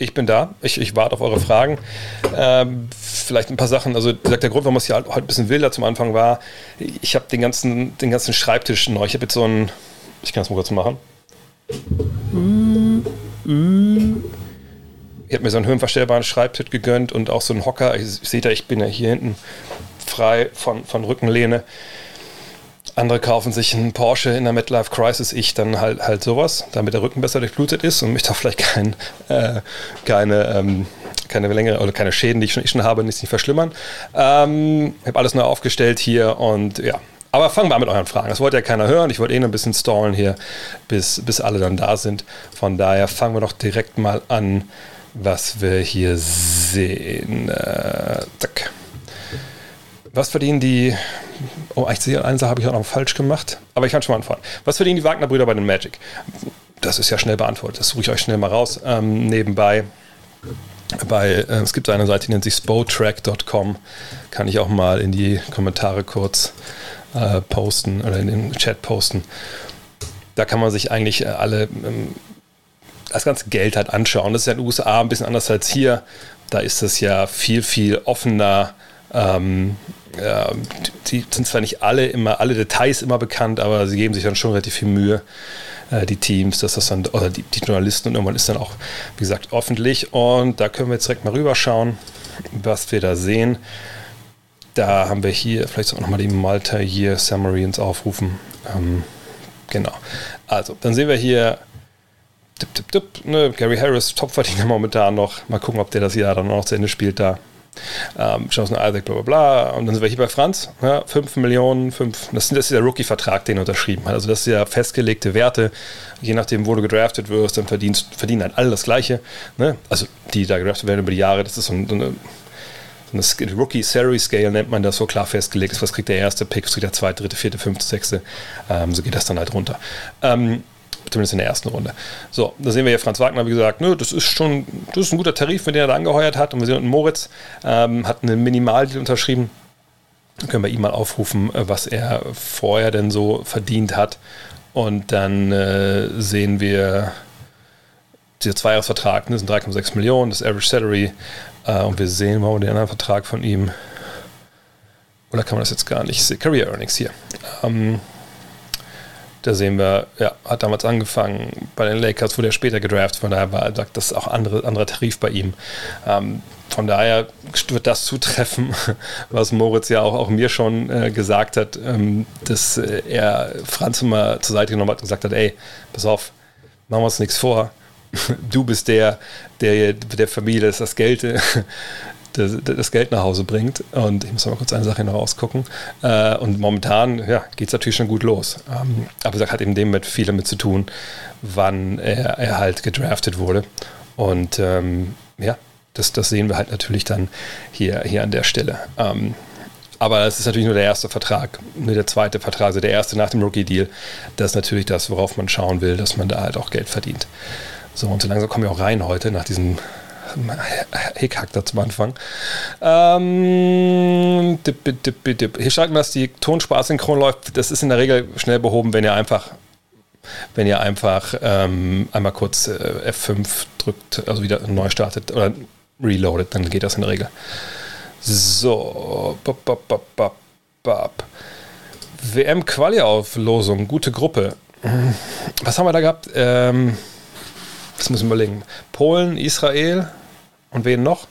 Ich bin da. Ich, ich warte auf eure Fragen. Ähm, vielleicht ein paar Sachen. Also, gesagt, der Grund, warum es hier halt heute ein bisschen wilder zum Anfang war, ich habe den ganzen, den ganzen Schreibtisch neu. Ich habe jetzt so einen. Ich kann das mal kurz machen. Ich habe mir so einen höhenverstellbaren Schreibtisch gegönnt und auch so einen Hocker. Ich, seht ja, ich bin ja hier hinten frei von, von Rückenlehne. Andere kaufen sich einen Porsche in der Midlife Crisis, ich dann halt halt sowas, damit der Rücken besser durchblutet ist und mich da vielleicht kein, äh, keine, ähm, keine längere oder keine Schäden, die ich schon, ich schon habe, nicht, nicht verschlimmern. Ähm, ich habe alles neu aufgestellt hier und ja. Aber fangen wir an mit euren Fragen. Das wollte ja keiner hören. Ich wollte eh noch ein bisschen stallen hier, bis, bis alle dann da sind. Von daher fangen wir doch direkt mal an, was wir hier sehen. Äh, zack. Was verdienen die. Oh, ich sehe, eine Sache habe ich auch noch falsch gemacht. Aber ich kann schon mal anfangen. Was verdienen die Wagner-Brüder bei den Magic? Das ist ja schnell beantwortet. Das suche ich euch schnell mal raus. Ähm, nebenbei. Bei, äh, es gibt eine Seite, die nennt sich spotrack.com. Kann ich auch mal in die Kommentare kurz äh, posten oder in den Chat posten. Da kann man sich eigentlich äh, alle ähm, das ganze Geld halt anschauen. Das ist ja in den USA ein bisschen anders als hier. Da ist das ja viel, viel offener. Ähm, ja, die sind zwar nicht alle immer, alle Details immer bekannt, aber sie geben sich dann schon relativ viel Mühe, äh, die Teams, dass das dann, oder die, die Journalisten und irgendwann ist dann auch, wie gesagt, öffentlich. Und da können wir jetzt direkt mal rüberschauen, was wir da sehen. Da haben wir hier, vielleicht auch nochmal die Multi-Year Summary ins Aufrufen. Ähm, genau. Also, dann sehen wir hier tipp, tipp, tipp, ne, Gary Harris, Topverdiener momentan noch. Mal gucken, ob der das Jahr dann noch zu Ende spielt da. Ähm, Johnson Isaac, bla bla bla. Und dann sind wir hier bei Franz. Ja, 5 Millionen, 5. Das, das ist der Rookie-Vertrag, den er unterschrieben hat. Also das sind ja festgelegte Werte. Je nachdem, wo du gedraftet wirst, dann verdienst, verdienen halt alle das Gleiche. Ne? Also die da gedraftet werden über die Jahre, das ist so, ein, so eine eine Rookie Salary Scale nennt man das so klar festgelegt ist, was kriegt der erste Pick, was kriegt der zweite, dritte, vierte, fünfte, sechste. Ähm, so geht das dann halt runter. Ähm, zumindest in der ersten Runde. So, da sehen wir hier Franz Wagner, wie gesagt, nö, das ist schon, das ist ein guter Tarif, mit dem er da angeheuert hat. Und wir sehen unten Moritz, ähm, hat einen Minimaldeal unterschrieben. Dann können wir ihm mal aufrufen, äh, was er vorher denn so verdient hat. Und dann äh, sehen wir dieser Zweijahresvertrag, ne, das sind 3,6 Millionen, das Average Salary. Äh, und wir sehen mal den anderen Vertrag von ihm. Oder kann man das jetzt gar nicht sehen? Career Earnings hier. Ähm, da sehen wir, ja, hat damals angefangen bei den Lakers, wurde er später gedraftet, von daher war das auch andere, anderer Tarif bei ihm. Ähm, von daher wird das zutreffen, was Moritz ja auch, auch mir schon äh, gesagt hat, ähm, dass äh, er Franz immer zur Seite genommen hat und gesagt hat, ey, pass auf, machen wir uns nichts vor. Du bist der, der der Familie das Geld das, Geld nach Hause bringt. Und ich muss mal kurz eine Sache noch rausgucken. Äh, und momentan ja, geht es natürlich schon gut los. Ähm, aber das hat eben dem mit viel damit zu tun, wann er, er halt gedraftet wurde. Und ähm, ja, das, das sehen wir halt natürlich dann hier, hier an der Stelle. Ähm, aber das ist natürlich nur der erste Vertrag, nur der zweite Vertrag, also der erste nach dem Rookie-Deal. Das ist natürlich das, worauf man schauen will, dass man da halt auch Geld verdient. So, und so langsam kommen wir auch rein heute nach diesem Hickhack da zum Anfang. Ähm, dip, dip, dip, Hier schreibt man, dass die Tonspar synchron läuft. Das ist in der Regel schnell behoben, wenn ihr einfach, wenn ihr einfach ähm, einmal kurz äh, F5 drückt, also wieder neu startet oder reloadet, dann geht das in der Regel. So, bop, bop, bop, bop, bop. WM-Quali-Auflosung, gute Gruppe. Was haben wir da gehabt? Ähm, das muss ich überlegen. Polen, Israel, und wen noch?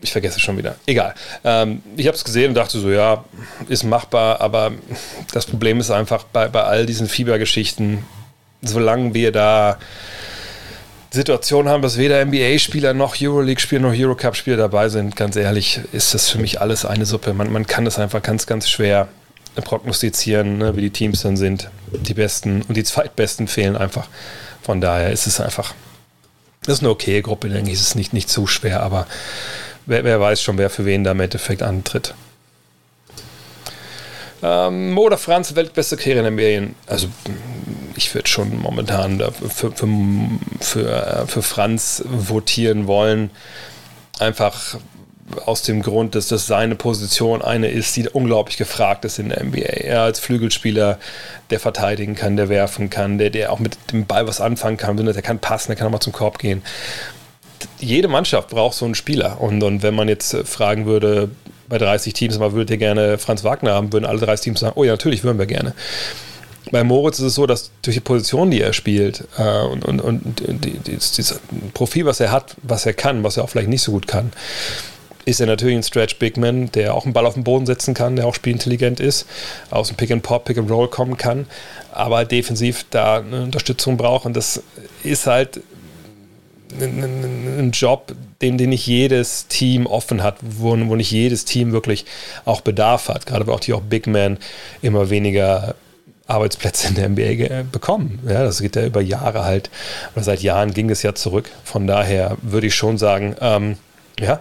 Ich vergesse schon wieder. Egal. Ähm, ich habe es gesehen und dachte so, ja, ist machbar, aber das Problem ist einfach bei, bei all diesen Fiebergeschichten, solange wir da Situationen haben, dass weder NBA-Spieler noch Euroleague-Spieler noch Eurocup-Spieler dabei sind, ganz ehrlich, ist das für mich alles eine Suppe. Man, man kann das einfach ganz, ganz schwer prognostizieren, ne, wie die Teams dann sind. Die Besten und die Zweitbesten fehlen einfach. Von daher ist es einfach das ist eine okay Gruppe, denke ich. Es ist nicht, nicht zu schwer, aber wer, wer weiß schon, wer für wen da im Endeffekt antritt. Ähm, Mo oder Franz, weltbeste Karriere in NBA? Also, ich würde schon momentan für, für, für, äh, für Franz votieren wollen. Einfach aus dem Grund, dass das seine Position eine ist, die unglaublich gefragt ist in der NBA. Er als Flügelspieler, der verteidigen kann, der werfen kann, der, der auch mit dem Ball was anfangen kann, der kann passen, der kann auch mal zum Korb gehen. Jede Mannschaft braucht so einen Spieler. Und, und wenn man jetzt fragen würde, bei 30 Teams, mal würdet ihr gerne Franz Wagner haben, würden alle 30 Teams sagen, oh ja, natürlich würden wir gerne. Bei Moritz ist es so, dass durch die Position, die er spielt äh, und, und, und die, die, Profil, was er hat, was er kann, was er auch vielleicht nicht so gut kann, ist er natürlich ein Stretch Big Man, der auch einen Ball auf den Boden setzen kann, der auch spielintelligent ist, aus dem Pick and Pop, Pick and Roll kommen kann, aber defensiv da eine Unterstützung braucht und das ist halt ein Job, den, den nicht jedes Team offen hat, wo, wo nicht jedes Team wirklich auch Bedarf hat, gerade weil auch die auch Big Men immer weniger Arbeitsplätze in der NBA bekommen. Ja, das geht ja über Jahre halt, oder seit Jahren ging es ja zurück. Von daher würde ich schon sagen, ähm, ja,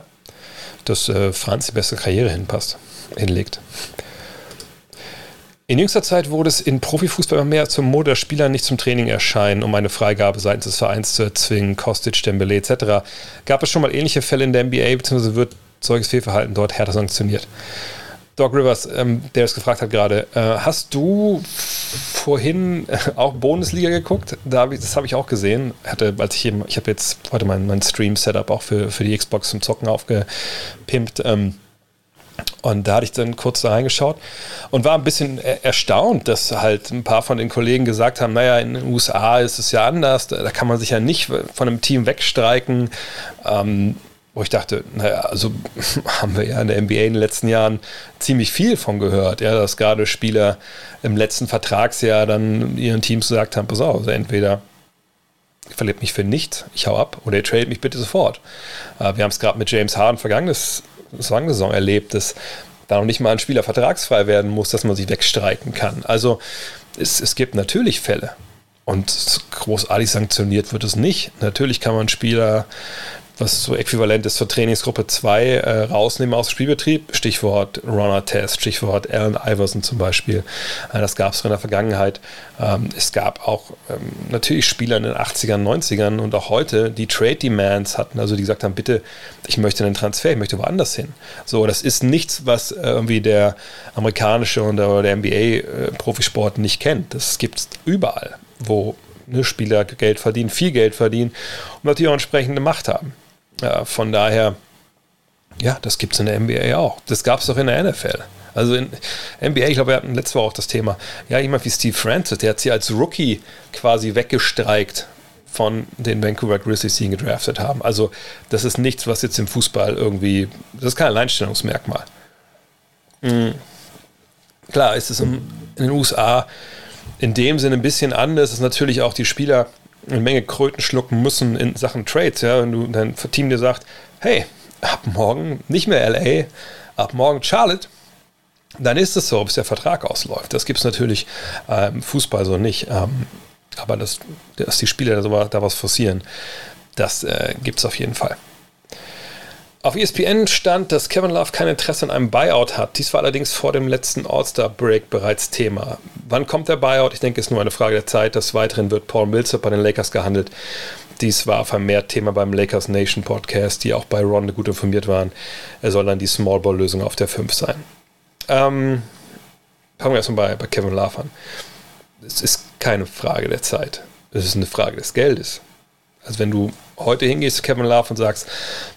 dass äh, Franz die beste Karriere hinpasst, hinlegt. In jüngster Zeit wurde es in Profifußball immer mehr zum Mode, dass Spieler nicht zum Training erscheinen, um eine Freigabe seitens des Vereins zu erzwingen, Kostic, Dembele etc. Gab es schon mal ähnliche Fälle in der NBA, beziehungsweise wird solches Fehlverhalten dort härter sanktioniert? Doc Rivers, ähm, der es gefragt hat gerade, äh, hast du vorhin auch Bundesliga geguckt? Da hab ich, das habe ich auch gesehen. Hatte, als ich ich habe jetzt heute mein, mein Stream-Setup auch für, für die Xbox zum Zocken aufgepimpt. Ähm, und da hatte ich dann kurz da reingeschaut und war ein bisschen erstaunt, dass halt ein paar von den Kollegen gesagt haben, naja, in den USA ist es ja anders, da kann man sich ja nicht von einem Team wegstreiken. Ähm, wo ich dachte, naja, also haben wir ja in der NBA in den letzten Jahren ziemlich viel von gehört, ja, dass gerade Spieler im letzten Vertragsjahr dann ihren Teams gesagt haben, pass auf, also entweder verliert mich für nichts, ich hau ab, oder ihr tradet mich bitte sofort. Äh, wir haben es gerade mit James Harden vergangenes Saison erlebt, dass da noch nicht mal ein Spieler vertragsfrei werden muss, dass man sich wegstreiken kann. Also es, es gibt natürlich Fälle. Und großartig sanktioniert wird es nicht. Natürlich kann man Spieler was so äquivalent ist zur Trainingsgruppe 2, äh, rausnehmen aus dem Spielbetrieb. Stichwort Runner Test, Stichwort Allen Iverson zum Beispiel. Äh, das gab es in der Vergangenheit. Ähm, es gab auch ähm, natürlich Spieler in den 80ern, 90ern und auch heute, die Trade Demands hatten, also die gesagt haben, bitte, ich möchte einen Transfer, ich möchte woanders hin. So, das ist nichts, was äh, irgendwie der amerikanische oder der NBA-Profisport äh, nicht kennt. Das gibt es überall, wo ne, Spieler Geld verdienen, viel Geld verdienen und natürlich auch entsprechende Macht haben. Ja, von daher, ja, das gibt es in der NBA auch. Das gab es doch in der NFL. Also in NBA, ich glaube, wir hatten letzte Woche auch das Thema. Ja, jemand wie Steve Francis, der hat sie als Rookie quasi weggestreikt von den Vancouver Grizzlies, die ihn gedraftet haben. Also das ist nichts, was jetzt im Fußball irgendwie, das ist kein Alleinstellungsmerkmal. Mhm. Klar ist es in, in den USA in dem Sinne ein bisschen anders, dass natürlich auch die Spieler eine Menge Kröten schlucken müssen in Sachen Trades. Ja? Wenn du dein Team dir sagt, hey, ab morgen nicht mehr LA, ab morgen Charlotte, dann ist es so, bis der Vertrag ausläuft. Das gibt es natürlich äh, im Fußball so nicht. Ähm, aber das, dass die Spieler da, da was forcieren, das äh, gibt es auf jeden Fall. Auf ESPN stand, dass Kevin Love kein Interesse an einem Buyout hat. Dies war allerdings vor dem letzten All-Star-Break bereits Thema. Wann kommt der Buyout? Ich denke, es ist nur eine Frage der Zeit. Des Weiteren wird Paul Millsap bei den Lakers gehandelt. Dies war vermehrt Thema beim Lakers Nation Podcast, die auch bei Ron gut informiert waren. Er soll dann die Small Ball Lösung auf der 5 sein. Ähm, fangen wir erstmal bei, bei Kevin Love an. Es ist keine Frage der Zeit. Es ist eine Frage des Geldes. Also wenn du heute hingehst zu Kevin Love und sagst,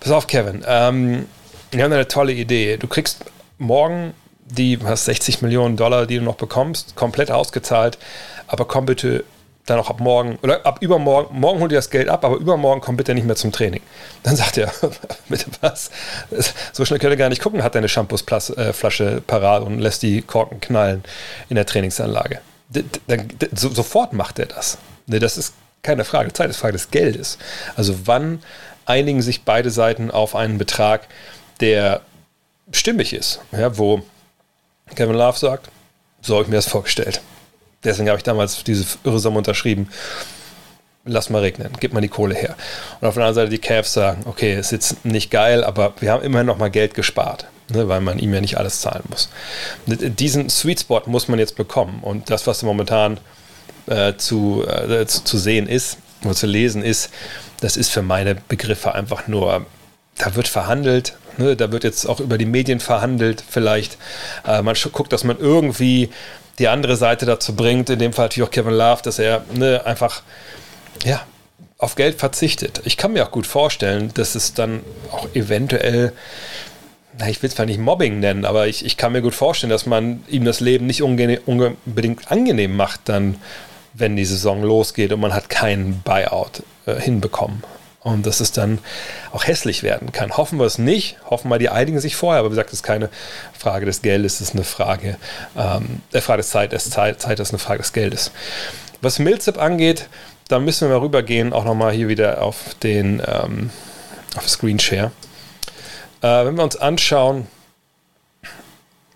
pass auf Kevin, ähm, wir haben eine tolle Idee. Du kriegst morgen die hast 60 Millionen Dollar, die du noch bekommst, komplett ausgezahlt, aber komm bitte dann auch ab morgen oder ab übermorgen, morgen hol dir das Geld ab, aber übermorgen komm bitte nicht mehr zum Training. Dann sagt er, bitte was? So schnell könnt ihr gar nicht gucken, hat deine Shampoosflasche äh, parat und lässt die Korken knallen in der Trainingsanlage. Sofort macht er das. Das ist keine Frage Zeit, ist Frage des Geldes. Also wann einigen sich beide Seiten auf einen Betrag, der stimmig ist, ja, wo Kevin Love sagt, so habe ich mir das vorgestellt. Deswegen habe ich damals diese irre Summe unterschrieben. lass mal regnen, gib mal die Kohle her. Und auf der anderen Seite die Cavs sagen, okay, ist jetzt nicht geil, aber wir haben immerhin noch mal Geld gespart, ne, weil man ihm ja nicht alles zahlen muss. Diesen Sweet Spot muss man jetzt bekommen und das, was momentan äh, zu, äh, zu, zu sehen ist oder zu lesen ist, das ist für meine Begriffe einfach nur, da wird verhandelt, ne, da wird jetzt auch über die Medien verhandelt vielleicht. Äh, man guckt, dass man irgendwie die andere Seite dazu bringt, in dem Fall natürlich auch Kevin Love, dass er ne, einfach ja, auf Geld verzichtet. Ich kann mir auch gut vorstellen, dass es dann auch eventuell, na, ich will es zwar nicht Mobbing nennen, aber ich, ich kann mir gut vorstellen, dass man ihm das Leben nicht unbedingt angenehm macht, dann, wenn die Saison losgeht und man hat keinen Buyout äh, hinbekommen. Und dass es dann auch hässlich werden kann. Hoffen wir es nicht. Hoffen wir, die einigen sich vorher. Aber wie gesagt, es ist keine Frage des Geldes, es ist eine Frage, ähm, äh, Frage des Zeit, es Zeit, Zeit ist eine Frage des Geldes. Was Milzip angeht, da müssen wir mal rübergehen, auch nochmal hier wieder auf den ähm, auf Screenshare. Äh, wenn wir uns anschauen,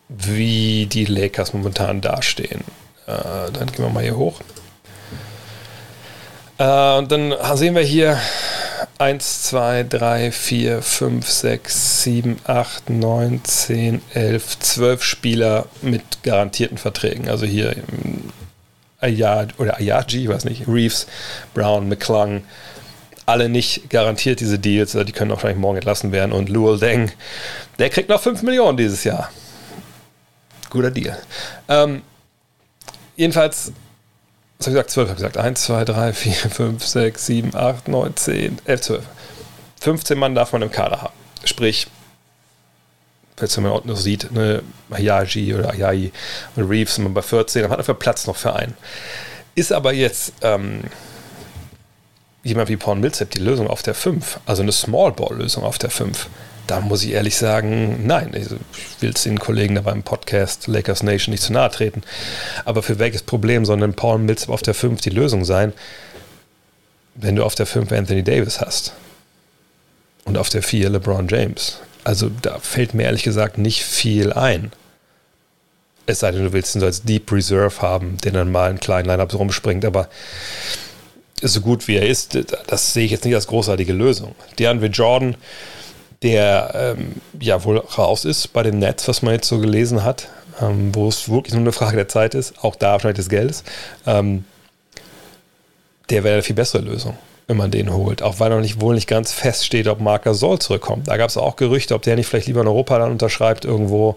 wie die Lakers momentan dastehen, äh, dann gehen wir mal hier hoch. Äh, und dann sehen wir hier 1, 2, 3, 4, 5, 6, 7, 8, 9, 10, 11, 12 Spieler mit garantierten Verträgen. Also hier Ayad oder Ayaji, ich weiß nicht, Reeves, Brown, McClung, alle nicht garantiert diese Deals, die können auch wahrscheinlich morgen entlassen werden. Und Luol Deng, der kriegt noch 5 Millionen dieses Jahr. Guter Deal. Ähm, jedenfalls, was habe ich gesagt? 12 habe ich gesagt. 1, 2, 3, 4, 5, 6, 7, 8, 9, 10, 11, 12. 15 Mann darf man im Kader haben. Sprich, wenn man noch sieht, ne, Hayaji oder Ayayi und Reeves man bei 14, dann hat einfach Platz noch für einen. Ist aber jetzt ähm, jemand wie Paul Millsap die Lösung auf der 5, also eine Small Ball Lösung auf der 5? Da muss ich ehrlich sagen, nein. Ich will es den Kollegen da beim Podcast Lakers Nation nicht zu nahe treten. Aber für welches Problem soll denn Paul Millsap auf der 5 die Lösung sein, wenn du auf der 5 Anthony Davis hast? Und auf der 4 LeBron James? Also da fällt mir ehrlich gesagt nicht viel ein. Es sei denn, du willst ihn so als Deep Reserve haben, der dann mal einen kleinen Lineup rumspringt, aber so gut wie er ist, das sehe ich jetzt nicht als großartige Lösung. DeAndre Jordan, der ähm, ja wohl raus ist bei den Nets, was man jetzt so gelesen hat, ähm, wo es wirklich nur eine Frage der Zeit ist, auch da wahrscheinlich des Geldes, ähm, der wäre eine viel bessere Lösung wenn man den holt. Auch weil noch nicht wohl nicht ganz feststeht, ob Marker Soll zurückkommt. Da gab es auch Gerüchte, ob der nicht vielleicht lieber in Europa dann unterschreibt irgendwo.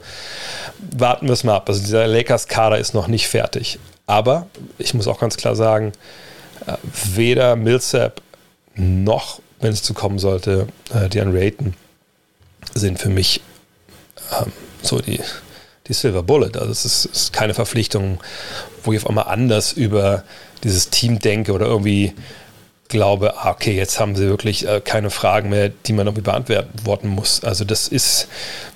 Warten wir es mal ab. Also dieser Lakers-Kader ist noch nicht fertig. Aber ich muss auch ganz klar sagen, äh, weder Millsap noch, wenn es zu kommen sollte, äh, Diane Rayton sind für mich ähm, so die, die Silver Bullet. Also es ist, ist keine Verpflichtung, wo ich auf einmal anders über dieses Team denke oder irgendwie glaube, ah, okay, jetzt haben sie wirklich äh, keine Fragen mehr, die man irgendwie beantworten muss. Also das ist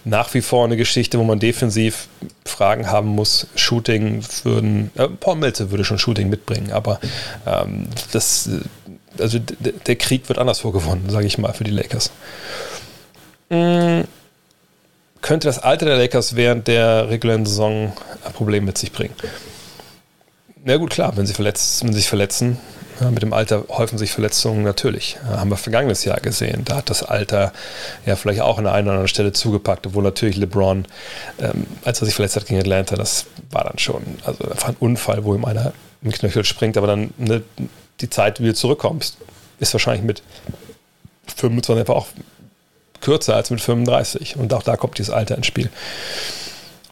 nach wie vor eine Geschichte, wo man defensiv Fragen haben muss. Shooting würden, äh, Paul Melze würde schon Shooting mitbringen, aber ähm, das, also der Krieg wird anderswo gewonnen, sage ich mal, für die Lakers. Mhm. Könnte das Alter der Lakers während der regulären Saison ein Problem mit sich bringen? Na gut, klar, wenn sie, verletzt, wenn sie sich verletzen, ja, mit dem Alter häufen sich Verletzungen natürlich. Ja, haben wir vergangenes Jahr gesehen. Da hat das Alter ja vielleicht auch an der einen oder anderen Stelle zugepackt, obwohl natürlich LeBron, ähm, als er sich verletzt hat gegen Atlanta, das war dann schon also einfach ein Unfall, wo ihm einer im Knöchel springt, aber dann ne, die Zeit, wie du zurückkommst, ist wahrscheinlich mit 25 einfach auch kürzer als mit 35. Und auch da kommt dieses Alter ins Spiel.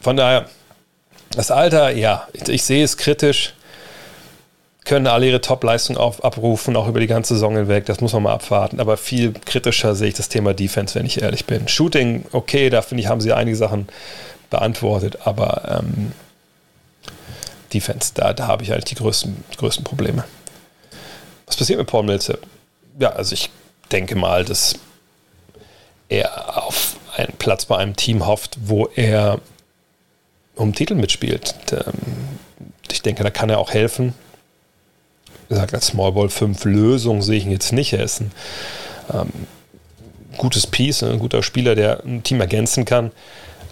Von daher, das Alter, ja, ich, ich sehe es kritisch können alle ihre Top-Leistung abrufen, auch über die ganze Saison hinweg. Das muss man mal abwarten. Aber viel kritischer sehe ich das Thema Defense, wenn ich ehrlich bin. Shooting, okay, da finde ich, haben sie einige Sachen beantwortet, aber ähm, Defense, da, da habe ich eigentlich die größten, größten Probleme. Was passiert mit Paul Milze? Ja, also ich denke mal, dass er auf einen Platz bei einem Team hofft, wo er um Titel mitspielt. Ähm, ich denke, da kann er auch helfen gesagt, als Small Ball 5 Lösung sehe ich ihn jetzt nicht. Er ist ein ähm, gutes Piece, ein guter Spieler, der ein Team ergänzen kann,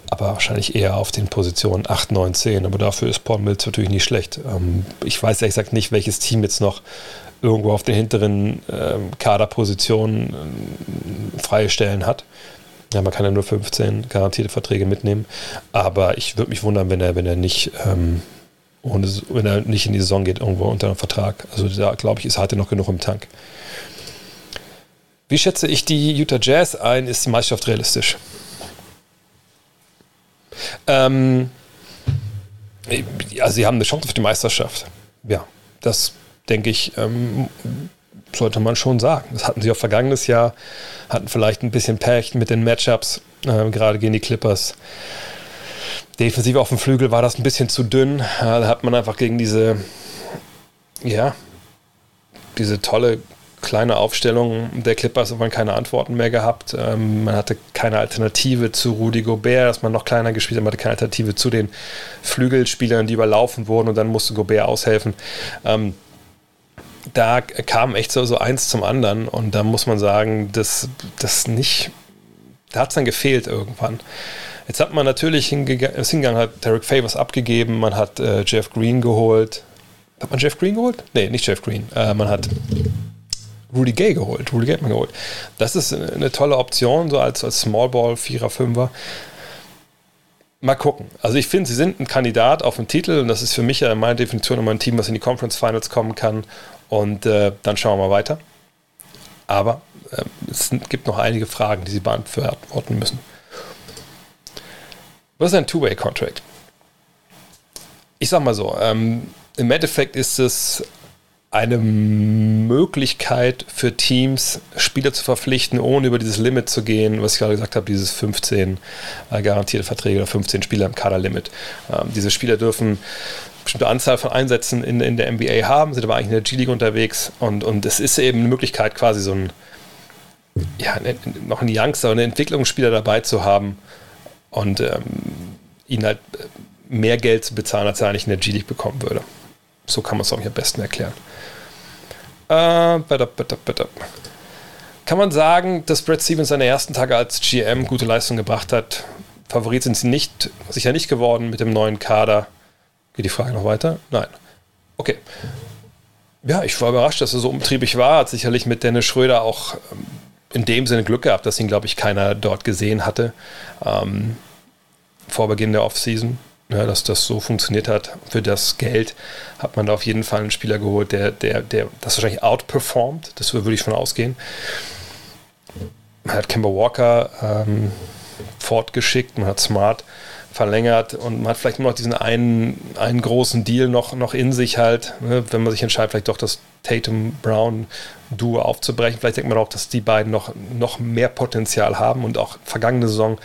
aber wahrscheinlich eher auf den Positionen 8, 9, 10. Aber dafür ist Paul Mills natürlich nicht schlecht. Ähm, ich weiß ehrlich gesagt nicht, welches Team jetzt noch irgendwo auf den hinteren ähm, Kaderpositionen ähm, freie Stellen hat. Ja, man kann ja nur 15 garantierte Verträge mitnehmen. Aber ich würde mich wundern, wenn er, wenn er nicht, ähm, ohne, wenn er nicht in die Saison geht, irgendwo unter einem Vertrag. Also da glaube ich, ist er noch genug im Tank. Wie schätze ich die Utah Jazz ein? Ist die Meisterschaft realistisch? Ähm, ja, sie haben eine Chance auf die Meisterschaft. Ja, das denke ich, ähm, sollte man schon sagen. Das hatten sie auch vergangenes Jahr, hatten vielleicht ein bisschen Pech mit den Matchups, äh, gerade gegen die Clippers. Defensiv auf dem Flügel war das ein bisschen zu dünn. Da hat man einfach gegen diese, ja, diese tolle kleine Aufstellung der Clippers hat keine Antworten mehr gehabt. Ähm, man hatte keine Alternative zu Rudy Gobert, dass man noch kleiner gespielt hat. Man hatte keine Alternative zu den Flügelspielern, die überlaufen wurden und dann musste Gobert aushelfen. Ähm, da kam echt so, so eins zum anderen und da muss man sagen, dass das nicht, da hat es dann gefehlt irgendwann. Jetzt hat man natürlich hingegangen, hingegangen hat Derek Favors abgegeben, man hat äh, Jeff Green geholt. Hat man Jeff Green geholt? Nee, nicht Jeff Green. Äh, man hat Rudy Gay geholt. Rudy Gay hat man geholt. Das ist eine tolle Option, so als, als Small Ball, Vierer, Fünfer. Mal gucken. Also ich finde, sie sind ein Kandidat auf den Titel und das ist für mich ja meine Definition immer ein Team, was in die Conference Finals kommen kann. Und äh, dann schauen wir mal weiter. Aber äh, es gibt noch einige Fragen, die sie beantworten müssen. Was ist ein Two-Way-Contract? Ich sag mal so, ähm, im Endeffekt ist es eine Möglichkeit für Teams, Spieler zu verpflichten, ohne über dieses Limit zu gehen, was ich gerade gesagt habe, dieses 15 äh, garantierte Verträge oder 15 Spieler im Kaderlimit. Ähm, diese Spieler dürfen eine bestimmte Anzahl von Einsätzen in, in der NBA haben, sind aber eigentlich in der G-League unterwegs und, und es ist eben eine Möglichkeit, quasi so ein, ja, noch einen Youngster, einen Entwicklungsspieler dabei zu haben und ähm, ihn halt mehr Geld zu bezahlen, als er eigentlich in der G-League bekommen würde. So kann man es auch am besten erklären. Äh, Kann man sagen, dass Brad Stevens seine ersten Tage als GM gute Leistung gebracht hat? Favorit sind sie nicht, sicher nicht geworden mit dem neuen Kader. Geht die Frage noch weiter? Nein. Okay. Ja, ich war überrascht, dass er so umtriebig war. Hat sicherlich mit Dennis Schröder auch ähm, in dem Sinne Glück gehabt, dass ihn, glaube ich, keiner dort gesehen hatte. Ähm, vor Beginn der Offseason ja, dass das so funktioniert hat. Für das Geld hat man da auf jeden Fall einen Spieler geholt, der, der, der das wahrscheinlich outperformt. Das würde ich von ausgehen. Man hat Kimber Walker ähm, fortgeschickt, man hat Smart verlängert und man hat vielleicht nur noch diesen einen, einen großen Deal noch, noch in sich halt, ne, wenn man sich entscheidet, vielleicht doch das Tatum-Brown-Duo aufzubrechen. Vielleicht denkt man auch, dass die beiden noch, noch mehr Potenzial haben und auch vergangene Saison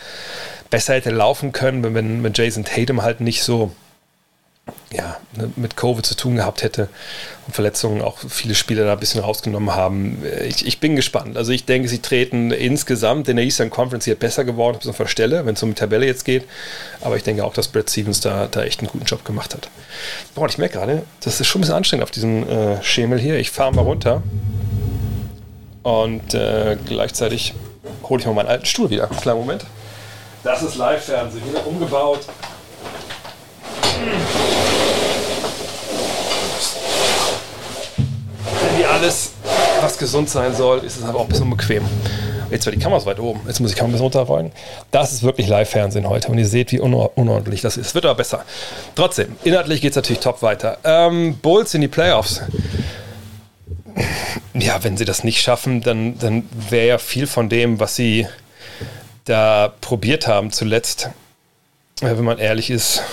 besser hätte laufen können, wenn, wenn Jason Tatum halt nicht so ja, ne, mit Covid zu tun gehabt hätte und Verletzungen auch viele Spieler da ein bisschen rausgenommen haben. Ich, ich bin gespannt. Also ich denke, sie treten insgesamt in der Eastern Conference hier besser geworden, auf der Stelle, wenn es um die Tabelle jetzt geht. Aber ich denke auch, dass Brad Stevens da, da echt einen guten Job gemacht hat. Boah, ich merke gerade, das ist schon ein bisschen anstrengend auf diesem äh, Schemel hier. Ich fahre mal runter und äh, gleichzeitig hole ich mal meinen alten Stuhl wieder. Kleinen Moment. Das ist Live-Fernsehen. Hier wird umgebaut. Denn wie alles, was gesund sein soll, ist es aber auch ein bisschen bequem. Jetzt war die Kamera weit oben. Jetzt muss ich Kamera ein bisschen runterrollen. Das ist wirklich Live-Fernsehen heute. Und ihr seht, wie unordentlich das ist. Es wird aber besser. Trotzdem, inhaltlich geht es natürlich top weiter. Ähm, Bulls in die Playoffs. Ja, wenn sie das nicht schaffen, dann, dann wäre ja viel von dem, was sie da probiert haben zuletzt, wenn man ehrlich ist,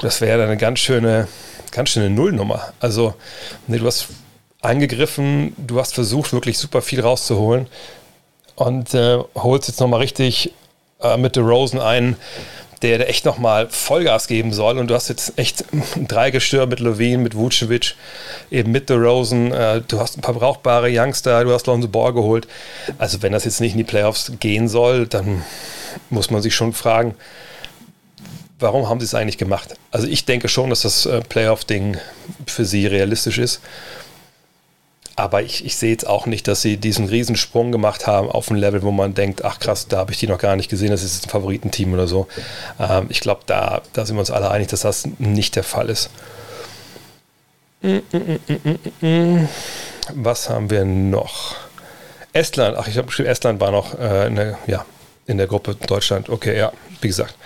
das wäre eine ganz schöne, ganz schöne Nullnummer. Also, nee, du hast angegriffen, du hast versucht, wirklich super viel rauszuholen und äh, holst jetzt nochmal richtig äh, mit Rosen ein, der, echt nochmal Vollgas geben soll. Und du hast jetzt echt ein Dreigestirn mit Levine, mit Vucevic, eben mit The Rosen. Äh, du hast ein paar brauchbare Youngster, du hast Lonzo Ball geholt. Also wenn das jetzt nicht in die Playoffs gehen soll, dann muss man sich schon fragen, warum haben sie es eigentlich gemacht? Also ich denke schon, dass das äh, Playoff-Ding für sie realistisch ist. Aber ich, ich sehe jetzt auch nicht, dass sie diesen Riesensprung gemacht haben auf ein Level, wo man denkt, ach krass, da habe ich die noch gar nicht gesehen, das ist ein Favoritenteam oder so. Ähm, ich glaube, da, da sind wir uns alle einig, dass das nicht der Fall ist. Was haben wir noch? Estland, ach, ich habe geschrieben, Estland war noch äh, in, der, ja, in der Gruppe Deutschland. Okay, ja, wie gesagt,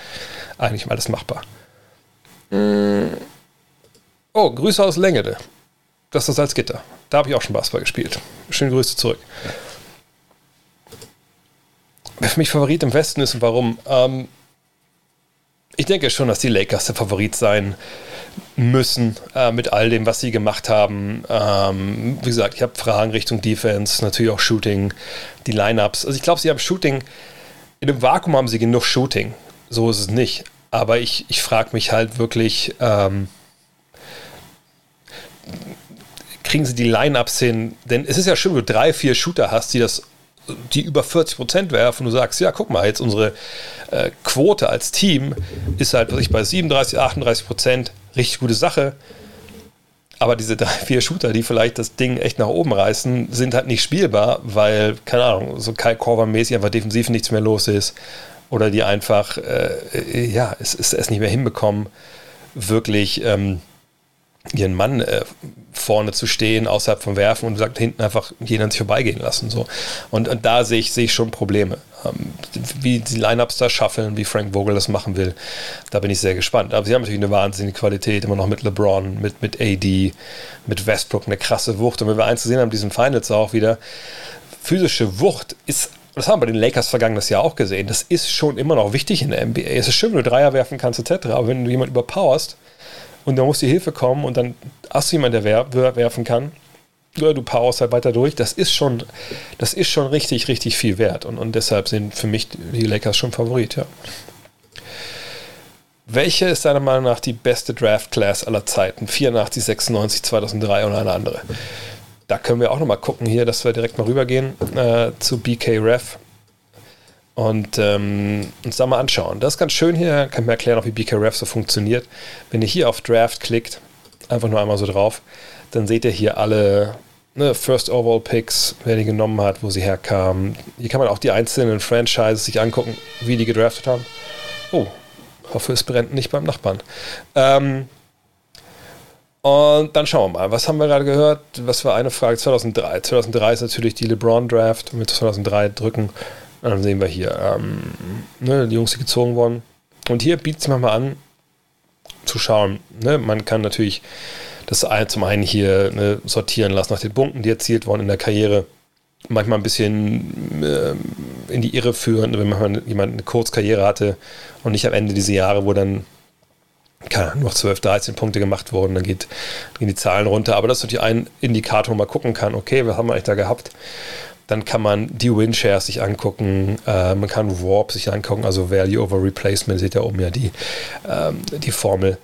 eigentlich alles machbar. Oh, Grüße aus Längede. Das ist Salzgitter. Da habe ich auch schon Basketball gespielt. Schöne Grüße zurück. Wer für mich Favorit im Westen ist und warum? Ähm, ich denke schon, dass die Lakers der Favorit sein müssen äh, mit all dem, was sie gemacht haben. Ähm, wie gesagt, ich habe Fragen Richtung Defense, natürlich auch Shooting, die Lineups. Also ich glaube, sie haben Shooting. In einem Vakuum haben sie genug Shooting. So ist es nicht. Aber ich, ich frage mich halt wirklich, ähm, kriegen sie die Lineups hin? Denn es ist ja schön, wenn du drei, vier Shooter hast, die das die über 40 Prozent werfen und du sagst, ja, guck mal, jetzt unsere äh, Quote als Team ist halt was bei 37, 38 Prozent, richtig gute Sache. Aber diese drei, vier Shooter, die vielleicht das Ding echt nach oben reißen, sind halt nicht spielbar, weil, keine Ahnung, so Kai Korver-mäßig einfach defensiv nichts mehr los ist. Oder die einfach, äh, ja, es, es, es nicht mehr hinbekommen, wirklich ähm, ihren Mann äh, vorne zu stehen, außerhalb vom Werfen und sagt hinten einfach jeden an sich vorbeigehen lassen. So. Und, und da sehe ich, sehe ich schon Probleme. Ähm, wie die Lineups da schaffeln, wie Frank Vogel das machen will, da bin ich sehr gespannt. Aber sie haben natürlich eine wahnsinnige Qualität, immer noch mit LeBron, mit, mit AD, mit Westbrook, eine krasse Wucht. Und wenn wir eins gesehen haben, diesen Finals auch wieder, physische Wucht ist das haben wir bei den Lakers vergangenes Jahr auch gesehen. Das ist schon immer noch wichtig in der NBA. Es ist schön, wenn du Dreier werfen kannst, etc. Aber wenn du jemanden überpowerst, und da muss die Hilfe kommen und dann hast du jemanden, der wer werfen kann. Oder du powerst halt weiter durch. Das ist schon, das ist schon richtig, richtig viel wert. Und, und deshalb sind für mich die Lakers schon Favorit, ja. Welche ist deiner Meinung nach die beste Draft Class aller Zeiten? 84, 96, 2003 oder eine andere? Da können wir auch nochmal gucken hier, dass wir direkt mal rübergehen äh, zu BK Ref und ähm, uns da mal anschauen. Das ist ganz schön hier, kann ich mir erklären, auch wie BKRF so funktioniert. Wenn ihr hier auf Draft klickt, einfach nur einmal so drauf, dann seht ihr hier alle ne, First Overall Picks, wer die genommen hat, wo sie herkamen. Hier kann man auch die einzelnen Franchises sich angucken, wie die gedraftet haben. Oh, hoffe, es brennt nicht beim Nachbarn. Ähm, und dann schauen wir mal, was haben wir gerade gehört? Was war eine Frage? 2003. 2003 ist natürlich die LeBron Draft. Mit 2003 drücken dann sehen wir hier, ähm, ne, die Jungs, die gezogen wurden. Und hier bietet es manchmal an, zu schauen. Ne? Man kann natürlich das zum einen hier ne, sortieren lassen nach den Punkten, die erzielt wurden in der Karriere. Manchmal ein bisschen äh, in die Irre führen, wenn man jemand eine Kurzkarriere hatte und nicht am Ende dieser Jahre, wo dann keine Ahnung, noch 12, 13 Punkte gemacht wurden, dann geht, gehen die Zahlen runter. Aber das ist natürlich ein Indikator, wo man gucken kann, okay, was haben wir eigentlich da gehabt? Dann kann man die Winshares sich angucken, äh, man kann Warp sich angucken, also Value over Replacement, seht ihr oben ja die, ähm, die Formel.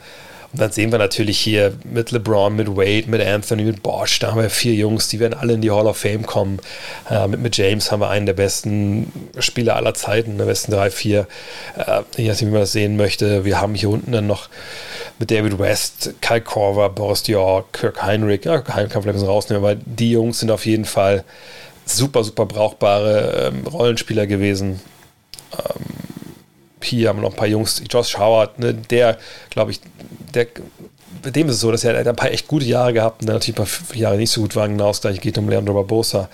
Und dann sehen wir natürlich hier mit LeBron, mit Wade, mit Anthony, mit Bosch, da haben wir vier Jungs, die werden alle in die Hall of Fame kommen. Äh, mit, mit James haben wir einen der besten Spieler aller Zeiten, der besten drei, vier. Äh, ich weiß nicht, wie man das sehen möchte. Wir haben hier unten dann noch mit David West, Kyle Korver, Boris Dior, Kirk Heinrich. Ja, Heinrich kann vielleicht ein bisschen rausnehmen, aber die Jungs sind auf jeden Fall super, super brauchbare ähm, Rollenspieler gewesen. Ähm, hier haben wir noch ein paar Jungs, Josh Howard, ne, der, glaube ich, der, bei dem ist es so, dass er, ein paar echt gute Jahre gehabt und natürlich ein paar Jahre nicht so gut waren. Genau das gleiche geht um Leandro Barbosa.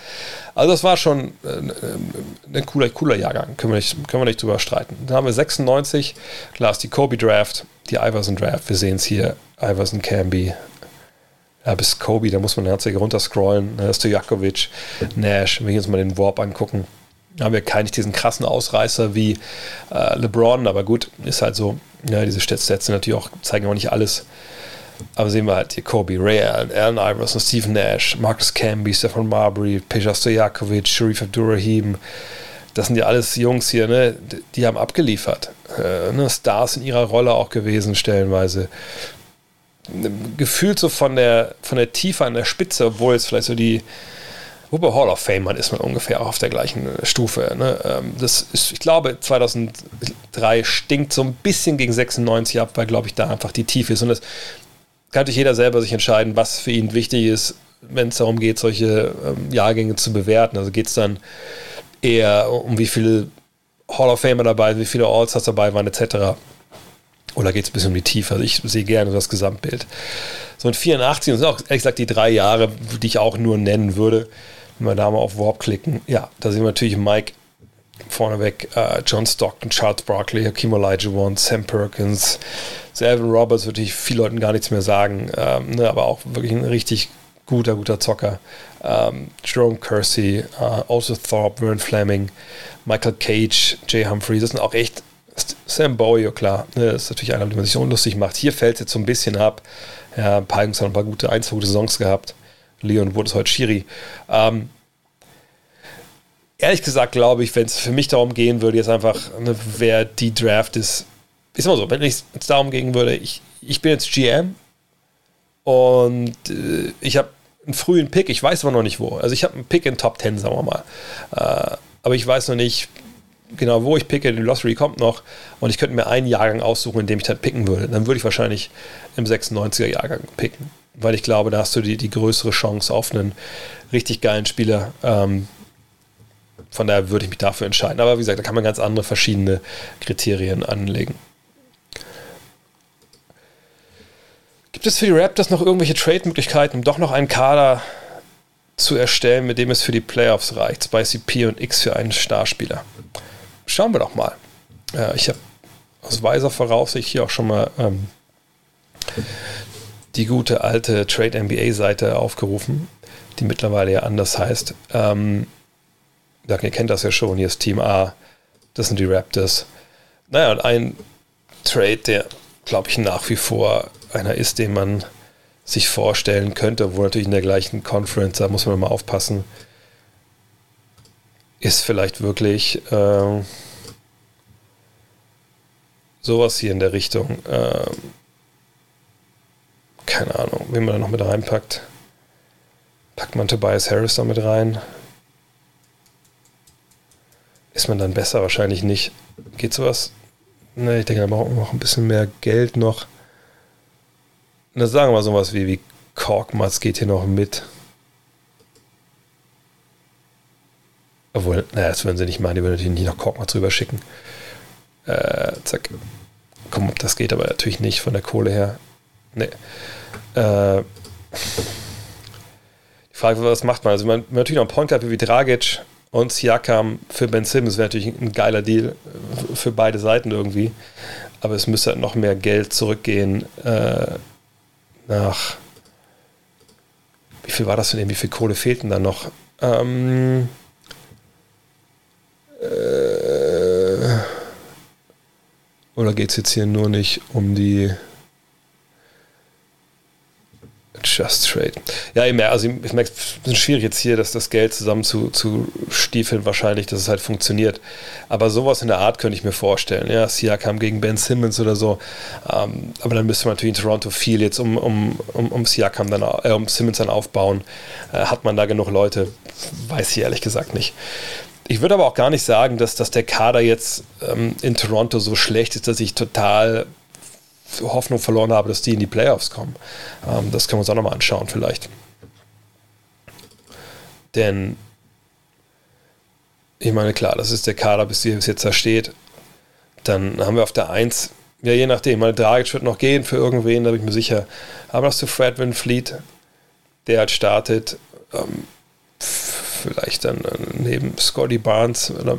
Also das war schon äh, ein cooler, cooler Jahrgang, können wir, nicht, können wir nicht drüber streiten. Dann haben wir 96, klar ist die Kobe Draft, die Iverson Draft, wir sehen es hier, Iverson Camby, ja, bis Kobe, da muss man tatsächlich runterscrollen. Stojakovic, Nash, wenn wir uns mal den Warp angucken, haben wir keinen diesen krassen Ausreißer wie äh, LeBron, aber gut, ist halt so. Ja, diese Stats natürlich auch, zeigen auch nicht alles. Aber sehen wir halt hier Kobe, Ray Allen, Allen Iverson, Stephen Nash, Marcus Camby, Stefan Marbury, Peja Stojakovic, Sharif Abdurrahim. Das sind ja alles Jungs hier, ne? die haben abgeliefert. Äh, ne? Stars in ihrer Rolle auch gewesen, stellenweise gefühlt so von der, von der Tiefe an der Spitze, obwohl es vielleicht so die, wobei Hall of Fame man ist man ungefähr auch auf der gleichen Stufe. Ne? Ähm, das ist, ich glaube, 2003 stinkt so ein bisschen gegen 96 ab, weil, glaube ich, da einfach die Tiefe ist. Und das kann natürlich jeder selber sich entscheiden, was für ihn wichtig ist, wenn es darum geht, solche ähm, Jahrgänge zu bewerten. Also geht es dann eher um wie viele Hall of Famer dabei, wie viele All-Stars dabei waren, etc. Oder geht es ein bisschen um die Tiefe? Also ich sehe gerne das Gesamtbild. so ein 84 und sind auch ehrlich gesagt die drei Jahre, die ich auch nur nennen würde, wenn wir da mal auf Warp klicken. Ja, da sehen wir natürlich Mike vorneweg, äh, John Stockton, Charles Barkley, Hakim Olajuwon, Sam Perkins, Alvin Roberts würde ich vielen Leuten gar nichts mehr sagen, ähm, ne, aber auch wirklich ein richtig guter, guter Zocker. Ähm, Jerome Kersey, äh, also Thorpe, Vern Fleming, Michael Cage, Jay Humphrey, das sind auch echt Sam Bowie, klar, ne, ist natürlich einer, den man sich unlustig macht. Hier fällt es jetzt so ein bisschen ab. Ja, ein paar ein paar gute, ein, zwei gute Songs gehabt. Leon Wood ist heute Schiri. Ähm, ehrlich gesagt glaube ich, wenn es für mich darum gehen würde, jetzt einfach, ne, wer die Draft ist, ist immer so, wenn es darum gehen würde, ich, ich bin jetzt GM und äh, ich habe einen frühen Pick, ich weiß aber noch nicht wo. Also ich habe einen Pick in Top 10, sagen wir mal. Äh, aber ich weiß noch nicht genau, wo ich picke. Die Lottery kommt noch und ich könnte mir einen Jahrgang aussuchen, in dem ich dann picken würde. Dann würde ich wahrscheinlich im 96er Jahrgang picken, weil ich glaube, da hast du die, die größere Chance auf einen richtig geilen Spieler. Ähm, von daher würde ich mich dafür entscheiden. Aber wie gesagt, da kann man ganz andere verschiedene Kriterien anlegen. Gibt es für die Raptors noch irgendwelche Trade-Möglichkeiten, um doch noch einen Kader zu erstellen, mit dem es für die Playoffs reicht? Spicy P und X für einen Starspieler. Schauen wir doch mal. Äh, ich habe aus weiser Voraussicht hier auch schon mal ähm, die gute alte Trade NBA-Seite aufgerufen, die mittlerweile ja anders heißt. Ähm, ihr kennt das ja schon, hier ist Team A, das sind die Raptors. Naja, und ein Trade, der, glaube ich, nach wie vor einer ist, den man sich vorstellen könnte, wo natürlich in der gleichen Conference, da muss man mal aufpassen, ist vielleicht wirklich äh, sowas hier in der Richtung. Äh, keine Ahnung, wie man da noch mit reinpackt. Packt man Tobias Harris da mit rein? Ist man dann besser? Wahrscheinlich nicht. Geht sowas? Ne, ich denke, da braucht man noch ein bisschen mehr Geld noch. Na, sagen wir mal sowas wie, wie Korkmaz geht hier noch mit. Obwohl, naja, das würden sie nicht machen, die würden natürlich nicht noch Korkmaz rüber schicken. Äh, zack. Komm, das geht, aber natürlich nicht von der Kohle her. Nee. Äh, die Frage, was macht man? Also, man, man natürlich noch einen Point hat wie Dragic und Siakam für Ben Simmons wäre natürlich ein geiler Deal für beide Seiten irgendwie. Aber es müsste halt noch mehr Geld zurückgehen. Äh, nach, wie viel war das denn, wie viel Kohle fehlten da noch? Ähm, äh, oder geht es jetzt hier nur nicht um die Just Trade. Ja, ich merke, also ich merke, es ist schwierig jetzt hier, dass das Geld zusammen zu, zu stiefeln, wahrscheinlich, dass es halt funktioniert. Aber sowas in der Art könnte ich mir vorstellen. Ja, Siakam gegen Ben Simmons oder so. Ähm, aber dann müsste man natürlich in Toronto viel jetzt um, um, um, um Siakam dann, äh, um Simmons dann aufbauen. Äh, hat man da genug Leute? Weiß ich ehrlich gesagt nicht. Ich würde aber auch gar nicht sagen, dass, dass der Kader jetzt ähm, in Toronto so schlecht ist, dass ich total Hoffnung verloren habe, dass die in die Playoffs kommen. Ähm, das können wir uns auch nochmal anschauen, vielleicht. Denn ich meine, klar, das ist der Kader, bis es jetzt da steht. Dann haben wir auf der 1, ja, je nachdem, meine Dragic wird noch gehen für irgendwen, da bin ich mir sicher. Aber hast du Fred Van Fleet, der halt startet, ähm, vielleicht dann äh, neben Scotty Barnes, oder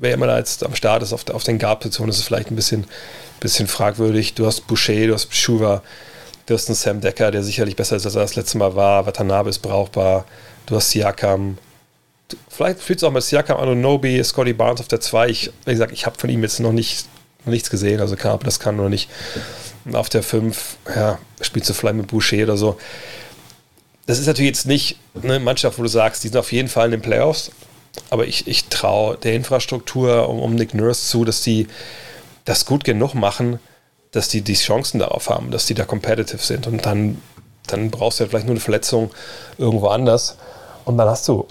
wer immer da jetzt am Start ist, auf, auf den Guard-Positionen, ist es vielleicht ein bisschen bisschen fragwürdig. Du hast Boucher, du hast Schuva, du hast einen Sam Decker, der sicherlich besser ist, als er das letzte Mal war. Watanabe ist brauchbar. Du hast Siakam. Vielleicht fühlt es auch mit Siakam an und Nobi, Scotty Barnes auf der 2. Ich, wie gesagt, ich habe von ihm jetzt noch, nicht, noch nichts gesehen, also klar, ob das kann oder nicht. Auf der 5, ja, spielst du vielleicht mit Boucher oder so. Das ist natürlich jetzt nicht eine Mannschaft, wo du sagst, die sind auf jeden Fall in den Playoffs. Aber ich, ich traue der Infrastruktur um, um Nick Nurse zu, dass die das gut genug machen, dass die die Chancen darauf haben, dass die da competitive sind. Und dann, dann brauchst du ja vielleicht nur eine Verletzung irgendwo anders. Und dann hast du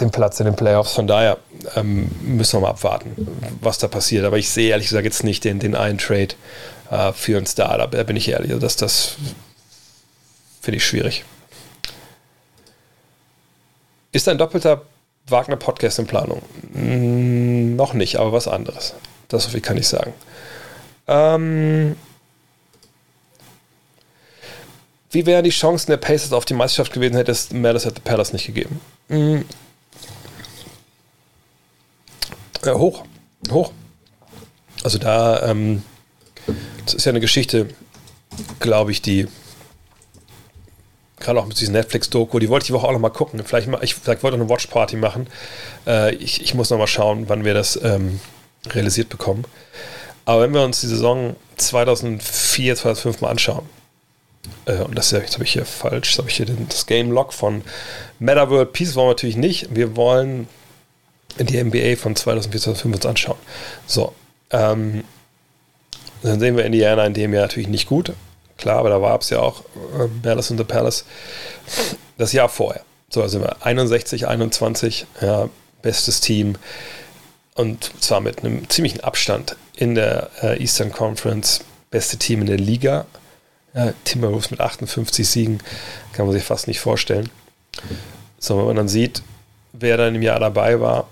den Platz in den Playoffs. Von daher ähm, müssen wir mal abwarten, was da passiert. Aber ich sehe ehrlich gesagt jetzt nicht den, den einen Trade äh, für einen Startup. Da bin ich ehrlich. Also das finde ich schwierig. Ist ein doppelter Wagner-Podcast in Planung? Hm, noch nicht, aber was anderes. Das so viel kann ich sagen. Ähm, wie wären die Chancen der Pacers auf die Meisterschaft gewesen, hätte es Malice at the Palace nicht gegeben? Mhm. Äh, hoch. Hoch. Also da, ähm, das ist ja eine Geschichte, glaube ich, die gerade auch mit diesem Netflix-Doku, die wollte ich die Woche auch noch mal gucken. Vielleicht, mal, ich vielleicht wollte eine Watch-Party machen. Äh, ich, ich muss noch mal schauen, wann wir das ähm, realisiert bekommen. Aber wenn wir uns die Saison 2004, 2005 mal anschauen, äh, und das, jetzt habe ich hier falsch, jetzt habe ich hier den, das Game Log von Metaworld Peace wollen wir natürlich nicht. Wir wollen die NBA von 2004, 2005 uns anschauen. So, ähm, dann sehen wir Indiana in dem Jahr natürlich nicht gut. Klar, aber da war es ja auch äh, Palace in the Palace. Das Jahr vorher. So, da sind wir 61, 21, ja, bestes Team. Und zwar mit einem ziemlichen Abstand in der äh, Eastern Conference. Beste Team in der Liga. Ja, Timberwolves mit 58 Siegen. Kann man sich fast nicht vorstellen. So, wenn man dann sieht, wer dann im Jahr dabei war,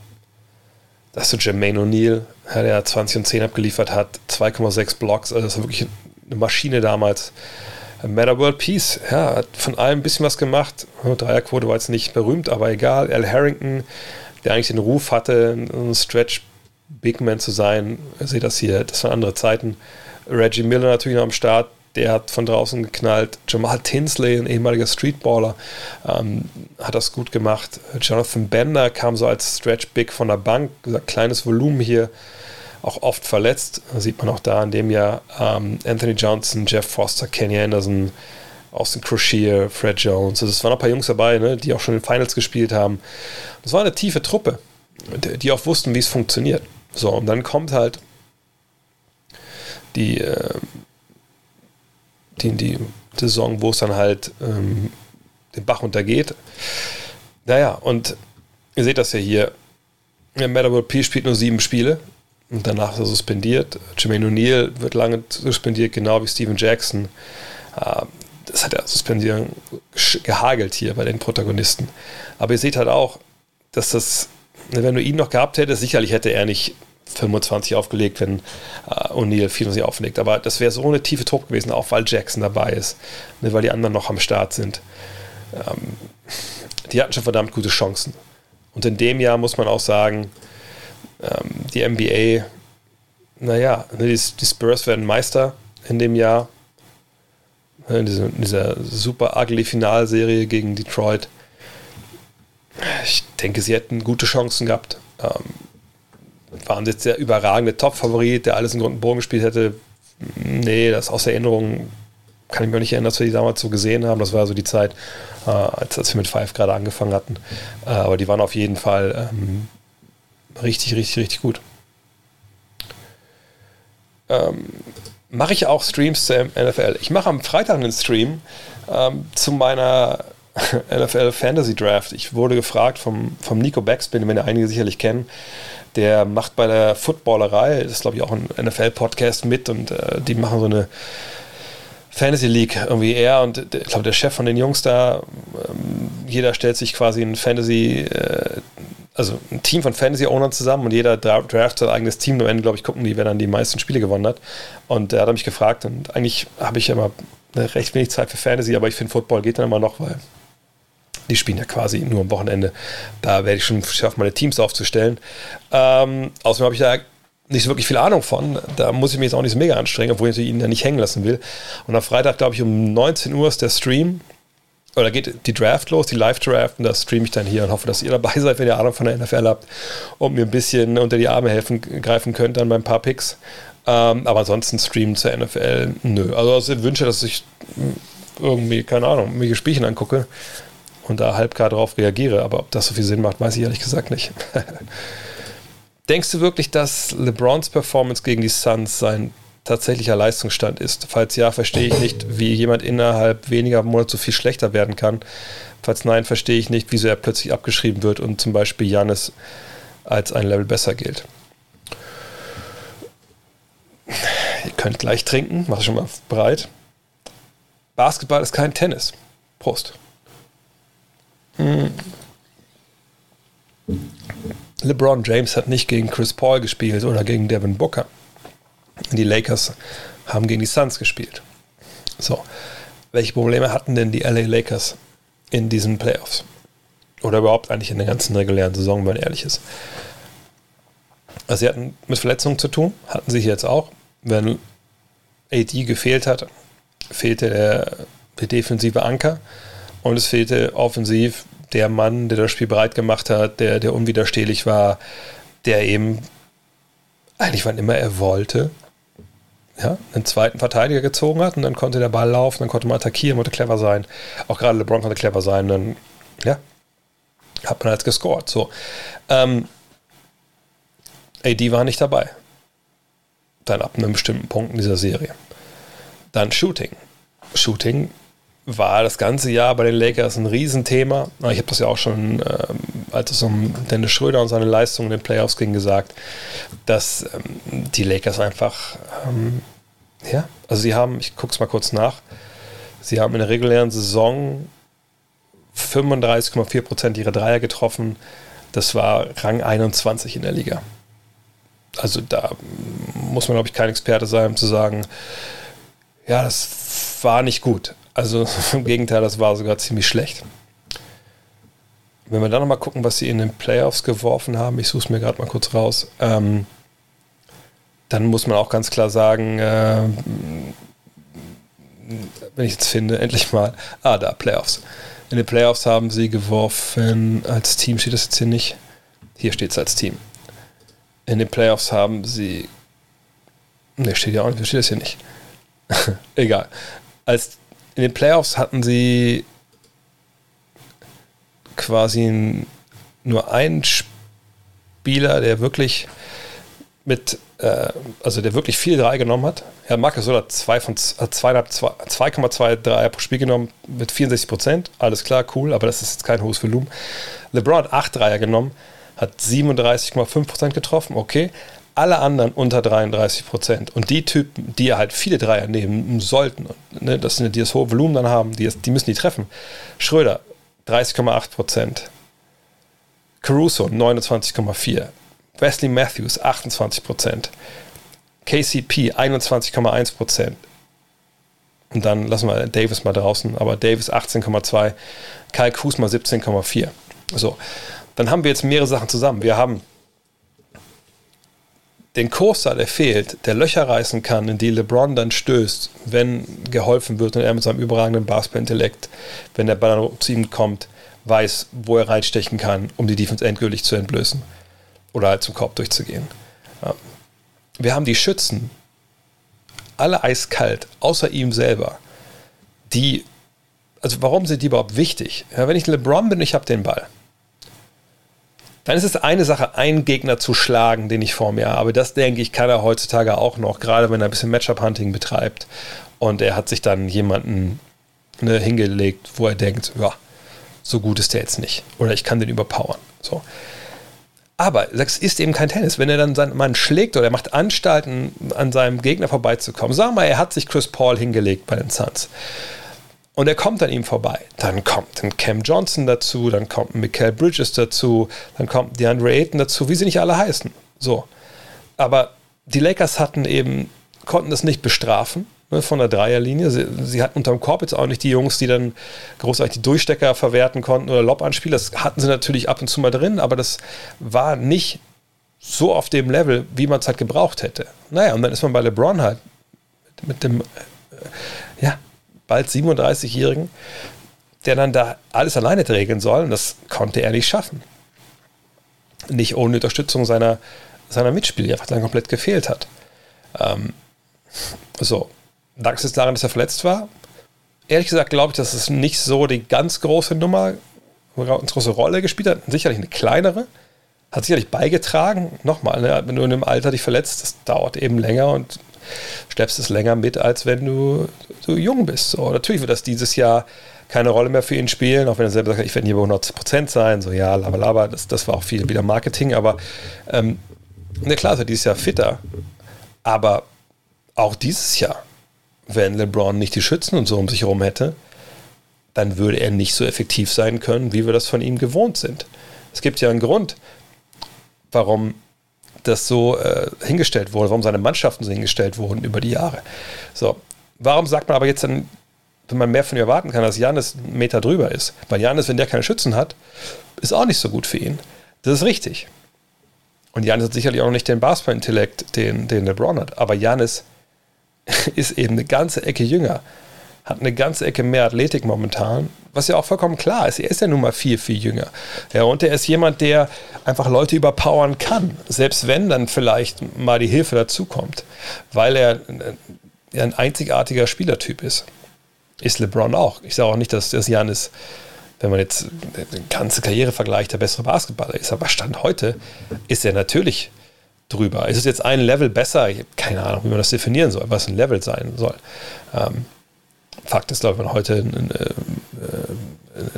dass so Jermaine O'Neal, ja, der 20 und 10 abgeliefert hat, 2,6 Blocks, also das war wirklich eine Maschine damals. Meta World Peace, ja, hat von allem ein bisschen was gemacht. Dreierquote war jetzt nicht berühmt, aber egal. Al Harrington, der eigentlich den Ruf hatte, ein Stretch Big Man zu sein. Ihr seht das hier, das waren andere Zeiten. Reggie Miller natürlich noch am Start, der hat von draußen geknallt. Jamal Tinsley, ein ehemaliger Streetballer, ähm, hat das gut gemacht. Jonathan Bender kam so als Stretch Big von der Bank, kleines Volumen hier, auch oft verletzt. Das sieht man auch da in dem Jahr. Ähm, Anthony Johnson, Jeff Foster, Kenny Anderson, Austin Crusher, Fred Jones. Also es waren ein paar Jungs dabei, ne, die auch schon in Finals gespielt haben. Das war eine tiefe Truppe, die auch wussten, wie es funktioniert. So, und dann kommt halt die, äh, die, die Saison, wo es dann halt ähm, den Bach untergeht. Naja, und ihr seht das ja hier. Ja, Meta P spielt nur sieben Spiele und danach ist er suspendiert. Jermaine O'Neal wird lange suspendiert, genau wie Steven Jackson. Ähm, das hat er suspendiert gehagelt hier bei den Protagonisten. Aber ihr seht halt auch, dass das, wenn du ihn noch gehabt hättest, sicherlich hätte er nicht 25 aufgelegt, wenn äh, O'Neill 24 auflegt. Aber das wäre so eine tiefe Truppe gewesen, auch weil Jackson dabei ist, ne, weil die anderen noch am Start sind. Ähm, die hatten schon verdammt gute Chancen. Und in dem Jahr muss man auch sagen, ähm, die NBA, naja, ne, die, die Spurs werden Meister in dem Jahr. Ne, in dieser, in dieser super ugly Finalserie gegen Detroit. Ich denke, sie hätten gute Chancen gehabt. Ähm, waren jetzt der überragende Top-Favorit, der alles in Grund und Boden gespielt hätte. Nee, das aus Erinnerung kann ich mir nicht erinnern, dass wir die damals so gesehen haben. Das war so die Zeit, äh, als, als wir mit Five gerade angefangen hatten. Äh, aber die waren auf jeden Fall ähm, richtig, richtig, richtig gut. Ähm, mache ich auch Streams zur NFL. Ich mache am Freitag einen Stream ähm, zu meiner NFL Fantasy Draft. Ich wurde gefragt vom, vom Nico Backspin, den einige sicherlich kennen, der macht bei der Footballerei, das ist glaube ich auch ein NFL-Podcast mit und äh, die machen so eine Fantasy League irgendwie er und ich glaube der Chef von den Jungs da, ähm, jeder stellt sich quasi ein Fantasy, äh, also ein Team von Fantasy-Ownern zusammen und jeder draftet sein eigenes Team. Am Ende, glaube ich, gucken die, wer dann die meisten Spiele gewonnen hat. Und er hat mich gefragt und eigentlich habe ich immer recht wenig Zeit für Fantasy, aber ich finde Football geht dann immer noch, weil die spielen ja quasi nur am Wochenende. Da werde ich schon schaffen, meine Teams aufzustellen. Ähm, außerdem habe ich da nicht so wirklich viel Ahnung von. Da muss ich mich jetzt auch nicht so mega anstrengen, obwohl ich ihn ja nicht hängen lassen will. Und am Freitag, glaube ich, um 19 Uhr ist der Stream. Oder geht die Draft los, die Live-Draft, und da streame ich dann hier und hoffe, dass ihr dabei seid, wenn ihr Ahnung von der NFL habt und mir ein bisschen unter die Arme helfen, greifen könnt an meinen paar Picks. Ähm, aber ansonsten streamen zur NFL, nö. Also ich wünsche, dass ich irgendwie, keine Ahnung, mir Spielchen angucke und da halbgar drauf reagiere. Aber ob das so viel Sinn macht, weiß ich ehrlich gesagt nicht. Denkst du wirklich, dass LeBrons Performance gegen die Suns sein tatsächlicher Leistungsstand ist? Falls ja, verstehe ich nicht, wie jemand innerhalb weniger Monate so viel schlechter werden kann. Falls nein, verstehe ich nicht, wieso er plötzlich abgeschrieben wird und zum Beispiel Janis als ein Level besser gilt. Ihr könnt gleich trinken, mach schon mal bereit. Basketball ist kein Tennis. Prost. Hm. LeBron James hat nicht gegen Chris Paul gespielt oder gegen Devin Booker. Die Lakers haben gegen die Suns gespielt. So. welche Probleme hatten denn die LA Lakers in diesen Playoffs? Oder überhaupt eigentlich in der ganzen regulären Saison, wenn man ehrlich ist. Also sie hatten mit Verletzungen zu tun, hatten sie hier jetzt auch. Wenn AD gefehlt hat, fehlte der, der defensive Anker und es fehlte offensiv der Mann, der das Spiel bereit gemacht hat, der, der unwiderstehlich war, der eben eigentlich wann immer er wollte, ja, einen zweiten Verteidiger gezogen hat und dann konnte der Ball laufen, dann konnte man attackieren, konnte clever sein. Auch gerade LeBron konnte clever sein, dann ja, hat man halt gescored. So. Ähm, AD war nicht dabei. Dann ab einem bestimmten Punkt in dieser Serie. Dann Shooting. Shooting war das ganze Jahr bei den Lakers ein Riesenthema. Ich habe das ja auch schon, ähm, als es um Dennis Schröder und seine Leistungen in den Playoffs ging, gesagt, dass ähm, die Lakers einfach, ähm, ja, also sie haben, ich gucke es mal kurz nach, sie haben in der regulären Saison 35,4 Prozent ihrer Dreier getroffen. Das war Rang 21 in der Liga. Also da muss man, glaube ich, kein Experte sein, um zu sagen, ja, das war nicht gut. Also im Gegenteil, das war sogar ziemlich schlecht. Wenn wir dann nochmal gucken, was sie in den Playoffs geworfen haben, ich suche es mir gerade mal kurz raus, ähm, dann muss man auch ganz klar sagen, äh, wenn ich jetzt finde, endlich mal, ah, da, Playoffs. In den Playoffs haben sie geworfen, als Team steht das jetzt hier nicht. Hier steht es als Team. In den Playoffs haben sie. Ne, steht ja auch nicht, steht das hier nicht. Egal. Als in den Playoffs hatten sie quasi nur einen Spieler, der wirklich mit, äh, also der wirklich viel Drei genommen hat. Herr Marcus Soll hat 2,2 Dreier pro Spiel genommen mit 64 Prozent. Alles klar, cool, aber das ist jetzt kein hohes Volumen. LeBron hat 8 Dreier genommen, hat 37,5 Prozent getroffen, okay alle anderen unter 33 Prozent. Und die Typen, die halt viele Dreier nehmen sollten, ne, das sind die das hohe Volumen dann haben, die, die müssen die treffen. Schröder 30,8 Prozent. Caruso 29,4. Wesley Matthews 28 Prozent. KCP 21,1 Prozent. Und dann lassen wir Davis mal draußen, aber Davis 18,2, Kyle Kuzma 17,4. So, dann haben wir jetzt mehrere Sachen zusammen. Wir haben den Kurser, der fehlt, der Löcher reißen kann, in die LeBron dann stößt, wenn geholfen wird und er mit seinem überragenden Basketball-Intellekt, wenn der Ball dann zu ihm kommt, weiß, wo er reinstechen kann, um die Defense endgültig zu entblößen oder halt zum Korb durchzugehen. Ja. Wir haben die Schützen, alle eiskalt, außer ihm selber, die, also warum sind die überhaupt wichtig? Ja, wenn ich LeBron bin, ich habe den Ball dann ist es eine Sache, einen Gegner zu schlagen, den ich vor mir habe. Das denke ich, kann er heutzutage auch noch, gerade wenn er ein bisschen Matchup-Hunting betreibt. Und er hat sich dann jemanden ne, hingelegt, wo er denkt, ja, so gut ist der jetzt nicht. Oder ich kann den überpowern. So. Aber das ist eben kein Tennis. Wenn er dann seinen Mann schlägt oder er macht Anstalten, an seinem Gegner vorbeizukommen, wir mal, er hat sich Chris Paul hingelegt bei den Suns und er kommt an ihm vorbei. Dann kommt ein Cam Johnson dazu, dann kommt ein Michael Bridges dazu, dann kommt DeAndre Ayton dazu, wie sie nicht alle heißen. So. Aber die Lakers hatten eben, konnten das nicht bestrafen ne, von der Dreierlinie. Sie, sie, hatten unterm Korb jetzt auch nicht die Jungs, die dann großartig die Durchstecker verwerten konnten oder Lob-Anspiel. Das hatten sie natürlich ab und zu mal drin, aber das war nicht so auf dem Level, wie man es halt gebraucht hätte. Naja, und dann ist man bei LeBron halt mit dem, äh, ja, bald 37-Jährigen, der dann da alles alleine regeln soll. Und das konnte er nicht schaffen. Nicht ohne Unterstützung seiner, seiner Mitspieler, einfach dann komplett gefehlt hat. Ähm, so, lag es daran, dass er verletzt war? Ehrlich gesagt glaube ich, dass es nicht so die ganz große Nummer, eine große Rolle gespielt hat. Sicherlich eine kleinere. Hat sicherlich beigetragen. Nochmal, ne, wenn du in dem Alter dich verletzt, das dauert eben länger und schleppst es länger mit, als wenn du, du jung bist. So, natürlich wird das dieses Jahr keine Rolle mehr für ihn spielen, auch wenn er selber sagt, ich werde hier bei 100% sein, so ja, laber, laber, das, das war auch viel wieder Marketing, aber ähm, ne, klar ist er dieses Jahr fitter, aber auch dieses Jahr, wenn LeBron nicht die Schützen und so um sich herum hätte, dann würde er nicht so effektiv sein können, wie wir das von ihm gewohnt sind. Es gibt ja einen Grund, warum das so äh, hingestellt wurde, warum seine Mannschaften so hingestellt wurden über die Jahre. So, warum sagt man aber jetzt dann, wenn man mehr von ihm erwarten kann, dass Janis einen Meter drüber ist. Weil Janis, wenn der keine Schützen hat, ist auch nicht so gut für ihn. Das ist richtig. Und Janis hat sicherlich auch noch nicht den Basketball-Intellekt, den, den LeBron hat. Aber Janis ist eben eine ganze Ecke jünger, hat eine ganze Ecke mehr Athletik momentan, was ja auch vollkommen klar ist. Er ist ja nun mal viel, viel jünger. Ja, und er ist jemand, der einfach Leute überpowern kann, selbst wenn dann vielleicht mal die Hilfe dazukommt, weil er ein einzigartiger Spielertyp ist. Ist LeBron auch. Ich sage auch nicht, dass das Janis, wenn man jetzt die ganze Karriere vergleicht, der bessere Basketballer ist. Aber Stand heute ist er natürlich drüber. Ist es jetzt ein Level besser? Ich habe keine Ahnung, wie man das definieren soll, was ein Level sein soll. Ähm, Fakt ist, glaube ich, wenn man heute ein, ein,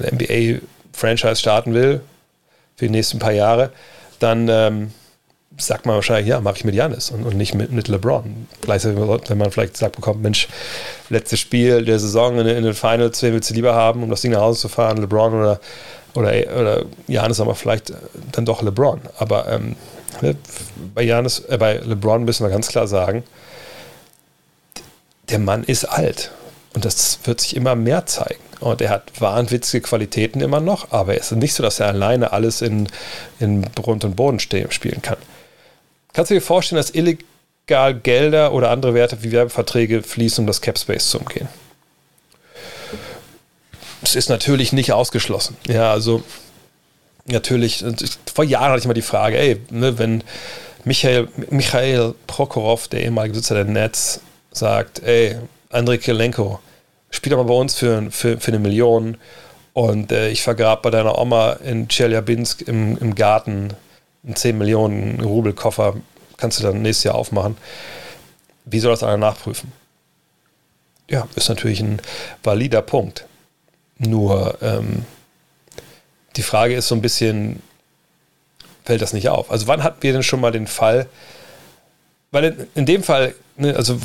ein NBA-Franchise starten will für die nächsten paar Jahre, dann ähm, sagt man wahrscheinlich, ja, mache ich mit Janis und, und, nicht mit, mit LeBron. Gleichzeitig, wenn man vielleicht sagt bekommt, Mensch, letztes Spiel der Saison in, in den Finals, wen willst du lieber haben, um das Ding nach Hause zu fahren, LeBron oder, oder, oder Janis, aber vielleicht dann doch LeBron. Aber ähm, ne, bei, Giannis, äh, bei LeBron müssen wir ganz klar sagen, der Mann ist alt. Und das wird sich immer mehr zeigen. Und er hat wahnwitzige Qualitäten immer noch, aber es ist nicht so, dass er alleine alles in, in Grund und Boden stehen, spielen kann. Kannst du dir vorstellen, dass illegal Gelder oder andere Werte wie Werbeverträge fließen, um das Cap Space zu umgehen? Es ist natürlich nicht ausgeschlossen. Ja, also natürlich, vor Jahren hatte ich mal die Frage, ey, ne, wenn Michael, Michael Prokhorov, der ehemalige Besitzer der Nets, sagt, ey, Andrei Kilenko, spiel doch mal bei uns für, für, für eine Million und äh, ich vergrab bei deiner Oma in Chelyabinsk im, im Garten einen 10 Millionen Rubelkoffer, kannst du dann nächstes Jahr aufmachen. Wie soll das einer nachprüfen? Ja, ist natürlich ein valider Punkt. Nur ähm, die Frage ist so ein bisschen, fällt das nicht auf? Also wann hatten wir denn schon mal den Fall, weil in, in dem Fall, ne, also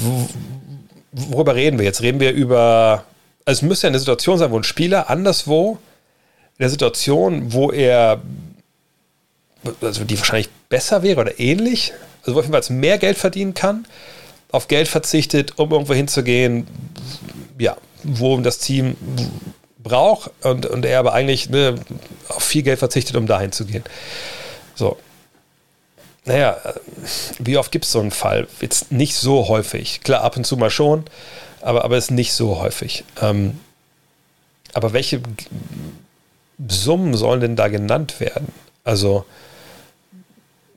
worüber reden wir jetzt? Reden wir über, also es müsste ja eine Situation sein, wo ein Spieler anderswo in der Situation, wo er, also die wahrscheinlich besser wäre oder ähnlich, also wo er jedenfalls mehr Geld verdienen kann, auf Geld verzichtet, um irgendwo hinzugehen, ja, wo das Team braucht und, und er aber eigentlich ne, auf viel Geld verzichtet, um dahin zu gehen. So, naja, wie oft gibt es so einen Fall? Jetzt nicht so häufig. Klar, ab und zu mal schon, aber, aber es ist nicht so häufig. Ähm, aber welche Summen sollen denn da genannt werden? Also,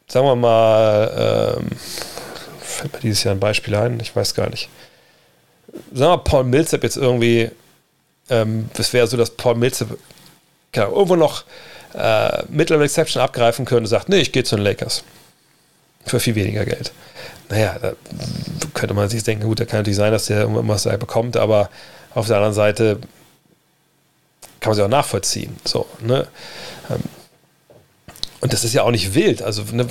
sagen wir mal, ähm, fällt mir dieses Jahr ein Beispiel ein, ich weiß gar nicht. Sagen wir mal, Paul Millsap jetzt irgendwie, ähm, das wäre so, dass Paul Millsap irgendwo noch äh, Middle Exception abgreifen könnte und sagt, nee, ich gehe zu den Lakers für viel weniger Geld. Naja, da könnte man sich denken, gut, da kann natürlich sein, dass der irgendwas bekommt, aber auf der anderen Seite kann man sie auch nachvollziehen. So, ne? Ähm, und das ist ja auch nicht wild. Also ne,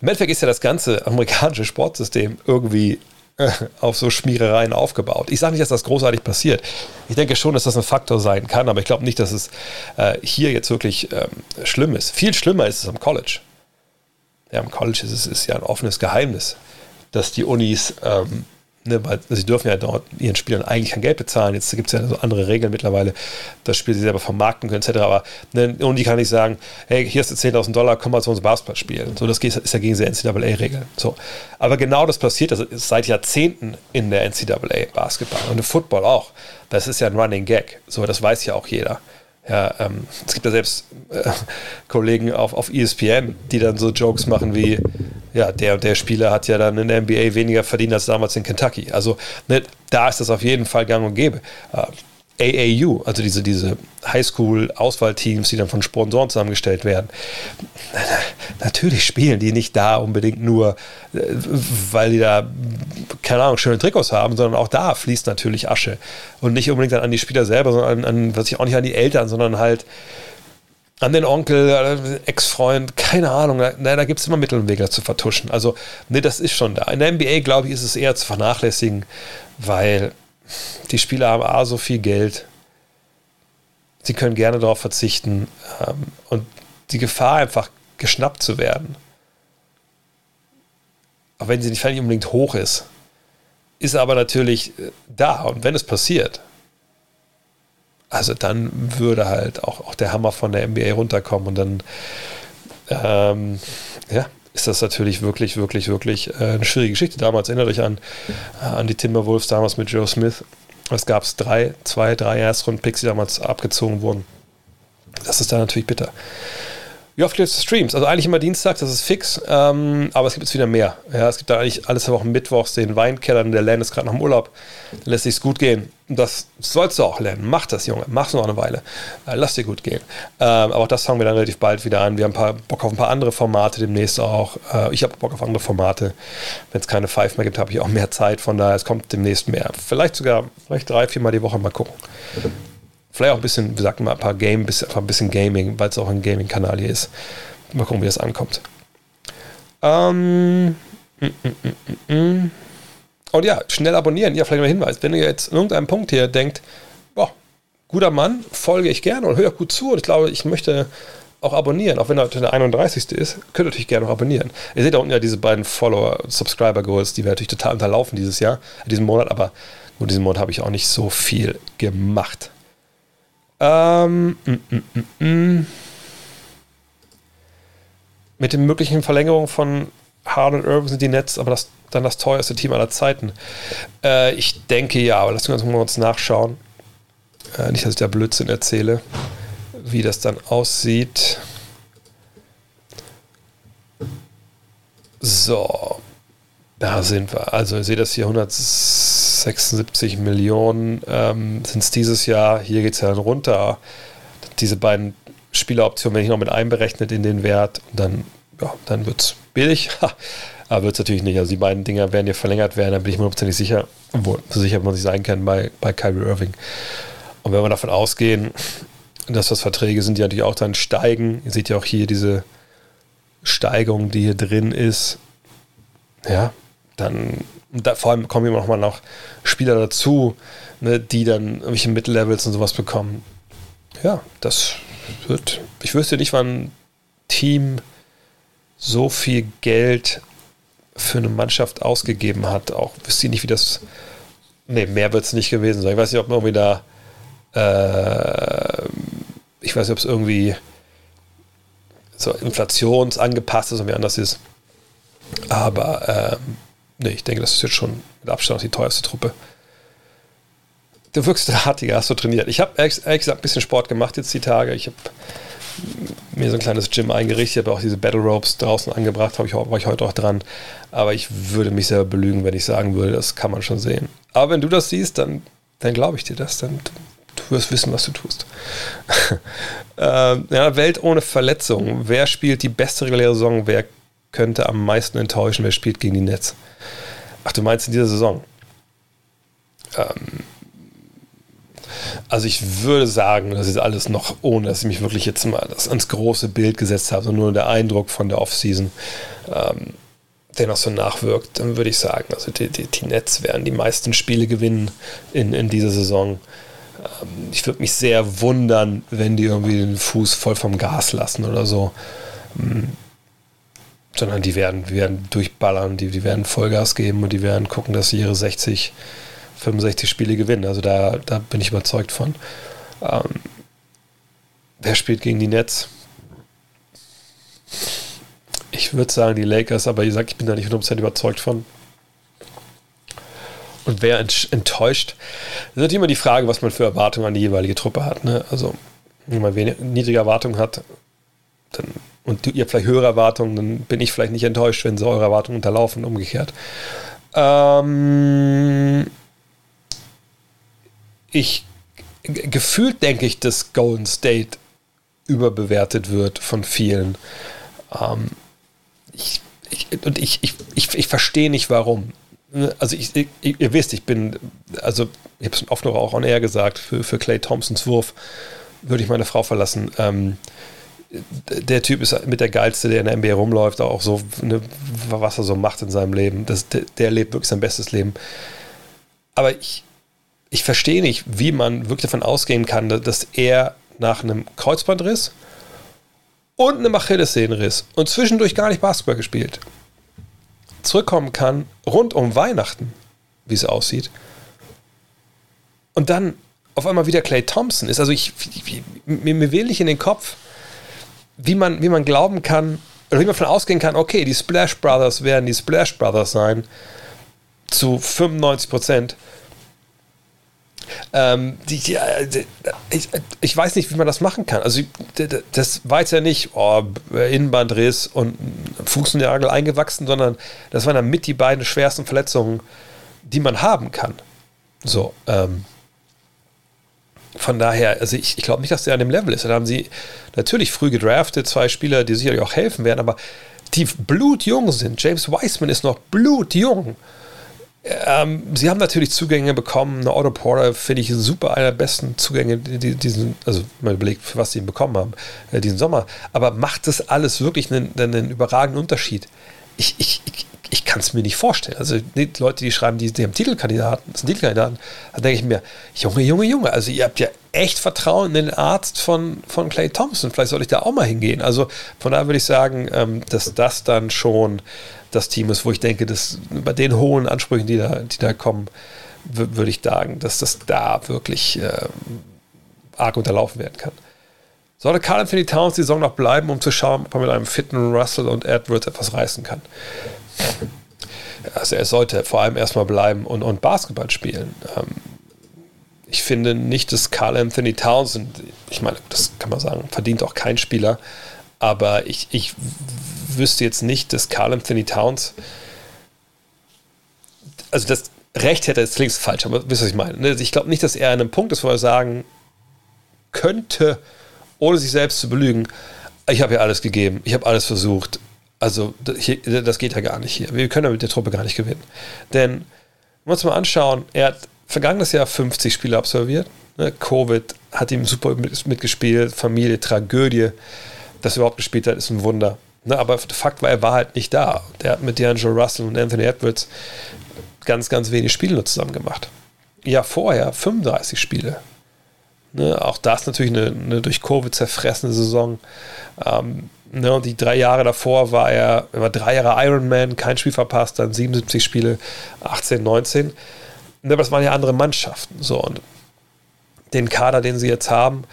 im Endeffekt ist ja das ganze amerikanische Sportsystem irgendwie äh, auf so Schmierereien aufgebaut. Ich sage nicht, dass das großartig passiert. Ich denke schon, dass das ein Faktor sein kann, aber ich glaube nicht, dass es äh, hier jetzt wirklich ähm, schlimm ist. Viel schlimmer ist es am College ja, im College ist es ist ja ein offenes Geheimnis, dass die Unis, ähm, ne, weil sie dürfen ja dort ihren Spielern eigentlich kein Geld bezahlen. Jetzt gibt es ja so andere Regeln mittlerweile, das Spiel sie selber vermarkten können, etc. Aber eine Uni kann nicht sagen, hey, hier du 10.000 Dollar, komm mal zu uns Basketball spielen. So, das ist ja gegen die NCAA-Regeln. So. Aber genau das passiert also seit Jahrzehnten in der NCAA Basketball und im Football auch. Das ist ja ein Running Gag. So, das weiß ja auch jeder. Ja, ähm, es gibt ja selbst äh, Kollegen auf, auf ESPN, die dann so Jokes machen wie, ja, der und der Spieler hat ja dann in der NBA weniger verdient als damals in Kentucky. Also ne, da ist das auf jeden Fall gang und gäbe. Äh, AAU, also diese, diese Highschool-Auswahlteams, die dann von Sponsoren zusammengestellt werden. Natürlich spielen die nicht da unbedingt nur, äh, weil die da, keine Ahnung, schöne Trikots haben, sondern auch da fließt natürlich Asche. Und nicht unbedingt dann an die Spieler selber, sondern an, was ich auch nicht an die Eltern, sondern halt an den Onkel, äh, Ex-Freund, keine Ahnung. Na, da gibt es immer Mittel und Wege, zu vertuschen. Also, nee, das ist schon da. In der NBA, glaube ich, ist es eher zu vernachlässigen, weil die Spieler haben A, so viel Geld. Sie können gerne darauf verzichten. Ähm, und die Gefahr, einfach geschnappt zu werden, auch wenn sie nicht unbedingt hoch ist, ist aber natürlich äh, da. Und wenn es passiert, also dann würde halt auch, auch der Hammer von der NBA runterkommen und dann ähm, ja, ist das natürlich wirklich, wirklich, wirklich äh, eine schwierige Geschichte. Damals erinnert euch an, äh, an die Timberwolves damals mit Joe Smith. Es gab drei, zwei, drei Erstrunden-Picks, die damals abgezogen wurden. Das ist dann natürlich bitter. Wie oft gibt es Streams? Also eigentlich immer Dienstags, das ist fix, ähm, aber es gibt jetzt wieder mehr. Ja, es gibt da eigentlich alles Wochen Mittwochs den Weinkeller, der Len ist gerade noch im Urlaub, dann lässt sich's gut gehen. Und das sollst du auch lernen. Mach das, Junge. Mach's noch eine Weile. Äh, lass dir gut gehen. Ähm, aber auch das fangen wir dann relativ bald wieder an. Wir haben ein paar, Bock auf ein paar andere Formate demnächst auch. Äh, ich habe Bock auf andere Formate. Wenn es keine Five mehr gibt, habe ich auch mehr Zeit. Von daher, es kommt demnächst mehr. Vielleicht sogar, vielleicht drei, viermal die Woche mal gucken. Vielleicht auch ein bisschen, wie gesagt, mal ein paar Game, ein bisschen Gaming, weil es auch ein Gaming-Kanal hier ist. Mal gucken, wie das ankommt. Ähm, mm, mm, mm, und ja, schnell abonnieren. Ja, vielleicht mal Hinweis. Wenn ihr jetzt in irgendeinem Punkt hier denkt, boah, guter Mann, folge ich gerne und höre gut zu. Und ich glaube, ich möchte auch abonnieren, auch wenn er der 31. ist, könnt ihr natürlich gerne auch abonnieren. Ihr seht da unten ja diese beiden Follower-Subscriber-Goals, die wir natürlich total unterlaufen dieses Jahr, diesen Monat, aber nur diesen Monat habe ich auch nicht so viel gemacht. Ähm, mm, mm, mm, mm. Mit den möglichen Verlängerungen von Harden und Irving sind die Nets aber das, dann das teuerste Team aller Zeiten. Äh, ich denke ja, aber lass uns mal uns nachschauen. Äh, nicht, dass ich da Blödsinn erzähle, wie das dann aussieht. So, da sind wir. Also ihr seht das hier, 176 Millionen ähm, sind es dieses Jahr. Hier geht es ja dann runter. Diese beiden Spieleroptionen wenn ich noch mit einberechnet in den Wert. Und dann, ja, dann wird es billig. Aber wird es natürlich nicht. Also die beiden Dinger werden hier verlängert werden, da bin ich mir hundertprozentig sicher. Obwohl, so sicher man sich sein kann bei, bei Kyrie Irving. Und wenn wir davon ausgehen, dass das Verträge sind, die natürlich auch dann steigen. Ihr seht ja auch hier diese Steigerung, die hier drin ist. Ja, dann, da, vor allem kommen immer noch mal noch Spieler dazu, ne, die dann irgendwelche Mittellevels und sowas bekommen. Ja, das wird. Ich wüsste nicht, wann Team so viel Geld für eine Mannschaft ausgegeben hat. Auch wüsste ich nicht, wie das. Ne, mehr wird es nicht gewesen sein. Ich weiß nicht, ob man irgendwie da. Äh, ich weiß nicht, ob es irgendwie so inflationsangepasst ist und wie anders ist. Aber ähm, nee, ich denke, das ist jetzt schon mit Abstand die teuerste Truppe. Du wirkst artiger, hast du trainiert. Ich habe ehrlich gesagt ein bisschen Sport gemacht jetzt die Tage. Ich habe mir so ein kleines Gym eingerichtet, habe auch diese Battle Ropes draußen angebracht, ich, war ich heute auch dran. Aber ich würde mich selber belügen, wenn ich sagen würde, das kann man schon sehen. Aber wenn du das siehst, dann, dann glaube ich dir das. Dann du wirst wissen, was du tust. äh, ja, Welt ohne Verletzung. Wer spielt die beste reguläre Saison? Wer könnte am meisten enttäuschen? Wer spielt gegen die Nets? Ach, du meinst in dieser Saison? Ähm, also ich würde sagen, das ist alles noch, ohne dass ich mich wirklich jetzt mal das ans große Bild gesetzt habe, sondern nur der Eindruck von der Offseason, ähm, der noch so nachwirkt, dann würde ich sagen, also die, die, die Nets werden die meisten Spiele gewinnen in, in dieser Saison. Ähm, ich würde mich sehr wundern, wenn die irgendwie den Fuß voll vom Gas lassen oder so. Ähm, sondern die werden, werden durchballern, die, die werden Vollgas geben und die werden gucken, dass sie ihre 60, 65 Spiele gewinnen. Also da, da bin ich überzeugt von. Ähm, wer spielt gegen die Nets? Ich würde sagen die Lakers, aber ich sage, ich bin da nicht 100% überzeugt von. Und wer enttäuscht? Das ist natürlich immer die Frage, was man für Erwartungen an die jeweilige Truppe hat. Ne? Also, wenn man niedrige Erwartungen hat, dann und ihr vielleicht höhere Erwartungen, dann bin ich vielleicht nicht enttäuscht, wenn sie eure Erwartungen unterlaufen, umgekehrt. Ähm, ich gefühlt denke ich, dass Golden State überbewertet wird von vielen. Ähm, ich, ich, und ich, ich, ich, ich verstehe nicht warum. Also ich, ich, ihr wisst, ich bin, also ich habe es oft noch auch on air gesagt, für, für Clay Thompsons Wurf würde ich meine Frau verlassen. Ähm, der Typ ist mit der geilste, der in der NBA rumläuft, auch so, ne, was er so macht in seinem Leben. Das, der, der, lebt wirklich sein bestes Leben. Aber ich, ich verstehe nicht, wie man wirklich davon ausgehen kann, dass er nach einem Kreuzbandriss und einem Achillessehnenriss und zwischendurch gar nicht Basketball gespielt, zurückkommen kann rund um Weihnachten wie es aussieht. Und dann auf einmal wieder Clay Thompson ist. Also ich, mir, mir will nicht in den Kopf, wie man, wie man glauben kann, oder wie man davon ausgehen kann, okay, die Splash Brothers werden die Splash Brothers sein, zu 95 Prozent. Ähm, die, die, die, ich, ich, weiß nicht, wie man das machen kann. Also das war jetzt ja nicht oh, Innenbandriss und Fußnagel eingewachsen, sondern das waren dann mit die beiden schwersten Verletzungen, die man haben kann. So, ähm, von daher, also ich, ich glaube nicht, dass der an dem Level ist. Da haben sie natürlich früh gedraftet, zwei Spieler, die sicherlich auch helfen werden, aber die blutjung sind. James Wiseman ist noch blutjung. Ähm, sie haben natürlich Zugänge bekommen. Eine Otto Porter finde ich super, einer der besten Zugänge, die, diesen, also mal überlegt, für was sie ihn bekommen haben, äh, diesen Sommer. Aber macht das alles wirklich einen, einen überragenden Unterschied? Ich, ich, ich, ich kann es mir nicht vorstellen. Also die Leute, die schreiben, die, die haben Titelkandidaten, sind Titelkandidaten, da denke ich mir, Junge, Junge, Junge, also ihr habt ja echt Vertrauen in den Arzt von, von Clay Thompson. Vielleicht soll ich da auch mal hingehen. Also von daher würde ich sagen, ähm, dass das dann schon das Team ist, wo ich denke, dass bei den hohen Ansprüchen, die da, die da kommen, würde ich sagen, dass das da wirklich äh, arg unterlaufen werden kann. Sollte Carl Anthony Towns die Saison noch bleiben, um zu schauen, ob er mit einem fitten Russell und Edwards etwas reißen kann? Also er sollte vor allem erstmal bleiben und, und Basketball spielen. Ähm, ich finde nicht, dass Carl Anthony Townsend, ich meine, das kann man sagen, verdient auch kein Spieler, aber ich, ich wüsste jetzt nicht, dass Carl Anthony Towns, also das Recht hätte, jetzt links falsch, aber wisst ihr, was ich meine? Ne? Ich glaube nicht, dass er an einem Punkt ist, wo er sagen könnte, ohne sich selbst zu belügen, ich habe ja alles gegeben, ich habe alles versucht, also das geht ja gar nicht hier. Wir können ja mit der Truppe gar nicht gewinnen. Denn, wenn wir uns mal anschauen, er hat vergangenes Jahr 50 Spiele absolviert. Ne? Covid hat ihm super mitgespielt, Familie, Tragödie. Dass er überhaupt gespielt hat, ist ein Wunder. Ne? Aber Fakt war, er war halt nicht da. Der hat mit D'Angelo Russell und Anthony Edwards ganz, ganz wenig Spiele nur zusammen gemacht. Ja, vorher 35 Spiele. Ne? Auch das natürlich eine, eine durch Covid zerfressene Saison. Ähm, Ne, die drei Jahre davor war er, er war drei Jahre Ironman, kein Spiel verpasst, dann 77 Spiele, 18, 19. Ne, aber das waren ja andere Mannschaften. So, und den Kader, den sie jetzt haben,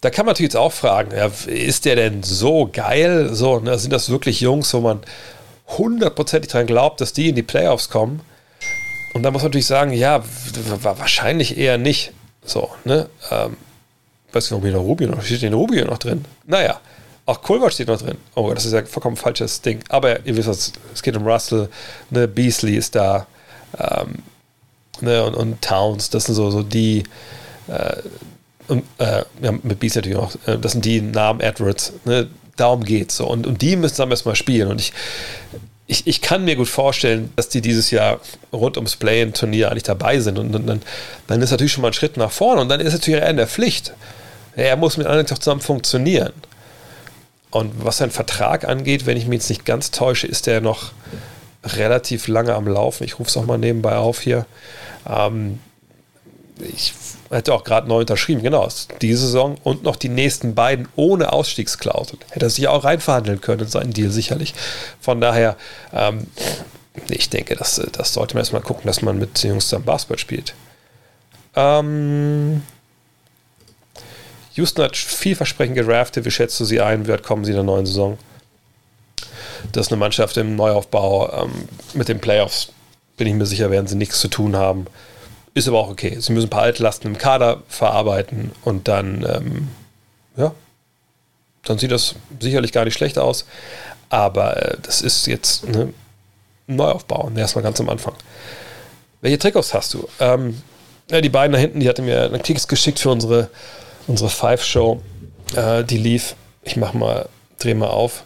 da kann man natürlich jetzt auch fragen, ja, ist der denn so geil? So, ne, sind das wirklich Jungs, wo man hundertprozentig daran glaubt, dass die in die Playoffs kommen? Und da muss man natürlich sagen, ja, wahrscheinlich eher nicht. So, ne? Ähm, weiß nicht, ob hier noch Rubio noch, steht den Rubio noch drin? Naja, auch Kulver steht noch drin. Oh, das ist ja vollkommen falsches Ding. Aber ihr wisst was, es geht um Russell, ne, Beasley ist da, ähm, ne, und, und, Towns, das sind so, so die, äh, und, äh, ja, mit Beasley natürlich auch, äh, das sind die Namen Edwards, ne, darum geht's so. Und, und die müssen dann erstmal spielen. Und ich, ich, ich kann mir gut vorstellen, dass die dieses Jahr rund ums Play-In-Turnier eigentlich dabei sind. Und, und dann, dann ist natürlich schon mal ein Schritt nach vorne. Und dann ist natürlich eher in der Pflicht. Er muss mit anderen zusammen funktionieren. Und was seinen Vertrag angeht, wenn ich mich jetzt nicht ganz täusche, ist er noch relativ lange am Laufen. Ich rufe es auch mal nebenbei auf hier. Ähm, ich hätte auch gerade neu unterschrieben, genau. Diese Saison und noch die nächsten beiden ohne Ausstiegsklausel. Hätte er sich auch reinverhandeln können in seinen Deal sicherlich. Von daher, ähm, ich denke, das, das sollte man erstmal gucken, dass man mit den Jungs zusammen Basketball spielt. Ähm, Houston hat vielversprechend gedraftet. Wie schätzt du sie ein? Wie weit kommen sie in der neuen Saison? Das ist eine Mannschaft im Neuaufbau. Ähm, mit den Playoffs bin ich mir sicher, werden sie nichts zu tun haben. Ist aber auch okay. Sie müssen ein paar Altlasten im Kader verarbeiten und dann, ähm, ja, dann sieht das sicherlich gar nicht schlecht aus. Aber äh, das ist jetzt ne, ein Neuaufbau. Erstmal ganz am Anfang. Welche Trikots hast du? Ähm, ja, die beiden da hinten, die hatte mir einen Klicks geschickt für unsere unsere Five-Show, äh, die lief. Ich mach mal, dreh mal auf.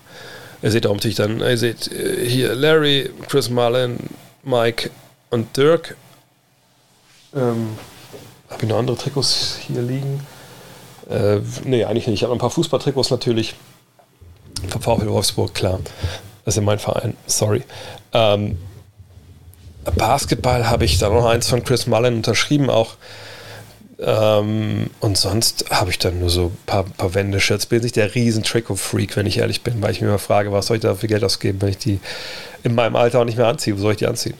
Ihr seht auch natürlich dann, ihr seht äh, hier Larry, Chris Mullen, Mike und Dirk. Ähm, Habe ich noch andere Trikots hier liegen? Äh, nee, eigentlich nicht. Ich habe ein paar Fußballtrikots natürlich. Vom VfL Wolfsburg, klar. Das ist mein Verein, sorry. Ähm, Basketball habe ich da noch eins von Chris Mullen unterschrieben, auch ähm, und sonst habe ich dann nur so ein paar, paar Wände-Shirts. Bin nicht der riesen Trikot-Freak, wenn ich ehrlich bin, weil ich mir immer frage, was soll ich da für Geld ausgeben, wenn ich die in meinem Alter auch nicht mehr anziehe? Wo soll ich die anziehen?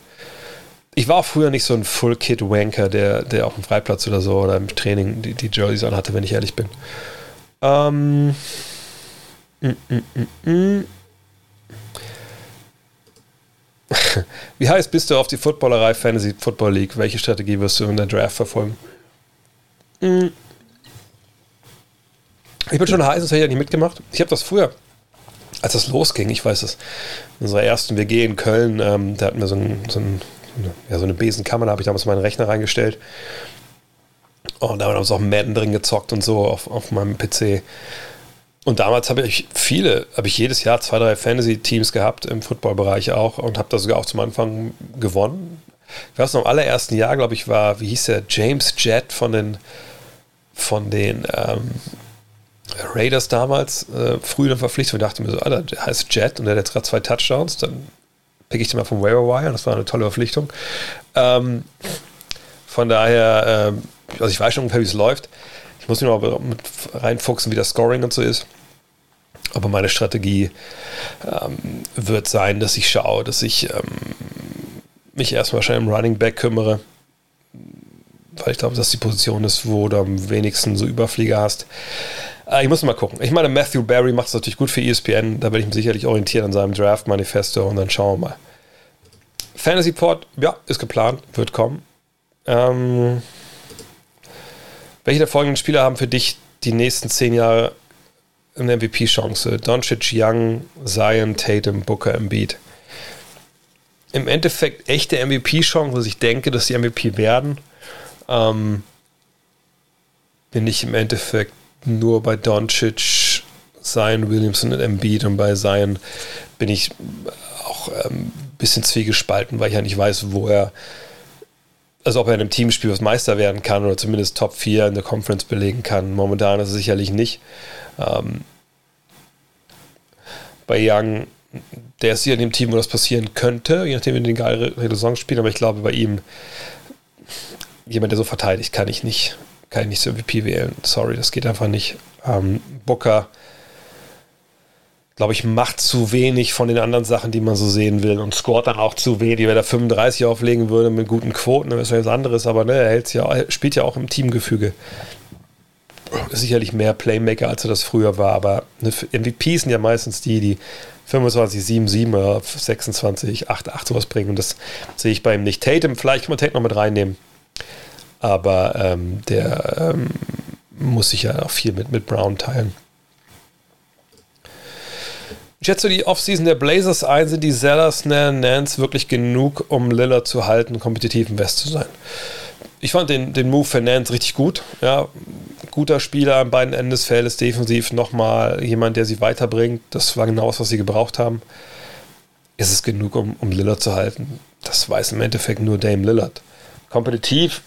ich war auch früher nicht so ein Full-Kit-Wanker, der, der auf dem Freiplatz oder so oder im Training die, die Jerseys anhatte, wenn ich ehrlich bin. Ähm, mm, mm, mm, mm. Wie heiß bist du auf die Footballerei Fantasy Football League? Welche Strategie wirst du in der Draft verfolgen? Ich bin schon heiß, das hätte ich ja nicht mitgemacht. Ich habe das früher, als das losging, ich weiß es, in unserer ersten WG in Köln, ähm, da hatten wir so, ein, so, ein, ja, so eine Besenkammer, da habe ich damals meinen Rechner reingestellt. Und da haben wir uns auch Madden drin gezockt und so auf, auf meinem PC. Und damals habe ich viele, habe ich jedes Jahr zwei, drei Fantasy-Teams gehabt, im Football-Bereich auch, und habe das sogar auch zum Anfang gewonnen. Ich weiß noch, im allerersten Jahr, glaube ich, war, wie hieß der, James Jett von den, von den ähm, Raiders damals, äh, früh der Verpflichtung. Ich dachte mir so, Alter, der heißt Jet und der hat jetzt gerade zwei Touchdowns, dann pick ich den mal vom Waiver Wire, das war eine tolle Verpflichtung. Ähm, von daher, ähm, also ich weiß schon ungefähr, wie es läuft. Ich muss mich noch mit reinfuchsen, wie das Scoring und so ist. Aber meine Strategie ähm, wird sein, dass ich schaue, dass ich ähm, mich erstmal schnell im Running Back kümmere. Weil ich glaube, dass die Position ist, wo du am wenigsten so Überflieger hast. Äh, ich muss mal gucken. Ich meine, Matthew Barry macht es natürlich gut für ESPN. Da werde ich mich sicherlich orientieren an seinem Draft-Manifesto und dann schauen wir mal. Fantasy Port, ja, ist geplant, wird kommen. Ähm, welche der folgenden Spieler haben für dich die nächsten zehn Jahre eine MVP-Chance? Doncic, Young, Zion, Tatum, Booker, Embiid. Im Endeffekt echte MVP-Chance, ich denke, dass die MVP werden, ähm, bin ich im Endeffekt nur bei Doncic, Zion, Williamson und Embiid und bei Zion bin ich auch ein ähm, bisschen zwiegespalten, weil ich ja nicht weiß, wo er also ob er in einem Teamspiel was Meister werden kann oder zumindest Top 4 in der Conference belegen kann. Momentan ist es sicherlich nicht. Ähm, bei Young, der ist hier in dem Team, wo das passieren könnte, je nachdem, wie den geile Saison spielen, aber ich glaube, bei ihm, jemand, der so verteidigt, kann ich nicht, kann ich nicht zur MVP wählen. Sorry, das geht einfach nicht. Ähm, Booker glaube ich, macht zu wenig von den anderen Sachen, die man so sehen will und scoret dann auch zu wenig. Wenn er 35 auflegen würde mit guten Quoten, dann ist das was anderes, aber ne, er hält ja, spielt ja auch im Teamgefüge. Sicherlich mehr Playmaker, als er das früher war, aber ne, MVPs sind ja meistens die, die 25, 7, 7 oder 26, 8, 8 sowas bringen und das sehe ich bei ihm nicht. Tatum, vielleicht kann man Tatum noch mit reinnehmen, aber ähm, der ähm, muss sich ja auch viel mit, mit Brown teilen. Schätzt du die Offseason der Blazers ein? Sind die Sellers, Nance wirklich genug, um Lillard zu halten, kompetitiv im West zu sein? Ich fand den, den Move für Nance richtig gut. Ja, guter Spieler an beiden Enden des Feldes, defensiv nochmal jemand, der sie weiterbringt. Das war genau das, was sie gebraucht haben. Ist es genug, um, um Lillard zu halten? Das weiß im Endeffekt nur Dame Lillard. Kompetitiv,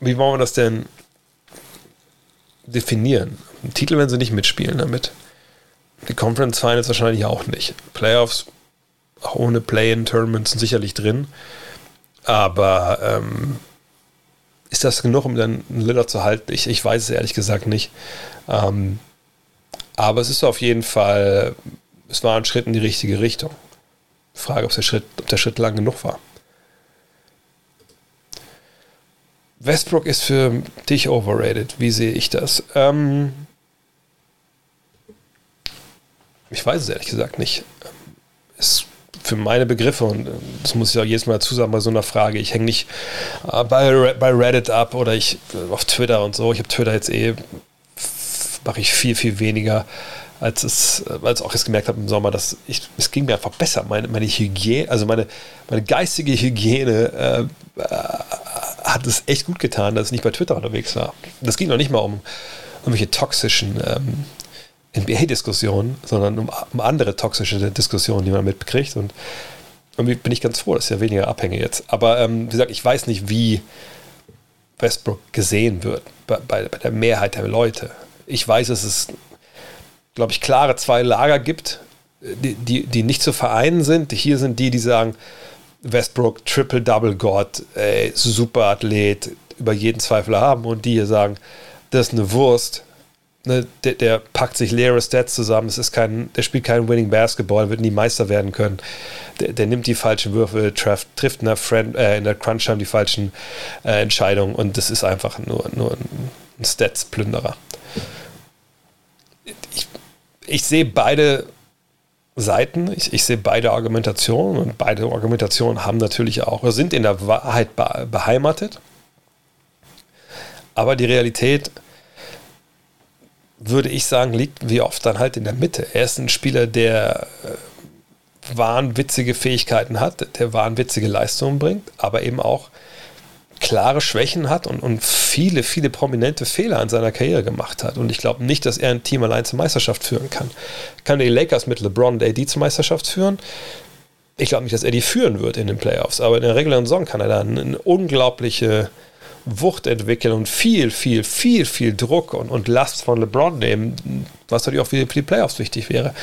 wie wollen wir das denn definieren? Einen Titel werden sie nicht mitspielen damit. Die Conference Finals wahrscheinlich auch nicht. Playoffs auch ohne Play-in-Tournaments sind sicherlich drin. Aber ähm, ist das genug, um dann einen Lillard zu halten? Ich, ich weiß es ehrlich gesagt nicht. Ähm, aber es ist auf jeden Fall, es war ein Schritt in die richtige Richtung. Frage, ob der Schritt, ob der Schritt lang genug war. Westbrook ist für dich overrated. Wie sehe ich das? Ähm, ich weiß es ehrlich gesagt nicht. Ist für meine Begriffe, und das muss ich auch jedes Mal dazu sagen bei so einer Frage, ich hänge nicht äh, bei, bei Reddit ab oder ich äh, auf Twitter und so. Ich habe Twitter jetzt eh, mache ich viel, viel weniger, als es, als auch jetzt gemerkt habe im Sommer, dass ich, es ging mir einfach besser. Meine, meine Hygiene, also meine, meine geistige Hygiene äh, äh, hat es echt gut getan, dass ich nicht bei Twitter unterwegs war. Das ging noch nicht mal um irgendwelche toxischen ähm, NBA-Diskussionen, sondern um, um, andere toxische Diskussionen, die man mitkriegt. Und irgendwie bin ich ganz froh, dass ich ja weniger abhänge jetzt. Aber ähm, wie gesagt, ich weiß nicht, wie Westbrook gesehen wird bei, bei, bei der Mehrheit der Leute. Ich weiß, dass es, glaube ich, klare zwei Lager gibt, die, die, die nicht zu vereinen sind. Hier sind die, die sagen, Westbrook, Triple-Double-God, super Athlet, über jeden Zweifel haben. Und die hier sagen, das ist eine Wurst, ne, der, der, packt sich leere Stats zusammen. Es ist kein, der spielt kein Winning Basketball, wird nie Meister werden können. Der, der nimmt die falschen Würfe, trifft, trifft in der, Friend, äh, in der Crunch-Time die falschen äh, Entscheidungen und das ist einfach nur, nur ein, ein Stats-Plünderer. Ich, ich sehe beide Seiten, ich, ich, sehe beide Argumentationen und beide Argumentationen haben natürlich auch, sind in der Wahrheit beheimatet. Aber die Realität würde ich sagen, liegt wie oft dann halt in der Mitte. Er ist ein Spieler, der äh, wahnwitzige Fähigkeiten hat, der wahnwitzige Leistungen bringt, aber eben auch klare Schwächen hat und, und viele, viele prominente Fehler in seiner Karriere gemacht hat. Und ich glaube nicht, dass er ein Team allein zur Meisterschaft führen kann. Kann die Lakers mit LeBron und AD zur Meisterschaft führen? Ich glaube nicht, dass er die führen wird in den Playoffs, aber in der regulären Saison kann er da eine, eine unglaubliche Wucht entwickeln und viel, viel, viel, viel Druck und, und Last von LeBron nehmen, was natürlich auch für die Playoffs wichtig wäre.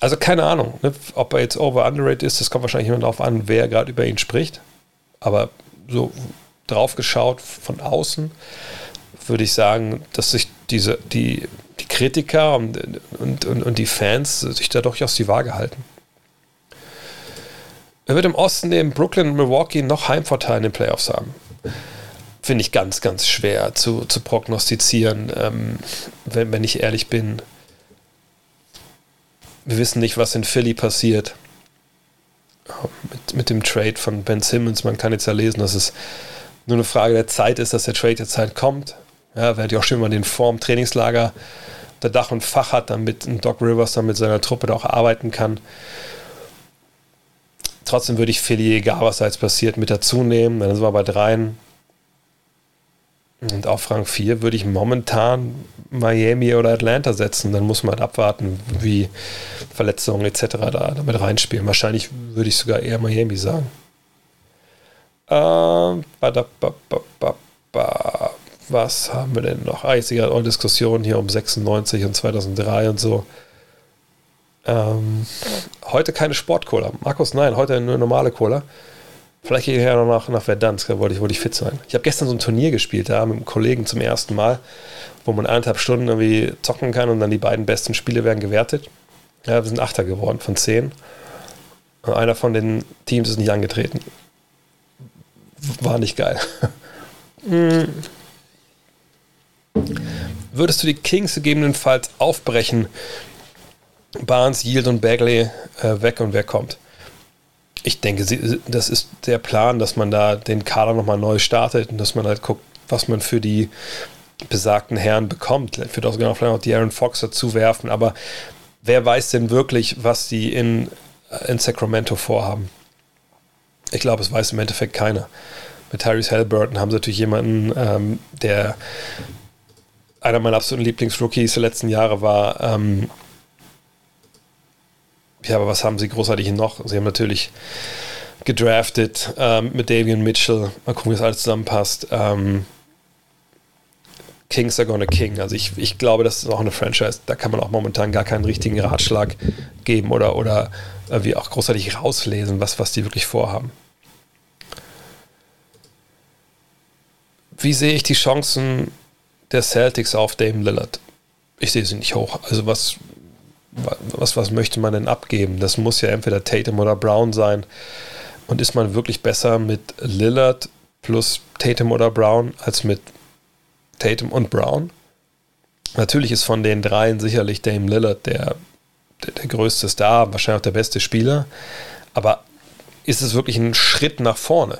Also keine Ahnung, ne, ob er jetzt over underrated ist, das kommt wahrscheinlich immer darauf an, wer gerade über ihn spricht. Aber so drauf geschaut von außen würde ich sagen, dass sich diese, die, die Kritiker und, und, und, und die Fans sich da durchaus die Waage halten. Er wird im Osten neben Brooklyn und Milwaukee noch Heimvorteil in den Playoffs haben finde ich ganz, ganz schwer zu, zu prognostizieren, ähm, wenn, wenn ich ehrlich bin. Wir wissen nicht, was in Philly passiert. Mit, mit dem Trade von Ben Simmons, man kann jetzt ja lesen, dass es nur eine Frage der Zeit ist, dass der Trade jetzt halt kommt. Ja, wäre ja auch schön, wenn man den Form Trainingslager der Dach und Fach hat, damit Doc Rivers dann mit seiner Truppe da auch arbeiten kann. Trotzdem würde ich Philly, egal was da jetzt passiert, mit dazu nehmen. Dann sind wir bei dreien. Und auf Rang 4 würde ich momentan Miami oder Atlanta setzen. Dann muss man halt abwarten, wie Verletzungen etc. da damit reinspielen. Wahrscheinlich würde ich sogar eher Miami sagen. Ähm, was haben wir denn noch? Ah, ich sehe gerade Diskussionen hier um 96 und 2003 und so. Ähm, heute keine Sportcola. Markus, nein, heute eine normale Cola. Vielleicht gehe ich ja noch nach, nach Verdansk, da wollte ich, wollte ich fit sein. Ich habe gestern so ein Turnier gespielt, da mit einem Kollegen zum ersten Mal, wo man eineinhalb Stunden irgendwie zocken kann und dann die beiden besten Spiele werden gewertet. Ja, wir sind Achter geworden von zehn. Und einer von den Teams ist nicht angetreten. War nicht geil. Würdest du die Kings gegebenenfalls aufbrechen? Barnes, Yield und Bagley äh, weg und wer kommt? Ich denke, das ist der Plan, dass man da den Kader nochmal neu startet und dass man halt guckt, was man für die besagten Herren bekommt. Ich würde auch genau vielleicht auch die Aaron Fox dazu werfen, aber wer weiß denn wirklich, was die in, in Sacramento vorhaben? Ich glaube, es weiß im Endeffekt keiner. Mit Tyrese Halliburton haben sie natürlich jemanden, ähm, der einer meiner absoluten Lieblingsrookies der letzten Jahre war, ähm, ja, aber was haben sie großartig noch? Sie haben natürlich gedraftet ähm, mit Davian Mitchell. Mal gucken, wie das alles zusammenpasst. Ähm, Kings are gonna king. Also ich, ich glaube, das ist auch eine Franchise. Da kann man auch momentan gar keinen richtigen Ratschlag geben oder, oder wie auch großartig rauslesen, was, was die wirklich vorhaben. Wie sehe ich die Chancen der Celtics auf Dame Lillard? Ich sehe sie nicht hoch. Also was was, was möchte man denn abgeben? Das muss ja entweder Tatum oder Brown sein. Und ist man wirklich besser mit Lillard plus Tatum oder Brown als mit Tatum und Brown? Natürlich ist von den dreien sicherlich Dame Lillard der, der, der größte Star, wahrscheinlich auch der beste Spieler. Aber ist es wirklich ein Schritt nach vorne?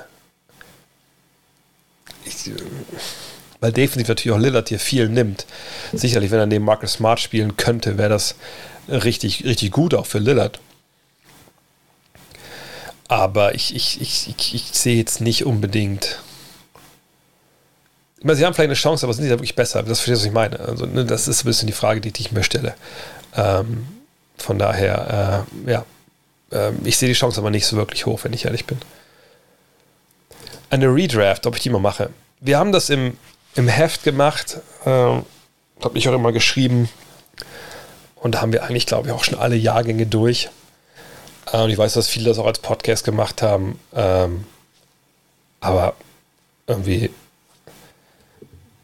Ich, weil definitiv natürlich auch Lillard hier viel nimmt. Sicherlich, wenn er neben Marcus Smart spielen könnte, wäre das richtig, richtig gut, auch für Lillard. Aber ich, ich, ich, ich, sehe jetzt nicht unbedingt. Ich meine, sie haben vielleicht eine Chance, aber sind sie da wirklich besser? Das verstehst du, was ich meine. Also, ne, das ist ein bisschen die Frage, die, die ich mir stelle. Ähm, von daher, äh, ja, äh, ich sehe die Chance aber nicht so wirklich hoch, wenn ich ehrlich bin. Eine Redraft, ob ich die mal mache. Wir haben das im, im Heft gemacht, äh, habe ich auch immer geschrieben, und da haben wir eigentlich, glaube ich, auch schon alle Jahrgänge durch. Und ich weiß, dass viele das auch als Podcast gemacht haben. Ähm, aber irgendwie,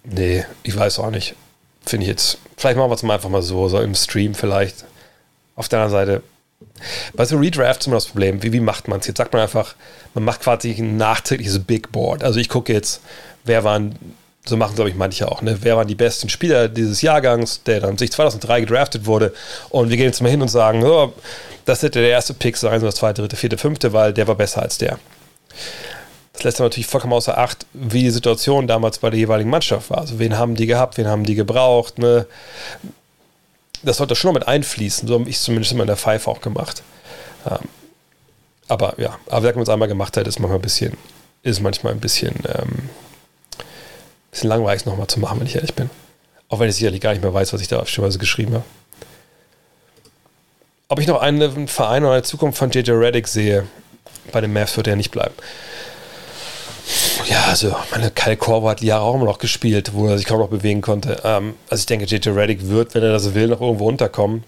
nee, ich weiß auch nicht. finde ich jetzt, vielleicht machen wir es mal einfach mal so, so im Stream vielleicht. Auf der anderen Seite, bei so Redrafts ist immer das Problem, wie, wie macht man es? Jetzt sagt man einfach, man macht quasi ein nachträgliches Big Board. Also ich gucke jetzt, wer waren, so machen glaube ich manche auch, ne? wer waren die besten Spieler dieses Jahrgangs, der dann sich 2003 gedraftet wurde und wir gehen jetzt mal hin und sagen, oh, das hätte der erste Pick sein, so das zweite, dritte, vierte, fünfte, weil der war besser als der. Das lässt aber natürlich vollkommen außer Acht, wie die Situation damals bei der jeweiligen Mannschaft war. Also wen haben die gehabt, wen haben die gebraucht. Ne? Das sollte schon noch mit einfließen. So habe ich es zumindest immer in der Pfeife auch gemacht. Ähm, aber ja, aber wenn man es einmal gemacht hat, ist manchmal ein bisschen, ist manchmal ein bisschen, ähm, bisschen langweilig nochmal zu machen, wenn ich ehrlich bin. Auch wenn ich sicherlich gar nicht mehr weiß, was ich da auf geschrieben habe. Ob ich noch einen Verein oder eine Zukunft von JJ Reddick sehe, bei den Mavs wird er nicht bleiben. Ja, also meine Kyle Korver hat Jahre auch immer noch gespielt, wo er sich kaum noch bewegen konnte. Ähm, also ich denke, JJ Reddick wird, wenn er das will, noch irgendwo unterkommen.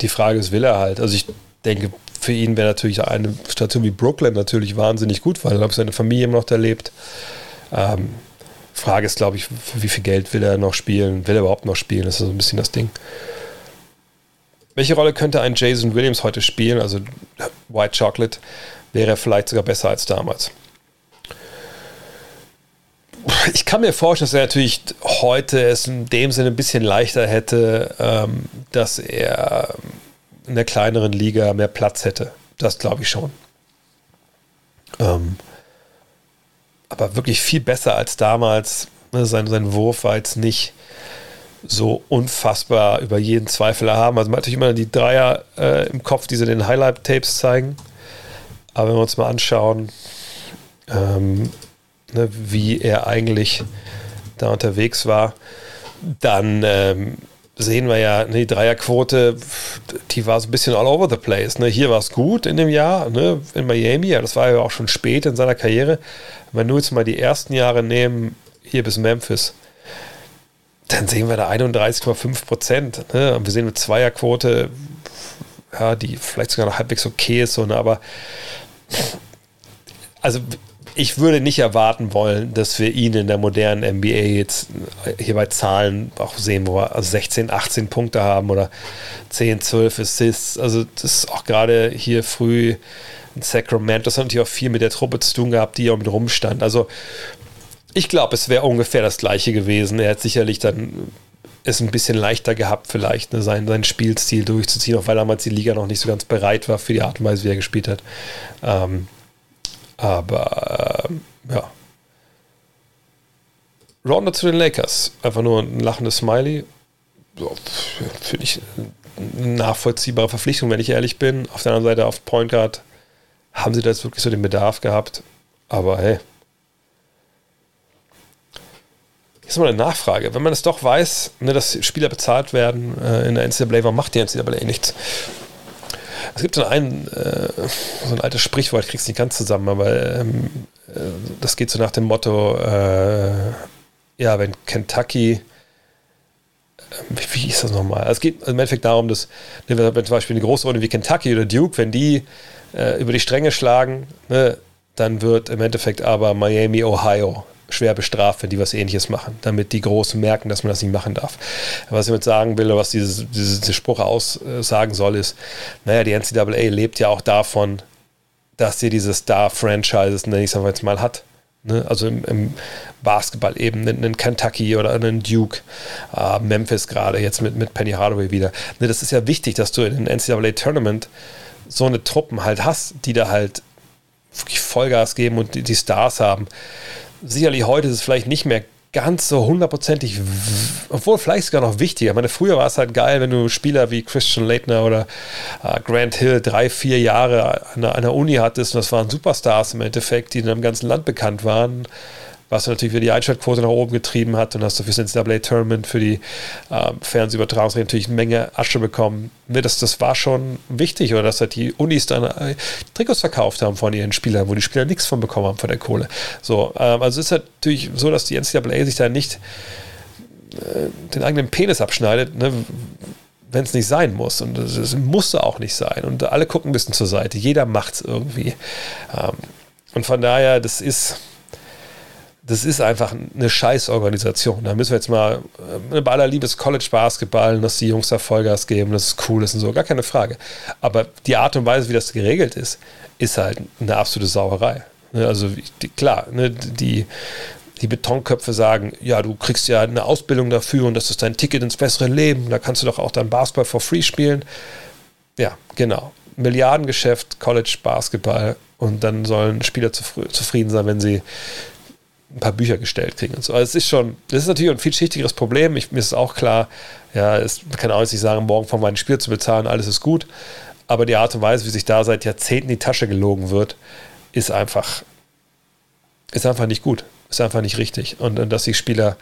Die Frage ist, will er halt? Also ich denke, für ihn wäre natürlich eine Station wie Brooklyn natürlich wahnsinnig gut, weil er glaube seine Familie immer noch da lebt. Ähm, Frage ist, glaube ich, für wie viel Geld will er noch spielen? Will er überhaupt noch spielen? Das ist so ein bisschen das Ding. Welche Rolle könnte ein Jason Williams heute spielen? Also White Chocolate wäre er vielleicht sogar besser als damals ich kann mir vorstellen, dass er natürlich heute es in dem Sinne ein bisschen leichter hätte, ähm, dass er in der kleineren Liga mehr Platz hätte. Das glaube ich schon. Ähm, aber wirklich viel besser als damals. Ne, sein, sein Wurf war jetzt nicht so unfassbar über jeden Zweifel erhaben. Also man hat natürlich immer die Dreier äh, im Kopf, die sie den Highlight-Tapes zeigen. Aber wenn wir uns mal anschauen, ähm, ne, wie er eigentlich da unterwegs war, dann ähm, sehen wir ja, ne, die Dreierquote, die war so ein bisschen all over the place. Ne? Hier war es gut in dem Jahr, ne, in Miami, ja, das war ja auch schon spät in seiner Karriere. Wenn wir nur jetzt mal die ersten Jahre nehmen, hier bis Memphis, dann sehen wir da 31,5 Prozent. Ne? Und wir sehen eine Zweierquote, ja, die vielleicht sogar noch halbwegs okay ist, so, ne? aber also ich würde nicht erwarten wollen, dass wir ihn in der modernen NBA jetzt hier bei Zahlen auch sehen, wo wir 16, 18 Punkte haben oder 10, 12 Assists. Also das ist auch gerade hier früh in Sacramento. Das hat natürlich auch viel mit der Truppe zu tun gehabt, die auch mit rumstand. Also ich glaube, es wäre ungefähr das gleiche gewesen. Er hat sicherlich dann es ein bisschen leichter gehabt, vielleicht ne, seinen, seinen Spielstil durchzuziehen, auch weil damals die Liga noch nicht so ganz bereit war für die Art und Weise, wie er gespielt hat. Ähm, aber äh, ja. Rondo zu den Lakers. Einfach nur ein lachendes Smiley. So, Finde ich eine nachvollziehbare Verpflichtung, wenn ich ehrlich bin. Auf der anderen Seite, auf Point Guard haben sie da jetzt wirklich so den Bedarf gehabt. Aber hey. Jetzt mal eine Nachfrage. Wenn man es doch weiß, ne, dass Spieler bezahlt werden äh, in der NCAA, warum macht die NCAA nichts? Es gibt so ein, äh, so ein altes Sprichwort, ich krieg's nicht ganz zusammen, aber ähm, äh, das geht so nach dem Motto, äh, ja, wenn Kentucky, ähm, wie, wie ist das nochmal? Es geht im Endeffekt darum, dass, ne, wenn zum Beispiel eine große Runde wie Kentucky oder Duke, wenn die äh, über die Stränge schlagen, ne, dann wird im Endeffekt aber Miami, Ohio schwer bestraft, wenn die was ähnliches machen, damit die Großen merken, dass man das nicht machen darf. Was ich damit sagen will, oder was dieses, dieses, dieser Spruch aussagen soll, ist, naja, die NCAA lebt ja auch davon, dass sie diese Star-Franchises, nenne ich es jetzt mal, hat. Ne? Also im, im, Basketball eben, einen Kentucky oder einen Duke, äh, Memphis gerade, jetzt mit, mit Penny Hardaway wieder. Ne, das ist ja wichtig, dass du in den NCAA-Tournament so eine Truppen halt hast, die da halt Vollgas geben und die, die Stars haben sicherlich heute ist es vielleicht nicht mehr ganz so hundertprozentig, obwohl vielleicht sogar noch wichtiger. Ich meine, früher war es halt geil, wenn du Spieler wie Christian Leitner oder äh, Grant Hill drei, vier Jahre an der Uni hattest und das waren Superstars im Endeffekt, die in einem ganzen Land bekannt waren was natürlich für die Einschaltquote nach oben getrieben hat und hast du für das NCAA-Tournament, für die äh, Fernsehübertragungsrechte natürlich eine Menge Asche bekommen. Ne, das, das war schon wichtig, oder dass halt die Unis dann äh, Trikots verkauft haben von ihren Spielern, wo die Spieler nichts von bekommen haben von der Kohle. So, ähm, also es ist halt natürlich so, dass die NCAA sich da nicht äh, den eigenen Penis abschneidet, ne, wenn es nicht sein muss. Und es musste auch nicht sein. Und alle gucken ein bisschen zur Seite. Jeder macht es irgendwie. Ähm, und von daher, das ist das ist einfach eine Scheißorganisation. Da müssen wir jetzt mal äh, bei aller Liebe College Basketball, dass die Jungs da Vollgas geben, dass es cool ist und so, gar keine Frage. Aber die Art und Weise, wie das geregelt ist, ist halt eine absolute Sauerei. Ne, also die, klar, ne, die, die Betonköpfe sagen, ja, du kriegst ja eine Ausbildung dafür und das ist dein Ticket ins bessere Leben, da kannst du doch auch dein Basketball for free spielen. Ja, genau. Milliardengeschäft, College Basketball und dann sollen Spieler zufrieden sein, wenn sie ein paar Bücher gestellt kriegen und so. Also es ist schon, das ist natürlich ein vielschichtigeres Problem. Ich, mir ist auch klar, ja, es kann auch nicht sagen, morgen von meinem Spiel zu bezahlen, alles ist gut. Aber die Art und Weise, wie sich da seit Jahrzehnten die Tasche gelogen wird, ist einfach, ist einfach nicht gut. Ist einfach nicht richtig. Und, und dass die Spieler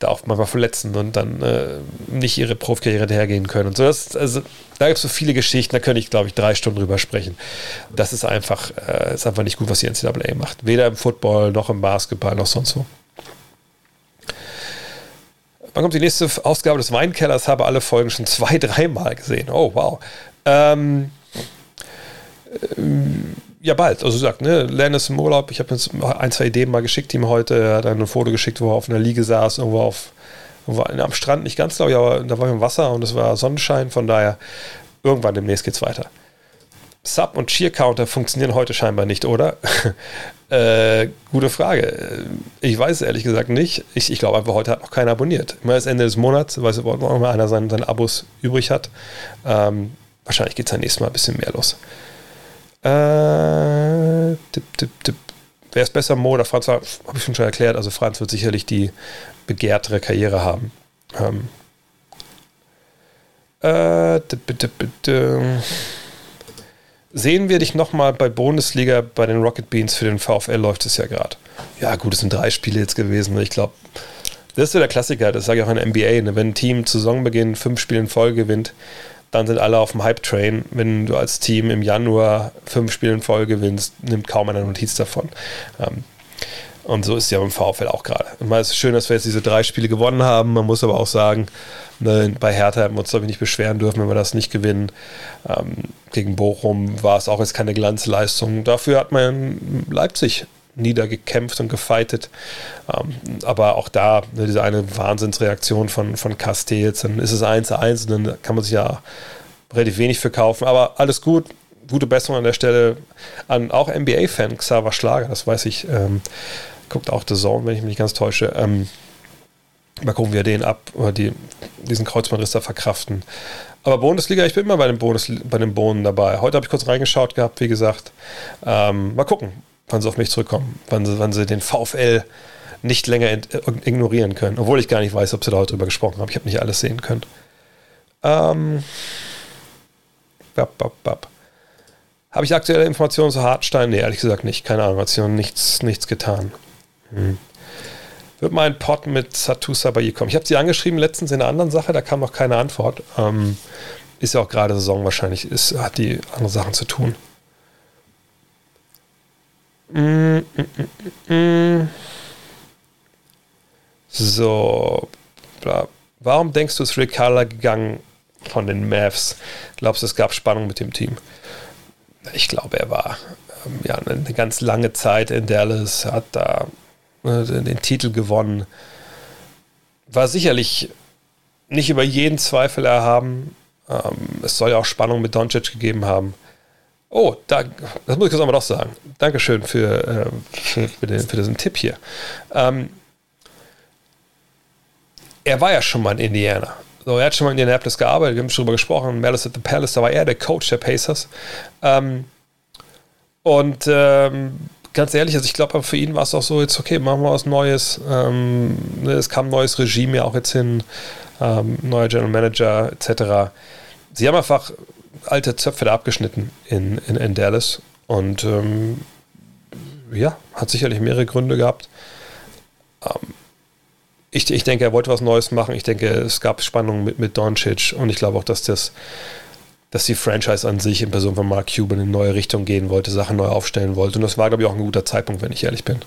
da auch manchmal verletzen und dann äh, nicht ihre Profikarriere hergehen können. Und so, das, also, da gibt es so viele Geschichten, da könnte ich, glaube ich, drei Stunden drüber sprechen. Das ist einfach, äh, ist einfach nicht gut, was die NCAA macht. Weder im Football, noch im Basketball, noch sonst wo. Wann kommt die nächste Ausgabe des Weinkellers? Habe alle Folgen schon zwei, dreimal gesehen. Oh, wow. Ähm, ähm, ja, bald. Also sagt, ne, Len ist im Urlaub. Ich habe jetzt ein, zwei Ideen mal geschickt ihm heute. Er hat ein Foto geschickt, wo er auf einer Liege saß, irgendwo auf irgendwo am Strand, nicht ganz, glaube ich, aber da war im Wasser und es war Sonnenschein. Von daher, irgendwann demnächst geht's weiter. Sub und Cheer Counter funktionieren heute scheinbar nicht, oder? äh, gute Frage. Ich weiß es ehrlich gesagt nicht. Ich, ich glaube einfach, heute hat noch keiner abonniert. Immer das Ende des Monats, weil auch mal einer seine, seine Abos übrig hat. Ähm, wahrscheinlich geht es dann nächstes Mal ein bisschen mehr los. Äh, tipp, tipp, tipp. Wer ist besser, Mo oder Franz? Habe ich schon schon erklärt. Also Franz wird sicherlich die begehrtere Karriere haben. Ähm, äh, tipp, tipp, Sehen wir dich nochmal bei Bundesliga bei den Rocket Beans für den VfL läuft es ja gerade. Ja, gut, es sind drei Spiele jetzt gewesen. Ich glaube, das ist so der Klassiker, das sage ich auch in der NBA. Ne? Wenn ein Team zu Saisonbeginn fünf Spiele in Folge gewinnt, dann sind alle auf dem Hype-Train. Wenn du als Team im Januar fünf Spiele in Folge gewinnst, nimmt kaum einer Notiz davon. Ähm, und so ist es ja beim VfL auch gerade. Es ist schön, dass wir jetzt diese drei Spiele gewonnen haben. Man muss aber auch sagen, ne, bei Hertha hätten wir uns, glaube ich, nicht beschweren dürfen, wenn wir das nicht gewinnen. Ähm, gegen Bochum war es auch jetzt keine Glanzleistung. Dafür hat man Leipzig niedergekämpft und gefeitet. Ähm, aber auch da ne, diese eine Wahnsinnsreaktion von, von Castells, dann ist es 1-1 und dann kann man sich ja relativ wenig verkaufen. Aber alles gut, gute Besserung an der Stelle an auch NBA-Fan Xaver Schlager, das weiß ich. Ähm, guckt auch The Zone, wenn ich mich nicht ganz täusche. Ähm, mal gucken, wie er den ab oder die, diesen Kreuzbandriss da verkraften. Aber Bundesliga, ich bin immer bei dem, Bonus, bei den Bohnen dabei. Heute habe ich kurz reingeschaut gehabt, wie gesagt. Ähm, mal gucken, wann sie auf mich zurückkommen, wann sie, wann sie den VfL nicht länger ignorieren können. Obwohl ich gar nicht weiß, ob sie da heute drüber gesprochen haben. Ich habe nicht alles sehen können. Ähm, bap, bap, bap. Habe ich aktuelle Informationen zu Hartstein? Nee, ehrlich gesagt nicht. Keine Ahnung, hat sich noch nichts, nichts getan. Hm. Wird mal ein Pod mit Satusa bei ihr kommen. Ich habe sie angeschrieben letztens in einer anderen Sache, da kam noch keine Antwort. Ähm, ist ja auch gerade Saison wahrscheinlich, ist, hat die andere Sachen zu tun. So, warum denkst du, ist Rick Carla gegangen von den Mavs? Glaubst du, es gab Spannung mit dem Team? Ich glaube, er war ähm, ja, eine ganz lange Zeit in Dallas, hat da äh, den Titel gewonnen. War sicherlich nicht über jeden Zweifel erhaben. Ähm, es soll ja auch Spannung mit Doncic gegeben haben. Oh, da, das muss ich jetzt aber doch sagen. Dankeschön für, äh, für, für, den, für, diesen Tipp hier. Ähm, er war ja schon mal in Indiana. So, er hat schon mal in Indianapolis gearbeitet, wir haben schon darüber gesprochen, Malice at the Palace, da war er der Coach der Pacers. Ähm, und ähm, ganz ehrlich, also ich glaube, für ihn war es auch so, jetzt okay, machen wir was Neues. Ähm, ne, es kam ein neues Regime ja auch jetzt hin, ähm, neuer General Manager etc. Sie haben einfach alte Zöpfe da abgeschnitten in, in, in Dallas. Und ähm, ja, hat sicherlich mehrere Gründe gehabt. Ähm, ich, ich denke, er wollte was Neues machen. Ich denke, es gab Spannungen mit, mit Doncic und ich glaube auch, dass das dass die Franchise an sich in Person von Mark Cuban in eine neue Richtung gehen wollte, Sachen neu aufstellen wollte. Und das war, glaube ich, auch ein guter Zeitpunkt, wenn ich ehrlich bin.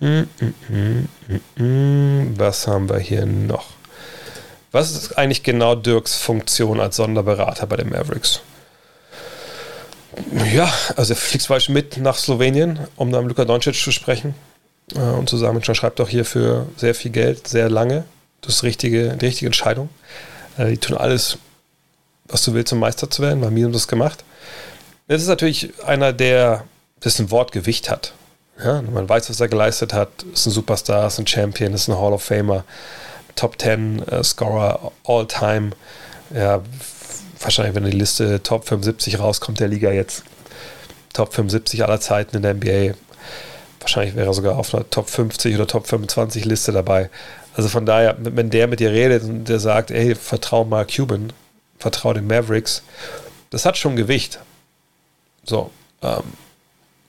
Mm, mm, mm, was haben wir hier noch? Was ist eigentlich genau Dirks Funktion als Sonderberater bei den Mavericks? Ja, also er fliegt zum Beispiel mit nach Slowenien, um dann mit Luka Doncic zu sprechen äh, und zu sagen, schon schreibt doch hier für sehr viel Geld, sehr lange. Das ist richtige, die richtige Entscheidung. Äh, die tun alles, was du willst, um Meister zu werden. Bei mir haben das gemacht. Das ist natürlich einer, der dessen Wort Gewicht hat. Ja, man weiß, was er geleistet hat. Ist ein Superstar, ist ein Champion, ist ein Hall of Famer, Top 10 äh, Scorer all time. Ja, wahrscheinlich, wenn die Liste Top 75 rauskommt der Liga jetzt, Top 75 aller Zeiten in der NBA. Wahrscheinlich wäre er sogar auf einer Top 50 oder Top 25 Liste dabei. Also von daher, wenn der mit dir redet und der sagt, ey, vertrau Mark Cuban, vertrau den Mavericks, das hat schon Gewicht. So, ähm,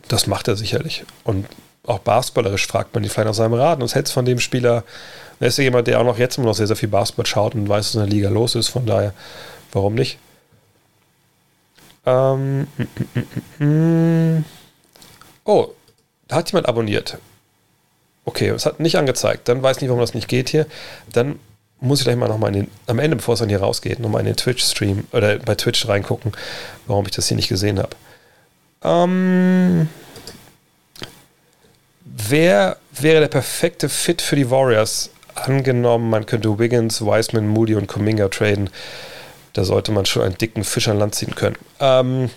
das macht er sicherlich. Und auch basketballerisch fragt man ihn vielleicht nach seinem Rat. Was hältst du von dem Spieler? Er ist ja jemand, der auch noch jetzt immer noch sehr, sehr viel Basketball schaut und weiß, was in der Liga los ist. Von daher, warum nicht? Ähm, mm, mm, mm, oh, da hat jemand abonniert. Okay, es hat nicht angezeigt. Dann weiß nicht, warum das nicht geht hier. Dann muss ich gleich mal nochmal am Ende, bevor es dann hier rausgeht, nochmal in den Twitch-Stream oder bei Twitch reingucken, warum ich das hier nicht gesehen habe. Ähm, wer wäre der perfekte Fit für die Warriors? Angenommen, man könnte Wiggins, Wiseman, Moody und Kuminga traden. Da sollte man schon einen dicken Fisch an Land ziehen können. Ähm,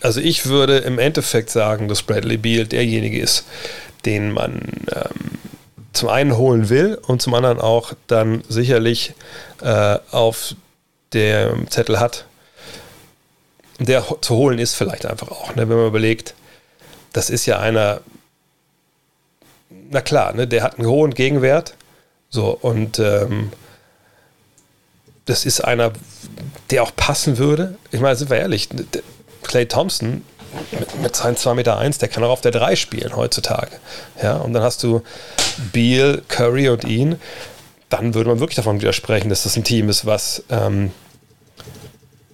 also ich würde im Endeffekt sagen, dass Bradley Beal derjenige ist, den man ähm, zum einen holen will und zum anderen auch dann sicherlich äh, auf dem Zettel hat. Der zu holen ist vielleicht einfach auch, ne, wenn man überlegt, das ist ja einer, na klar, ne, der hat einen hohen Gegenwert. So, und ähm, das ist einer, der auch passen würde. Ich meine, sind wir ehrlich, Clay Thompson mit, mit seinen 2,1 Meter, eins, der kann auch auf der 3 spielen heutzutage. Ja, und dann hast du Beal, Curry und ihn. Dann würde man wirklich davon widersprechen, dass das ein Team ist, was, ähm,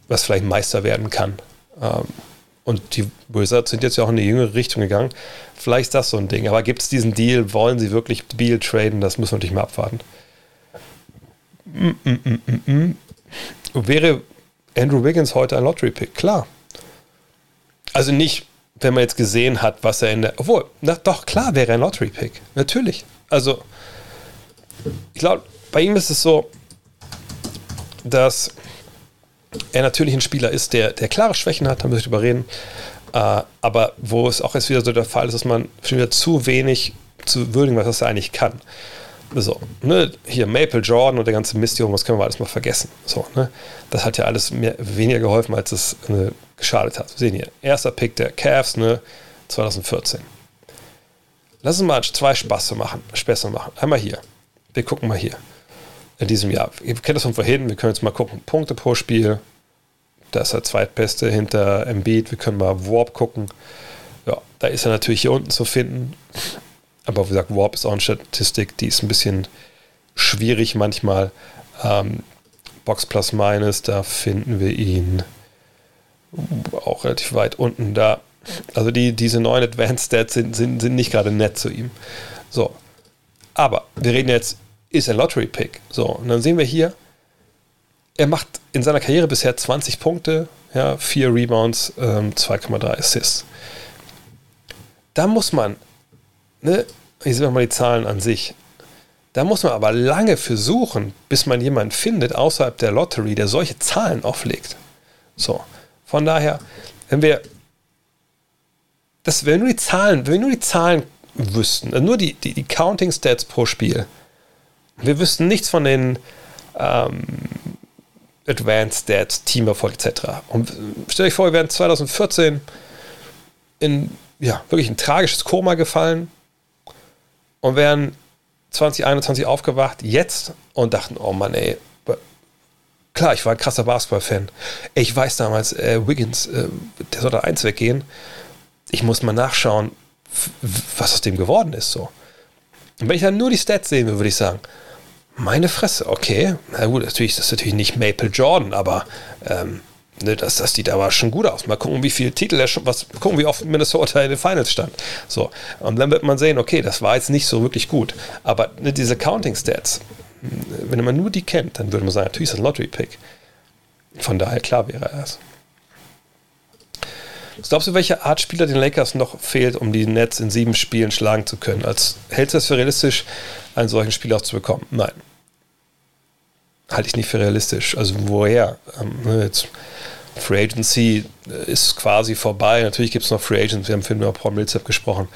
was vielleicht Meister werden kann. Ähm, und die Wizards sind jetzt ja auch in eine jüngere Richtung gegangen. Vielleicht ist das so ein Ding. Aber gibt es diesen Deal? Wollen sie wirklich Beal traden? Das müssen wir natürlich mal abwarten. Mm, mm, mm, mm, mm. Wäre Andrew Wiggins heute ein Lottery-Pick? Klar. Also nicht, wenn man jetzt gesehen hat, was er in der. Obwohl, na, doch, klar wäre er ein Lottery-Pick. Natürlich. Also, ich glaube, bei ihm ist es so, dass er natürlich ein Spieler ist, der, der klare Schwächen hat, da muss ich drüber reden. Äh, aber wo es auch jetzt wieder so der Fall ist, dass man schon wieder zu wenig zu würdigen, was er eigentlich kann. So, ne, hier Maple Jordan und der ganze Mist, was können wir alles mal vergessen. So, ne, das hat ja alles mehr, weniger geholfen, als es ne, geschadet hat. Wir sehen hier, erster Pick der Cavs, ne, 2014. Lass uns mal zwei Spaß machen, Späße machen. Einmal hier. Wir gucken mal hier. In diesem Jahr. Ihr kennt das von vorhin. Wir können jetzt mal gucken. Punkte pro Spiel. Das ist der zweitbeste hinter Embiid. Wir können mal Warp gucken. Ja, da ist er natürlich hier unten zu finden. Aber wie gesagt, Warp ist auch eine Statistik, die ist ein bisschen schwierig manchmal. Ähm, Box Plus Minus, da finden wir ihn auch relativ weit unten da. Also die, diese neuen Advanced Stats sind, sind, sind nicht gerade nett zu ihm. So. Aber wir reden jetzt, ist ein Lottery-Pick. So, und dann sehen wir hier, er macht in seiner Karriere bisher 20 Punkte, ja, 4 Rebounds, ähm, 2,3 Assists. Da muss man ne, hier sehen wir mal die Zahlen an sich. Da muss man aber lange für suchen, bis man jemanden findet außerhalb der Lottery, der solche Zahlen auflegt. So, von daher, wenn wir das, wenn wir nur die Zahlen, wenn wir nur die Zahlen wüssten, also nur die, die, die Counting Stats pro Spiel, wir wüssten nichts von den ähm, Advanced Stats, Teamerfolg etc. Und stellt euch vor, wir wären 2014 in ja, wirklich ein tragisches Koma gefallen, und wären 2021 aufgewacht, jetzt, und dachten, oh Mann, ey, klar, ich war ein krasser Basketball-Fan. Ich weiß damals, äh, Wiggins, äh, der soll da eins weggehen. Ich muss mal nachschauen, was aus dem geworden ist. So. Und wenn ich dann nur die Stats sehen würde, würde ich sagen, meine Fresse, okay, na gut, natürlich, das ist natürlich nicht Maple Jordan, aber ähm, Ne, das, das sieht aber schon gut aus. Mal gucken, wie viele Titel er schon, was, gucken, wie oft Minnesota in den Finals stand. So. Und dann wird man sehen, okay, das war jetzt nicht so wirklich gut. Aber ne, diese Counting Stats, wenn man nur die kennt, dann würde man sagen, natürlich ist das ein Lottery-Pick. Von daher, klar wäre er es. Was glaubst du, welche Art Spieler den Lakers noch fehlt, um die Nets in sieben Spielen schlagen zu können? Als, hältst du es für realistisch, einen solchen Spieler auch zu bekommen? Nein. Halte ich nicht für realistisch. Also woher? Ähm, ne, jetzt Free Agency äh, ist quasi vorbei. Natürlich gibt es noch Free Agents. Wir haben vorhin über Paul Millsap gesprochen.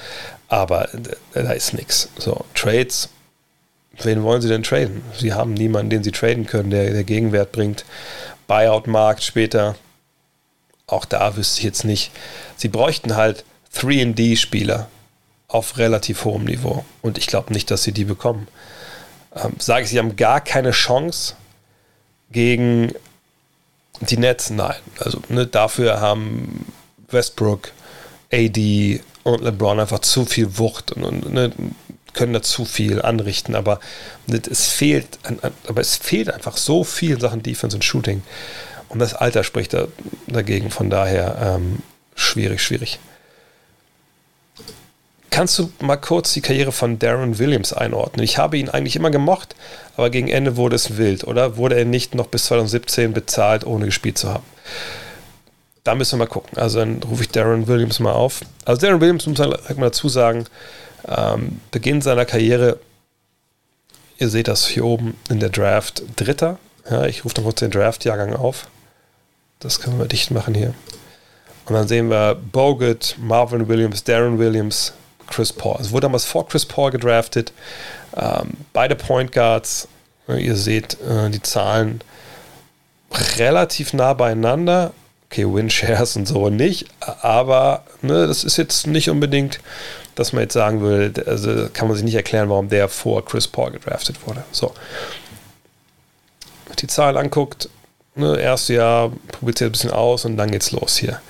Aber äh, da ist nichts. So, Trades. Wen wollen sie denn traden? Sie haben niemanden, den sie traden können, der, der Gegenwert bringt. Buyout-Markt später. Auch da wüsste ich jetzt nicht. Sie bräuchten halt 3D-Spieler auf relativ hohem Niveau. Und ich glaube nicht, dass sie die bekommen. Ähm, sage ich, sie haben gar keine Chance gegen die Nets. Nein. Also ne, dafür haben Westbrook, AD und LeBron einfach zu viel Wucht und, und ne, können da zu viel anrichten. Aber es fehlt, aber es fehlt einfach so viel in Sachen Defense und Shooting. Und das Alter spricht da, dagegen. Von daher ähm, schwierig, schwierig. Kannst du mal kurz die Karriere von Darren Williams einordnen? Ich habe ihn eigentlich immer gemocht, aber gegen Ende wurde es wild, oder? Wurde er nicht noch bis 2017 bezahlt, ohne gespielt zu haben? Da müssen wir mal gucken. Also dann rufe ich Darren Williams mal auf. Also Darren Williams muss man dazu sagen, ähm, Beginn seiner Karriere, ihr seht das hier oben in der Draft, Dritter. Ja, ich rufe dann kurz den Draft-Jahrgang auf. Das können wir dicht machen hier. Und dann sehen wir Bogut, Marvin Williams, Darren Williams, Chris Paul. Es wurde damals vor Chris Paul gedraftet. Ähm, beide Point Guards, ihr seht äh, die Zahlen relativ nah beieinander. Okay, Win-Shares und so nicht, aber ne, das ist jetzt nicht unbedingt, dass man jetzt sagen würde, also kann man sich nicht erklären, warum der vor Chris Paul gedraftet wurde. So. Die Zahlen anguckt, ne, erste Jahr publiziert ein bisschen aus und dann geht's los hier.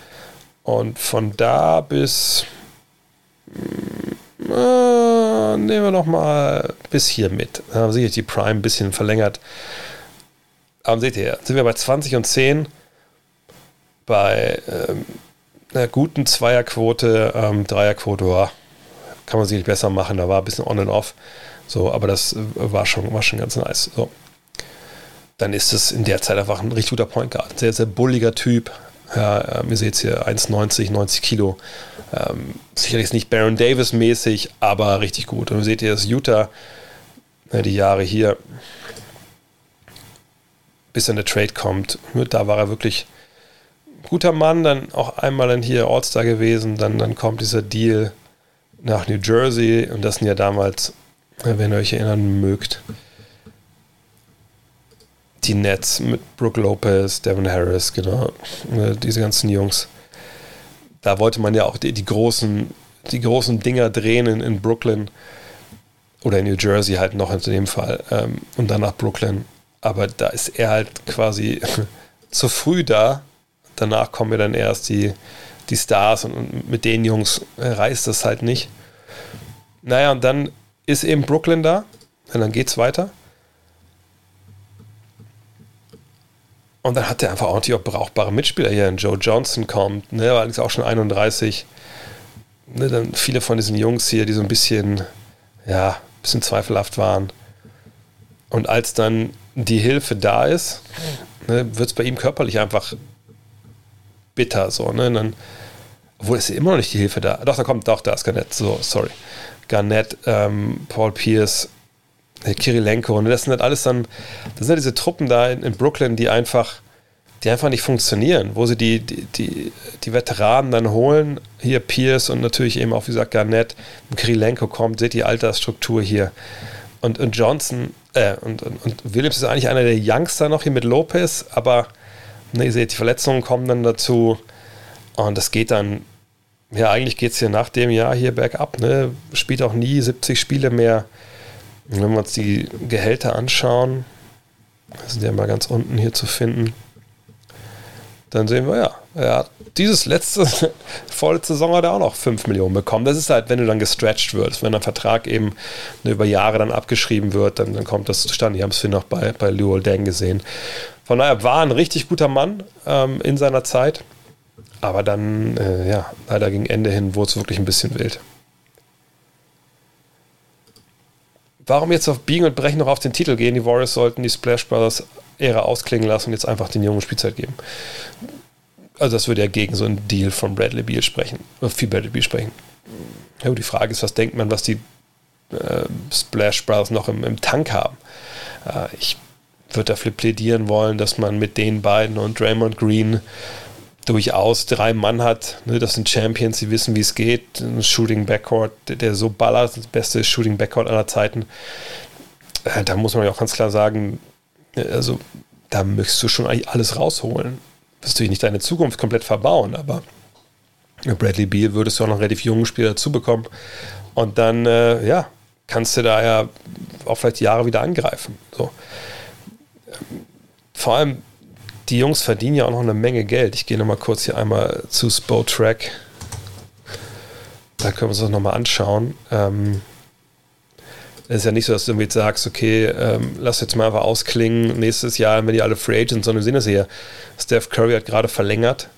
Und von da bis äh, nehmen wir noch mal bis hier mit. Da haben sich die Prime ein bisschen verlängert. Aber seht ihr, sind wir bei 20 und 10 bei ähm, einer guten Zweierquote, ähm, Dreierquote, ja, kann man sich nicht besser machen. Da war ein bisschen on and off. So, aber das äh, war schon, war schon ganz nice. So. Dann ist es in der Zeit einfach ein richtig guter Point Guard. Sehr, sehr bulliger Typ. Ja, ähm, ihr seht es hier, 1,90, 90 Kilo. Ähm, sicherlich nicht Baron Davis mäßig, aber richtig gut. Und ihr seht ihr, dass Utah ne, die Jahre hier, bis dann der Trade kommt, da war er wirklich guter Mann, dann auch einmal dann hier All-Star gewesen, dann, dann kommt dieser Deal nach New Jersey und das sind ja damals, wenn ihr euch erinnern mögt, die Nets mit Brooke Lopez, Devin Harris, genau, ne, diese ganzen Jungs. Da wollte man ja auch die, die großen, die großen Dinger drehen in, in, Brooklyn oder in New Jersey halt noch in dem Fall ähm, und dann nach Brooklyn. Aber da ist er halt quasi zu früh da danach kommen ja dann erst die, die Stars und, und mit den Jungs reißt das halt nicht. Naja, und dann ist eben Brooklyn da und dann geht's weiter. Und dann hat er einfach ordentlich auch brauchbare Mitspieler hier. Joe Johnson kommt, ne, war allerdings auch schon 31. Ne, dann viele von diesen Jungs hier, die so ein bisschen, ja, ein bisschen zweifelhaft waren. Und als dann die Hilfe da ist, ne, wird es bei ihm körperlich einfach bitter, so, ne? Dann, obwohl ist immer noch nicht die Hilfe da. Doch, da kommt, doch, da ist Garnett, so, sorry. Garnett, ähm, Paul Pierce, Kirilenko, und das sind halt alles dann, das sind halt diese Truppen da in, in, Brooklyn, die einfach, die einfach nicht funktionieren, wo sie die, die, die, die Veteranen dann holen, hier Pierce und natürlich eben auch, wie gesagt, Garnett, und Kirilenko kommt, seht die Altersstruktur hier. Und, und Johnson, äh, und, und, und Williams ist eigentlich einer der Youngster noch hier mit Lopez, aber Ne, ihr seht, die Verletzungen kommen dann dazu. Und das geht dann, ja, eigentlich geht es hier nach dem Jahr hier bergab. Ne? Spielt auch nie 70 Spiele mehr. Wenn wir uns die Gehälter anschauen, sind ja mal ganz unten hier zu finden, dann sehen wir ja, hat dieses letzte vorletzte Saison hat er auch noch 5 Millionen bekommen. Das ist halt, wenn du dann gestretched wirst, wenn ein Vertrag eben über Jahre dann abgeschrieben wird, dann, dann kommt das zustande. Die haben es hier noch bei, bei Luol Deng gesehen. Von daher war ein richtig guter Mann ähm, in seiner Zeit. Aber dann, äh, ja, leider gegen Ende hin wurde es wirklich ein bisschen wild. Warum jetzt auf Biegen und Brechen noch auf den Titel gehen? Die Warriors sollten die Splash Brothers Ära ausklingen lassen und jetzt einfach den Jungen Spielzeit geben. Also das würde ja gegen so einen Deal von Bradley Beal sprechen, viel Bradley Beal sprechen. Ja, die Frage ist, was denkt man, was die äh, Splash Brothers noch im, im Tank haben? Äh, ich würde dafür plädieren wollen, dass man mit den beiden und Draymond Green durchaus drei Mann hat. Ne, das sind Champions, die wissen, wie es geht. Ein Shooting Backcourt, der, der so ballert, das beste Shooting Backcourt aller Zeiten. Äh, da muss man ja auch ganz klar sagen, äh, also da möchtest du schon eigentlich alles rausholen. Wirst du nicht deine Zukunft komplett verbauen, aber Bradley Beal würdest du auch noch relativ jungen Spieler dazu bekommen. Und dann, äh, ja, kannst du da ja auch vielleicht Jahre wieder angreifen. So. Vor allem, die Jungs verdienen ja auch noch eine Menge Geld. Ich gehe nochmal kurz hier einmal zu Spotrack. Da können wir uns das nochmal anschauen. Ähm, es ist ja nicht so, dass du irgendwie sagst, okay, ähm, lass jetzt mal einfach ausklingen, nächstes Jahr, wenn die alle Free Agents, sondern wir sehen das hier. Steph Curry hat gerade verlängert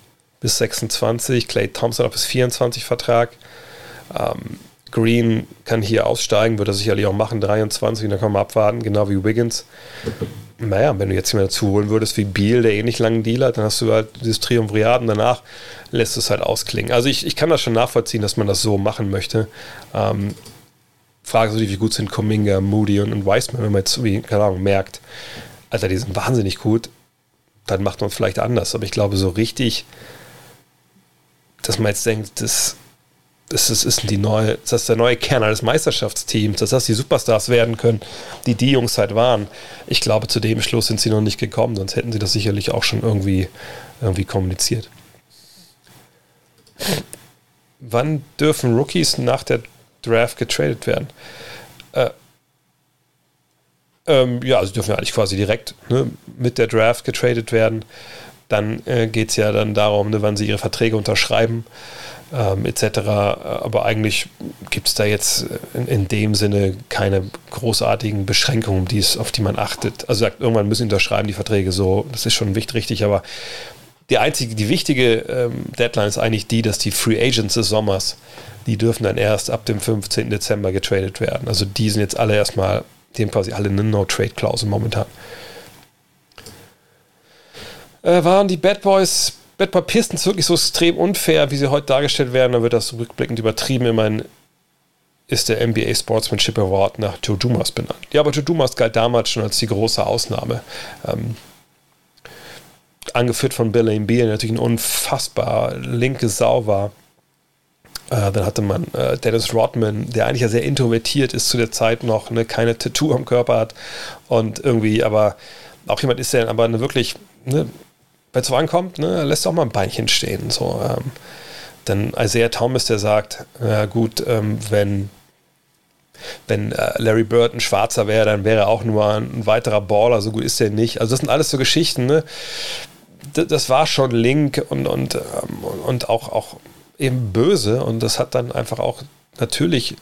bis 26, Clay Thompson hat bis 24 Vertrag. Ähm, Green kann hier aussteigen, wird er sicherlich auch machen, 23, dann kann man abwarten, genau wie Wiggins. Naja, wenn du jetzt jemanden dazu holen würdest wie Beal, der eh nicht langen Deal hat, dann hast du halt dieses Triumvirat und danach lässt es halt ausklingen. Also ich, ich kann das schon nachvollziehen, dass man das so machen möchte. Ähm, Frage ist wie gut sind Cominga, Moody und, und Weissman, wenn man jetzt, wie, keine Ahnung, merkt, Alter, die sind wahnsinnig gut, dann macht man es vielleicht anders. Aber ich glaube, so richtig, dass man jetzt denkt, das, das, ist, ist die neue, das ist der neue Kern eines Meisterschaftsteams, dass das die Superstars werden können, die die Jungs halt waren. Ich glaube, zu dem Schluss sind sie noch nicht gekommen, sonst hätten sie das sicherlich auch schon irgendwie, irgendwie kommuniziert. Wann dürfen Rookies nach der Draft getradet werden. Äh, ähm, ja, also dürfen ja eigentlich quasi direkt ne, mit der Draft getradet werden. Dann äh, geht es ja dann darum, ne, wann sie ihre Verträge unterschreiben, ähm, etc. Aber eigentlich gibt es da jetzt in, in, dem Sinne keine großartigen Beschränkungen, die's, auf die man achtet. Also sagt, irgendwann müssen unterschreiben die Verträge so, das ist schon wichtig, richtig, aber die einzige, die wichtige ähm, Deadline ist eigentlich die, dass die Free Agents des Sommers die dürfen dann erst ab dem 15. Dezember getradet werden. Also die sind jetzt alle erstmal, die haben quasi alle eine No-Trade-Klausel momentan. Äh, waren die Bad Boys, Bad Boy Pistons wirklich so extrem unfair, wie sie heute dargestellt werden? Dann wird das rückblickend übertrieben. Immerhin ist der NBA Sportsmanship Award nach Joe Dumas benannt. Ja, aber Joe Dumas galt damals schon als die große Ausnahme. Ähm, angeführt von Bill Beal, der natürlich ein unfassbar linke Sau war äh, dann hatte man äh, Dennis Rodman, der eigentlich ja sehr introvertiert ist zu der Zeit noch, ne, keine Tattoo am Körper hat und irgendwie, aber auch jemand ist, der aber eine wirklich, ne, wenn es so ankommt, ne, lässt auch mal ein Beinchen stehen. So, ähm, dann Isaiah Thomas, der sagt, ja gut, ähm, wenn wenn äh, Larry Bird ein Schwarzer wäre, dann wäre er auch nur ein, weiterer Baller, so gut ist er nicht. Also das sind alles so Geschichten, ne? das, das war schon Link und, und, ähm, und auch, auch eben böse und das hat dann einfach auch natürlich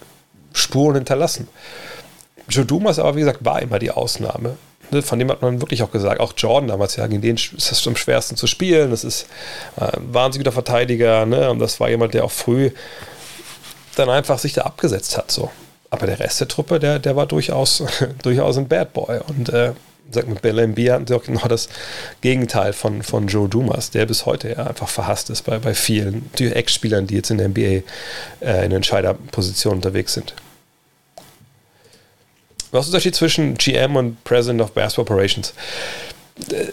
Spuren hinterlassen. Joe Dumas aber, wie gesagt, war immer die Ausnahme. Ne, von dem hat man wirklich auch gesagt, auch Jordan damals, ja, gegen den ist es am schwersten zu spielen. Das ist äh, ein wahnsinnig guter Verteidiger, ne? Und das war jemand, der auch früh dann einfach sich da abgesetzt hat. So. Aber der Rest der Truppe, der, der war durchaus, durchaus ein Bad Boy. Und äh, sag mal, Embiid hatten sie auch genau das Gegenteil von, von Joe Dumas, der bis heute ja einfach verhasst ist bei, bei vielen Ex-Spielern, die jetzt in der NBA äh, in Entscheiderpositionen unterwegs sind. Was ist der Unterschied zwischen GM und President of Basketball Operations? Äh,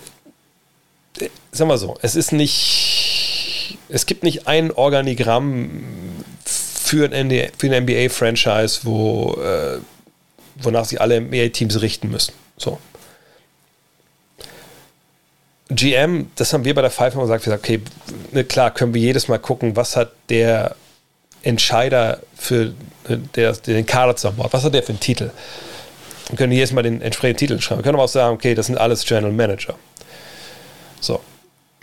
äh, sag mal so, es ist nicht, es gibt nicht ein Organigramm für ein, NBA-Franchise, wo, äh, wonach sich alle NBA-Teams richten müssen. So. GM, das haben wir bei der Pfeife immer gesagt, wir sagen, okay, ne, klar können wir jedes Mal gucken, was hat der Entscheider für der, der den Kader zusammenbaut, was hat der für einen Titel? Wir können jedes Mal den entsprechenden Titel schreiben. Wir können aber auch sagen, okay, das sind alles General Manager. So,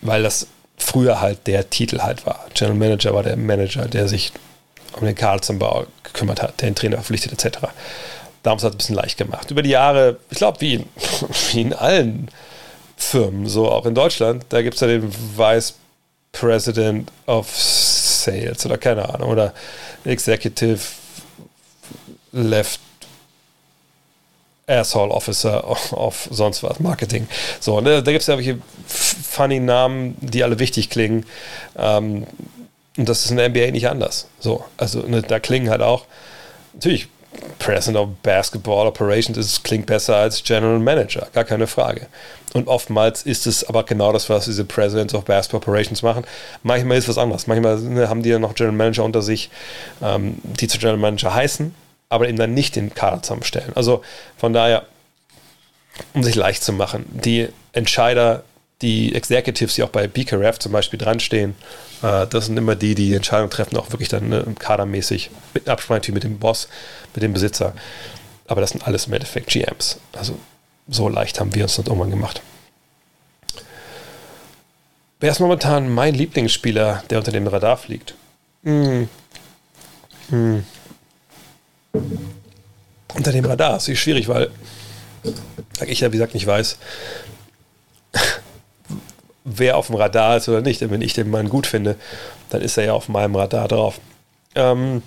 weil das früher halt der Titel halt war. General Manager war der Manager, der sich um den Kaderzumbau gekümmert hat, der den Trainer verpflichtet etc. Damals hat es ein bisschen leicht gemacht. Über die Jahre, ich glaube, wie, wie in allen Firmen, so auch in Deutschland, da gibt es ja den Vice President of Sales oder keine Ahnung, oder Executive Left Asshole Officer of, sonst was, Marketing. So, ne, da gibt es ja welche funny Namen, die alle wichtig klingen. Ähm, und das ist in der NBA nicht anders. So, also ne, da klingen halt auch, natürlich, President of Basketball Operations ist, klingt besser als General Manager, gar keine Frage. Und oftmals ist es aber genau das, was diese Presidents of Basketball Operations machen. Manchmal ist was anderes. Manchmal ne, haben die ja noch General Manager unter sich, ähm, die zu General Manager heißen, aber eben dann nicht den Kader zusammenstellen. Also von daher, um sich leicht zu machen, die Entscheider, die Executives, die auch bei BKRF zum Beispiel dranstehen, äh, das sind immer die, die Entscheidungen treffen, auch wirklich dann ne, kadermäßig mit Absprache mit dem Boss, mit dem Besitzer. Aber das sind alles im Endeffekt GMs. Also so leicht haben wir es nicht irgendwann gemacht. Wer ist momentan mein Lieblingsspieler, der unter dem Radar fliegt? Hm. Hm. Unter dem Radar ist schwierig, weil ich ja, wie gesagt, nicht weiß, wer auf dem Radar ist oder nicht. Und wenn ich den Mann gut finde, dann ist er ja auf meinem Radar drauf. Ähm,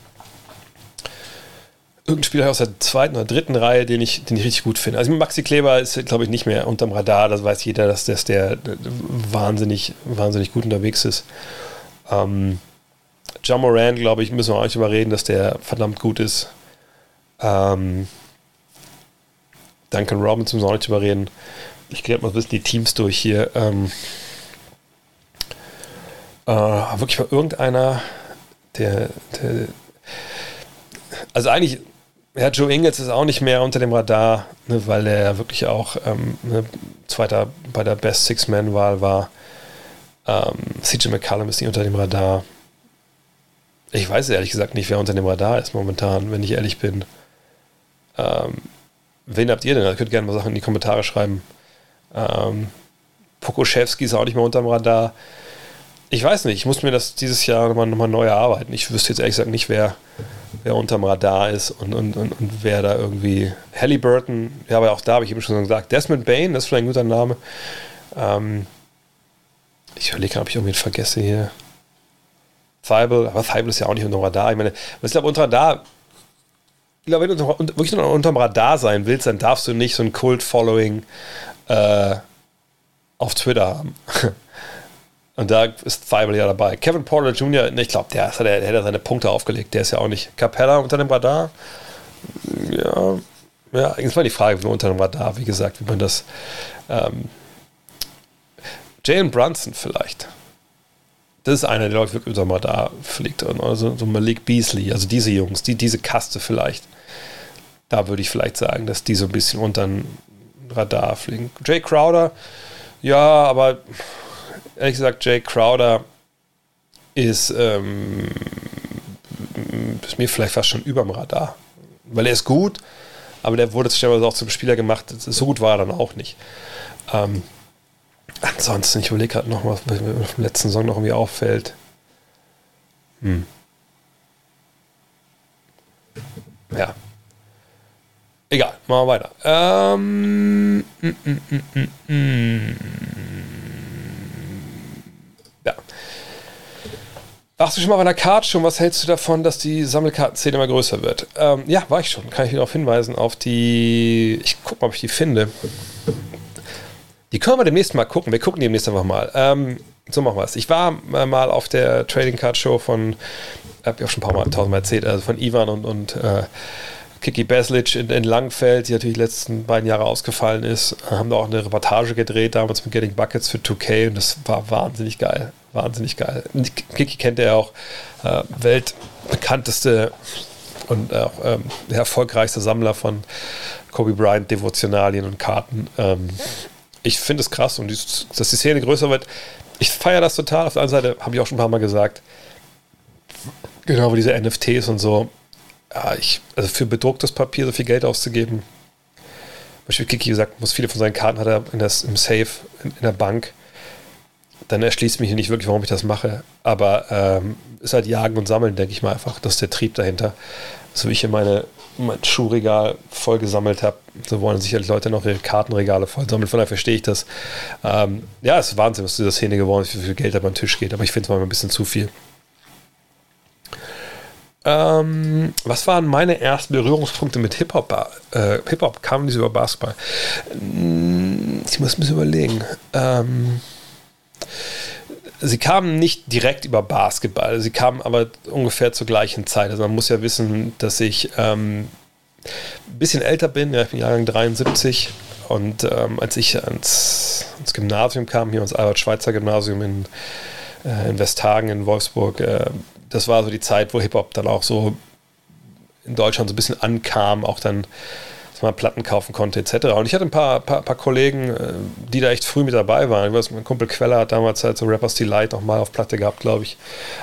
irgendein Spieler aus der zweiten oder dritten Reihe, den ich, den ich richtig gut finde. Also Maxi Kleber ist, glaube ich, nicht mehr unterm Radar. Das weiß jeder, dass, dass der wahnsinnig, wahnsinnig gut unterwegs ist. Ähm, John Moran, glaube ich, müssen wir auch nicht überreden, dass der verdammt gut ist. Ähm, Duncan Robinson müssen wir auch nicht überreden. Ich glaube, mal wissen die Teams durch hier. Ähm, äh, wirklich mal irgendeiner, der, der also eigentlich ja, Joe Ingles ist auch nicht mehr unter dem Radar, ne, weil er wirklich auch ähm, ne, Zweiter bei der Best Six-Man-Wahl war. Ähm, CJ McCallum ist nicht unter dem Radar. Ich weiß ehrlich gesagt nicht, wer unter dem Radar ist momentan, wenn ich ehrlich bin. Ähm, wen habt ihr denn? Ihr könnt gerne mal Sachen in die Kommentare schreiben. Ähm, Pokoschewski ist auch nicht mehr unter dem Radar. Ich weiß nicht, ich muss mir das dieses Jahr nochmal noch neu erarbeiten. Ich wüsste jetzt ehrlich gesagt nicht, wer, wer unterm Radar ist und, und, und, und wer da irgendwie. Halliburton, ja, aber auch da habe ich eben schon gesagt. Desmond Bain, das ist vielleicht ein guter Name. Ähm, ich überlege, ob ich irgendwie vergesse hier. Thibault, aber Thibault ist ja auch nicht unterm Radar. Ich meine, was ich glaube, unter Radar, glaube, wenn du wirklich nur unterm Radar sein willst, dann darfst du nicht so ein Cult-Following äh, auf Twitter haben. Und da ist Thibault ja dabei. Kevin Porter Jr., ich glaube, der, der, der ja seine Punkte aufgelegt. Der ist ja auch nicht. Capella unter dem Radar. Ja, ja, jetzt mal die Frage, wie unter dem Radar, wie gesagt, wie man das. Ähm, Jalen Brunson vielleicht. Das ist einer, der wirklich unter dem Radar fliegt. Also so Malik Beasley, also diese Jungs, die, diese Kaste vielleicht. Da würde ich vielleicht sagen, dass die so ein bisschen unter dem Radar fliegen. Jay Crowder, ja, aber ehrlich gesagt, Jay Crowder ist, ähm, ist mir vielleicht fast schon überm Radar. Weil er ist gut, aber der wurde stellenweise auch zum Spieler gemacht. So gut war er dann auch nicht. Ähm, ansonsten, ich überlege gerade noch, was mir dem letzten Song noch irgendwie auffällt. Hm. Ja. Egal, machen wir weiter. Ähm, mm, mm, mm, ja. Warst du schon mal bei einer Card schon? Was hältst du davon, dass die Sammelkartenszene immer größer wird? Ähm, ja, war ich schon. Kann ich darauf hinweisen, auf die. Ich gucke mal, ob ich die finde. Die können wir demnächst mal gucken. Wir gucken demnächst einfach mal. Ähm, so machen wir es. Ich war mal auf der Trading Card Show von, habe ich auch schon ein paar Mal tausendmal erzählt, also von Ivan und, und äh, Kiki Beslic in, in Langfeld, die natürlich die letzten beiden Jahre ausgefallen ist, haben da auch eine Reportage gedreht, damals mit Getting Buckets für 2K und das war wahnsinnig geil. Wahnsinnig geil. Kiki kennt er ja auch, äh, weltbekannteste und auch ähm, erfolgreichste Sammler von Kobe Bryant Devotionalien und Karten. Ähm, ich finde es krass und die, dass die Szene größer wird. Ich feiere das total. Auf der anderen Seite habe ich auch schon ein paar Mal gesagt, genau, wie diese NFTs und so ja, ich, also für bedrucktes Papier so viel Geld auszugeben. Beispiel Kiki gesagt, muss viele von seinen Karten hat er in das, im Safe in, in der Bank. Dann erschließt mich nicht wirklich, warum ich das mache. Aber ähm, ist halt Jagen und Sammeln, denke ich mal einfach. Das ist der Trieb dahinter. So wie ich hier meine, mein Schuhregal voll gesammelt habe, so wollen sicherlich Leute noch ihre Kartenregale voll sammeln. Von daher verstehe ich das. Ähm, ja, es ist Wahnsinn, was dieser Szene geworden ist, wie viel Geld da beim Tisch geht. Aber ich finde es mal ein bisschen zu viel. Ähm, was waren meine ersten Berührungspunkte mit Hip-Hop? Äh, Hip-Hop kam diese über Basketball. Hm, ich muss ein bisschen überlegen. Ähm, sie kamen nicht direkt über Basketball, sie kamen aber ungefähr zur gleichen Zeit. Also man muss ja wissen, dass ich ähm, ein bisschen älter bin, ja, ich bin Jahrgang 73 und ähm, als ich ans, ans, Gymnasium kam, hier ans Albert-Schweitzer-Gymnasium in, äh, in Westhagen in Wolfsburg, äh, das war so die Zeit, wo Hip-Hop dann auch so in Deutschland so ein bisschen ankam, auch dann dass man Platten kaufen konnte etc. Und ich hatte ein paar, paar, paar Kollegen, äh, die da echt früh mit dabei waren. Ich weiß, mein Kumpel Queller hat damals halt so Rappers Delight noch mal auf Platte gehabt, glaube ich.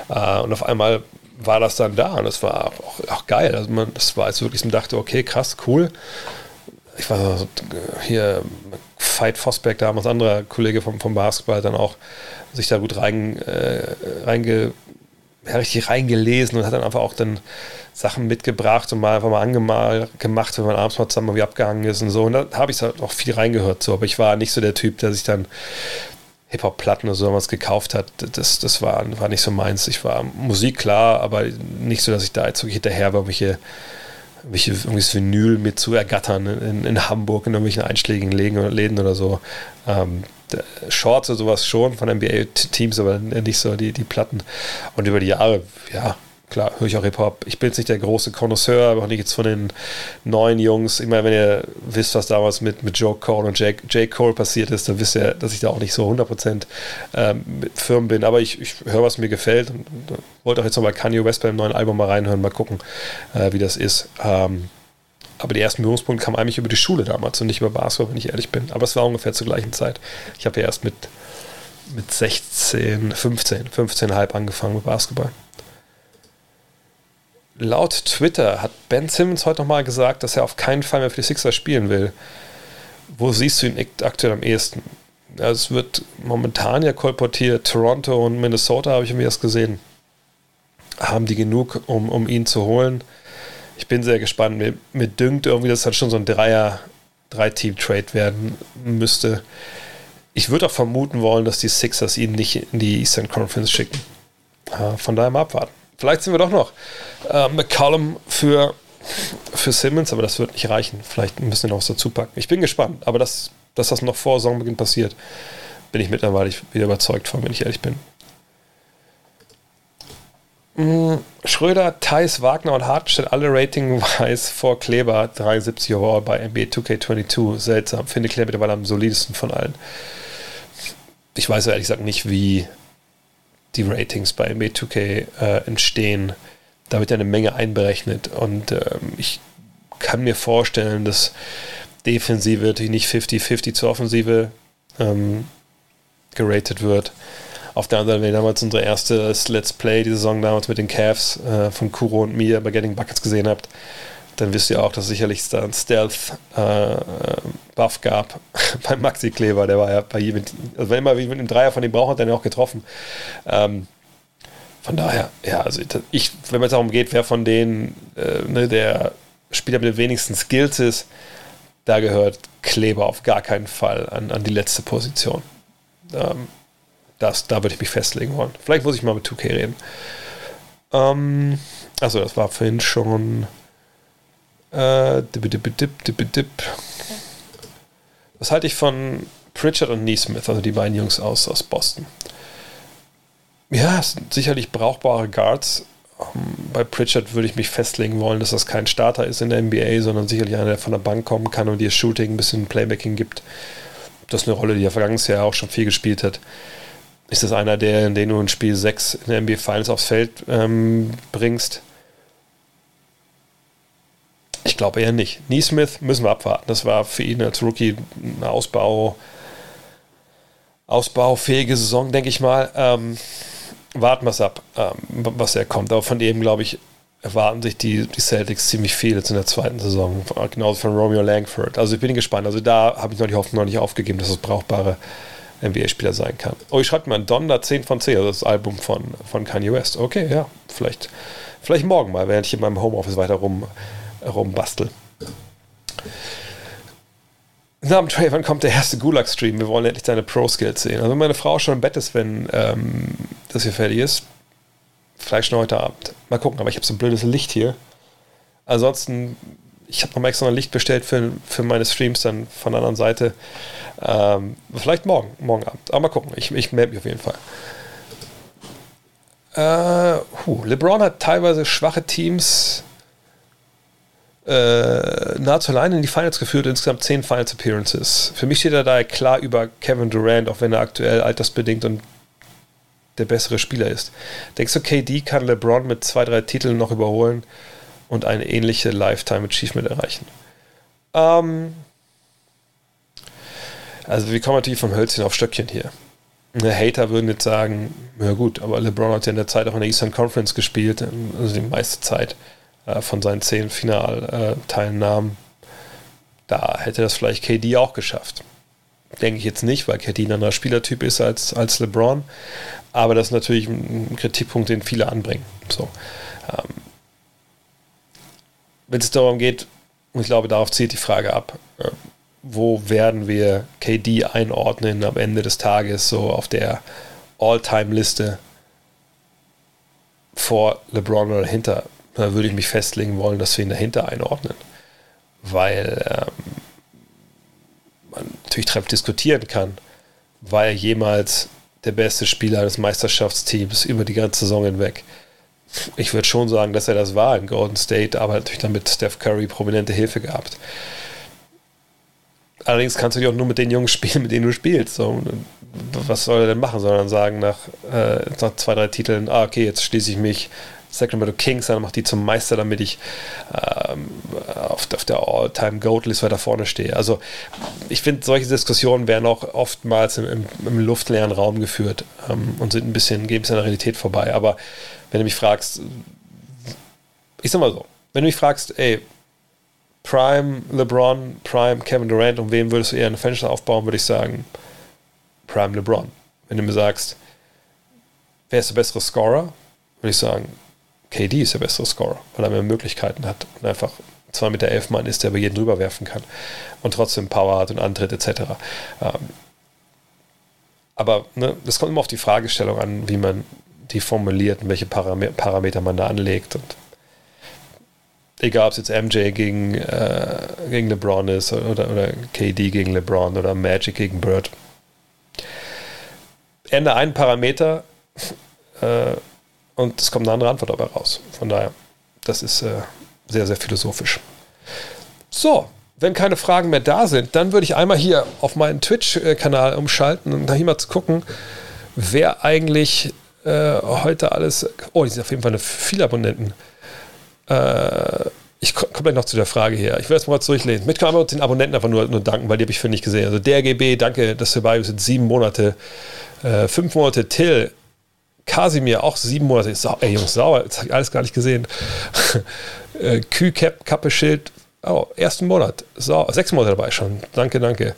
Äh, und auf einmal war das dann da und das war auch, auch geil. Also man, das war jetzt wirklich, man dachte, okay, krass, cool. Ich war hier, Veit Vosberg, damals anderer Kollege vom, vom Basketball, dann auch sich da gut rein, äh, reinge, richtig reingelesen und hat dann einfach auch dann Sachen mitgebracht und mal einfach mal angemalt gemacht, wenn man abends mal zusammen irgendwie abgehangen ist und so. Und da habe ich halt auch viel reingehört. So. Aber ich war nicht so der Typ, der sich dann Hip-Hop-Platten oder so was gekauft hat. Das, das war, war nicht so meins. Ich war Musik klar, aber nicht so, dass ich da jetzt wirklich hinterher war, welche welche irgendwelches Vinyl mit zu ergattern in, in Hamburg in irgendwelchen einschlägigen Läden oder so. Ähm, Shorts oder sowas schon von NBA-Teams, aber nicht so die, die Platten. Und über die Jahre, ja, klar, höre ich auch Hip-Hop. Ich bin jetzt nicht der große Connoisseur, aber auch nicht jetzt von den neuen Jungs. Ich meine, wenn ihr wisst, was damals mit, mit Joe Cole und Jake, Jake Cole passiert ist, dann wisst ihr, dass ich da auch nicht so 100% ähm, firm bin. Aber ich, ich höre, was mir gefällt und, und wollte auch jetzt nochmal Kanye West beim neuen Album mal reinhören, mal gucken, äh, wie das ist. Ähm, aber die ersten Berührungspunkte kamen eigentlich über die Schule damals und nicht über Basketball, wenn ich ehrlich bin. Aber es war ungefähr zur gleichen Zeit. Ich habe ja erst mit, mit 16, 15, 15,5 angefangen mit Basketball. Laut Twitter hat Ben Simmons heute nochmal gesagt, dass er auf keinen Fall mehr für die Sixers spielen will. Wo siehst du ihn aktuell am ehesten? Also es wird momentan ja kolportiert, Toronto und Minnesota, habe ich irgendwie erst gesehen, haben die genug, um, um ihn zu holen. Ich bin sehr gespannt. Mir, mir dünkt irgendwie, dass das schon so ein Dreier, Drei-Team-Trade werden müsste. Ich würde auch vermuten wollen, dass die Sixers ihn nicht in die Eastern Conference schicken. Von daher mal abwarten. Vielleicht sind wir doch noch äh, McCollum für, für Simmons, aber das wird nicht reichen. Vielleicht müssen wir noch was dazu packen. Ich bin gespannt, aber das, dass das noch vor Saisonbeginn passiert, bin ich mittlerweile wieder überzeugt von, wenn ich ehrlich bin. Schröder, Thais, Wagner und Hart stellen alle Rating-wise vor Kleber 73 overall bei NBA 2K22. Seltsam. Finde Kleber mittlerweile am solidesten von allen. Ich weiß ehrlich gesagt nicht, wie die Ratings bei NBA 2K äh, entstehen. Da wird ja eine Menge einberechnet und ähm, ich kann mir vorstellen, dass Defensive natürlich nicht 50-50 zur Offensive ähm, geratet wird. Auf der anderen Seite, ihr damals unsere erste Let's Play, die Saison damals mit den Cavs äh, von Kuro und mir bei Getting Buckets gesehen habt, dann wisst ihr auch, dass sicherlich da ein Stealth-Buff äh, gab bei Maxi Kleber. Der war ja bei jedem, also wenn immer mit einem Dreier von ihm braucht, hat er ihn auch getroffen. Ähm, von daher, ja, also ich, wenn es darum geht, wer von denen äh, ne, der Spieler mit den wenigsten Skills ist, da gehört Kleber auf gar keinen Fall an, an die letzte Position. Ähm, das, da würde ich mich festlegen wollen. Vielleicht muss ich mal mit 2K reden. Ähm, also das war vorhin schon äh, dip, dip, dip, dip, Was halte ich von Pritchard und Neesmith, also die beiden Jungs aus, aus Boston? Ja, es sind sicherlich brauchbare Guards. Um, bei Pritchard würde ich mich festlegen wollen, dass das kein Starter ist in der NBA, sondern sicherlich einer, der von der Bank kommen kann und dir Shooting, ein bisschen Playmaking gibt. Das ist eine Rolle, die er vergangenes Jahr auch schon viel gespielt hat. Ist das einer, der, in den du in Spiel 6 in der NBA Finals aufs Feld ähm, bringst? Ich glaube eher nicht. Neesmith müssen wir abwarten. Das war für ihn als Rookie eine Ausbau, ausbaufähige Saison, denke ich mal. Ähm, warten wir es ab, ähm, was er kommt. Aber von ihm, glaube ich, erwarten sich die, die Celtics ziemlich viel jetzt in der zweiten Saison. Genauso von Romeo Langford. Also ich bin gespannt. Also da habe ich noch die Hoffnung noch nicht aufgegeben, dass es brauchbare NBA-Spieler sein kann. Oh, ich schreibe mal Donner 10 von 10, also das Album von, von Kanye West. Okay, ja, vielleicht, vielleicht morgen mal, während ich in meinem Homeoffice weiter rum rumbastel. Na, Trey, wann kommt der erste Gulag-Stream? Wir wollen endlich deine Pro-Skills sehen. Also, wenn meine Frau schon im Bett ist, wenn ähm, das hier fertig ist, vielleicht schon heute Abend. Mal gucken, aber ich habe so ein blödes Licht hier. Ansonsten ich habe noch extra ein Licht bestellt für, für meine Streams dann von der anderen Seite. Ähm, vielleicht morgen, morgen Abend. Aber mal gucken. Ich, ich melde mich auf jeden Fall. Äh, huh, LeBron hat teilweise schwache Teams äh, nahezu alleine in die Finals geführt, insgesamt zehn Finals Appearances. Für mich steht er daher klar über Kevin Durant, auch wenn er aktuell altersbedingt und der bessere Spieler ist. Denkst du, KD kann LeBron mit zwei, drei Titeln noch überholen und eine ähnliche Lifetime Achievement erreichen? Ähm, also wir kommen natürlich vom Hölzchen auf Stöckchen hier. Hater würden jetzt sagen, ja gut, aber LeBron hat ja in der Zeit auch in der Eastern Conference gespielt, also die meiste Zeit äh, von seinen zehn Finalteilnahmen. Da hätte das vielleicht KD auch geschafft. Denke ich jetzt nicht, weil KD ein anderer Spielertyp ist als, als LeBron. Aber das ist natürlich ein Kritikpunkt, den viele anbringen. So. Ähm, Wenn es darum geht, und ich glaube, darauf zielt die Frage ab, äh, wo werden wir KD einordnen am Ende des Tages, so auf der All-Time-Liste vor LeBron oder hinter, da würde ich mich festlegen wollen, dass wir ihn dahinter einordnen. Weil ähm, man natürlich treffend diskutieren kann, war er jemals der beste Spieler des Meisterschaftsteams über die ganze Saison hinweg. Ich würde schon sagen, dass er das war in Golden State, aber natürlich dann mit Steph Curry prominente Hilfe gehabt. Allerdings kannst du dich auch nur mit den Jungs spielen, mit denen du spielst. So, was soll er denn machen? Sondern sagen nach, äh, nach zwei, drei Titeln, ah, okay, jetzt schließe ich mich Sacramento Kings an, mache die zum Meister, damit ich ähm, auf, auf, der All-Time-Goat-List weiter vorne stehe. Also ich finde, solche Diskussionen werden auch oftmals im, im, im luftleeren Raum geführt ähm, und sind ein bisschen, geben es an der Realität vorbei. Aber wenn du mich fragst, ich sag mal so, wenn du mich fragst, ey, Prime LeBron, Prime Kevin Durant, um wen würdest du eher eine Franchise aufbauen, würde ich sagen, Prime LeBron. Wenn du mir sagst, wer ist der bessere Scorer, würde ich sagen, KD ist der bessere Scorer, weil er mehr Möglichkeiten hat und einfach 2,11 Meter elf Mann ist, der über jeden drüber werfen kann und trotzdem Power hat und Antritt etc. Ähm, aber ne, das kommt immer auf die Fragestellung an, wie man die formuliert und welche Parameter man da anlegt und egal ob es jetzt MJ gegen, äh, gegen LeBron ist oder, oder KD gegen LeBron oder Magic gegen Bird. Ende einen Parameter äh, und es kommt eine andere Antwort dabei raus. Von daher, das ist äh, sehr, sehr philosophisch. So, wenn keine Fragen mehr da sind, dann würde ich einmal hier auf meinen Twitch-Kanal umschalten und da hier mal zu gucken, wer eigentlich äh, heute alles. Oh, die sind auf jeden Fall eine viele Abonnenten. Äh, ich komme gleich noch zu der Frage hier. Ich will erst mal kurz durchlesen. Ich möchte einmal den Abonnenten einfach nur, nur danken, weil die habe ich für nicht gesehen. Also der GB, danke, dass du dabei bist. Sieben Monate. Äh, fünf Monate Till. Kasimir, auch sieben Monate. Sau, ey, Jungs, sauer. Jetzt habe ich alles gar nicht gesehen. äh, Kühlcap, Kappe, Schild. Oh, ersten Monat. Sau, sechs Monate dabei schon. Danke, danke.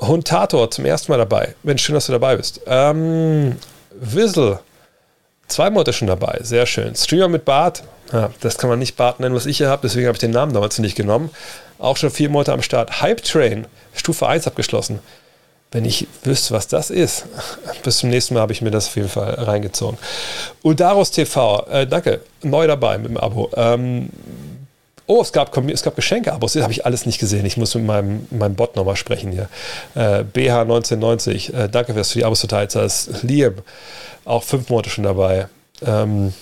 Huntator zum ersten Mal dabei. Mensch, schön, dass du dabei bist. Ähm, Wissel. Zwei Monate schon dabei. Sehr schön. Streamer mit Bart. Ja, das kann man nicht Bart nennen, was ich hier habe, deswegen habe ich den Namen damals nicht genommen. Auch schon vier Monate am Start. Hype Train, Stufe 1 abgeschlossen. Wenn ich wüsste, was das ist, bis zum nächsten Mal habe ich mir das auf jeden Fall reingezogen. Udaros TV, äh, danke, neu dabei mit dem Abo. Ähm, oh, es gab, es gab Geschenke-Abos, das habe ich alles nicht gesehen. Ich muss mit meinem, meinem Bot nochmal sprechen hier. Äh, BH1990, äh, danke, dass du die Abos verteilt hast. Liam, auch fünf Monate schon dabei. Ähm,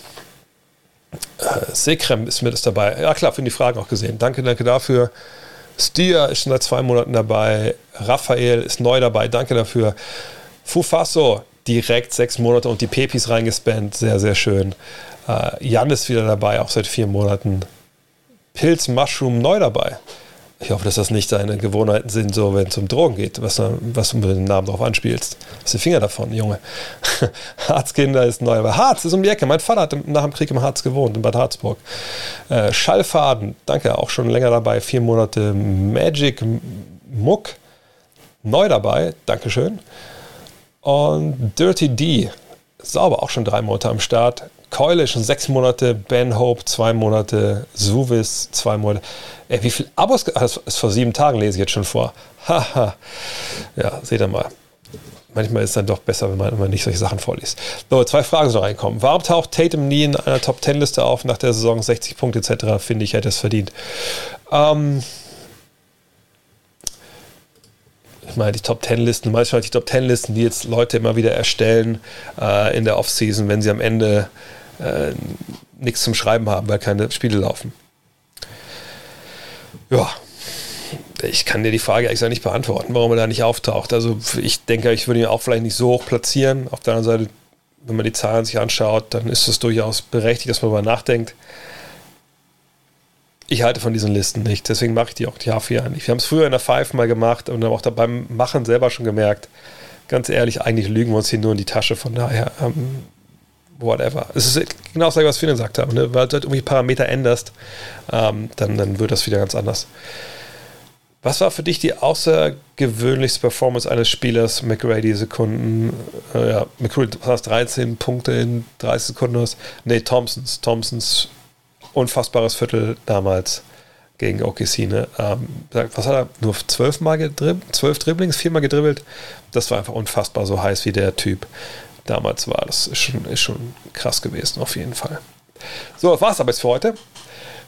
äh, Sekrem ist mir das dabei. Ja klar, finde die Fragen auch gesehen. Danke, danke dafür. Stia ist schon seit zwei Monaten dabei. Raphael ist neu dabei. Danke dafür. Fufaso direkt sechs Monate und die Pepis reingespannt. Sehr, sehr schön. Äh, Jan ist wieder dabei, auch seit vier Monaten. Pilz Mushroom neu dabei. Ich hoffe, dass das nicht deine Gewohnheiten sind, so wenn es um Drogen geht, was, was du mit dem Namen drauf anspielst. Lass die Finger davon, Junge. Harzkinder ist neu, aber Harz ist um die Ecke. Mein Vater hat nach dem Krieg im Harz gewohnt, in Bad Harzburg. Äh, Schallfaden, danke, auch schon länger dabei, vier Monate. Magic Muck, neu dabei, Dankeschön. Und Dirty D, sauber, auch schon drei Monate am Start. Keule schon sechs Monate, Ben Hope zwei Monate, Suvis zwei Monate. Ey, wie viel Abos? Das ist vor sieben Tagen, lese ich jetzt schon vor. Haha. ja, seht ihr mal. manchmal ist es dann doch besser, wenn man immer nicht solche Sachen vorliest. So, zwei Fragen so reinkommen. Warum taucht Tatum nie in einer Top 10 Liste auf nach der Saison 60 Punkte etc.? Finde ich, hätte es verdient. Ähm, ich meine, die Top 10 Listen, manchmal die Top 10 Listen, die jetzt Leute immer wieder erstellen äh, in der Offseason, wenn sie am Ende äh, nichts zum Schreiben haben, weil keine Spiele laufen. Ja, ich kann dir die Frage eigentlich nicht beantworten, warum er da nicht auftaucht. Also ich denke, ich würde ihn auch vielleicht nicht so hoch platzieren. Auf der anderen Seite, wenn man die Zahlen sich anschaut, dann ist es durchaus berechtigt, dass man darüber nachdenkt. Ich halte von diesen Listen nicht, deswegen mache ich die auch Jahr nicht. Wir haben es früher in der Five mal gemacht und haben auch beim Machen selber schon gemerkt, ganz ehrlich, eigentlich lügen wir uns hier nur in die Tasche, von daher, ähm, whatever. Es ist genau das, was wir gesagt haben. Ne? Weil du halt irgendwie Parameter änderst, ähm, dann, dann wird das wieder ganz anders. Was war für dich die außergewöhnlichste Performance eines Spielers, McRae, Sekunden? Äh, ja, McRae, du hast 13 Punkte in 30 Sekunden aus. Nee, Thompsons. Thompsons unfassbares Viertel damals gegen OKC. Ne? Ähm, was hat er? Nur zwölfmal gedribbelt? Zwölf Dribblings, viermal gedribbelt? Das war einfach unfassbar so heiß wie der Typ damals war. Das ist schon, ist schon krass gewesen, auf jeden Fall. So, das war's aber jetzt für heute.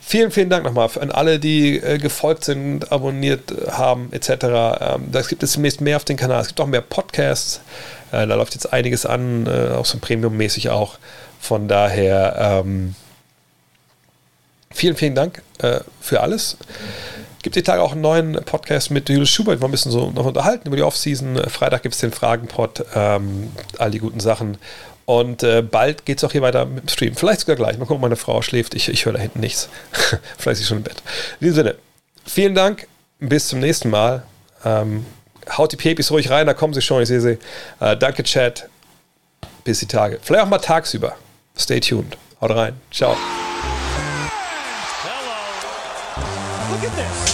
Vielen, vielen Dank nochmal an alle, die äh, gefolgt sind, abonniert haben, etc. Ähm, das gibt es demnächst mehr auf dem Kanal. Es gibt auch mehr Podcasts. Äh, da läuft jetzt einiges an, äh, auch so Premium-mäßig auch. Von daher ähm, vielen, vielen Dank äh, für alles. Gibt die Tage auch einen neuen Podcast mit Jules Schubert, mal ein bisschen so noch unterhalten über die Offseason. Äh, Freitag gibt es den Fragenpod, ähm, all die guten Sachen. Und äh, bald geht es auch hier weiter mit dem Stream. Vielleicht sogar gleich. Mal gucken, ob meine Frau schläft. Ich, ich höre da hinten nichts. Vielleicht ist sie schon im Bett. In diesem Sinne, vielen Dank. Bis zum nächsten Mal. Ähm, haut die Pepis ruhig rein, da kommen sie schon. Ich sehe sie. Äh, danke, Chat. Bis die Tage. Vielleicht auch mal tagsüber. Stay tuned. Haut rein. Ciao. Hello. Look at this.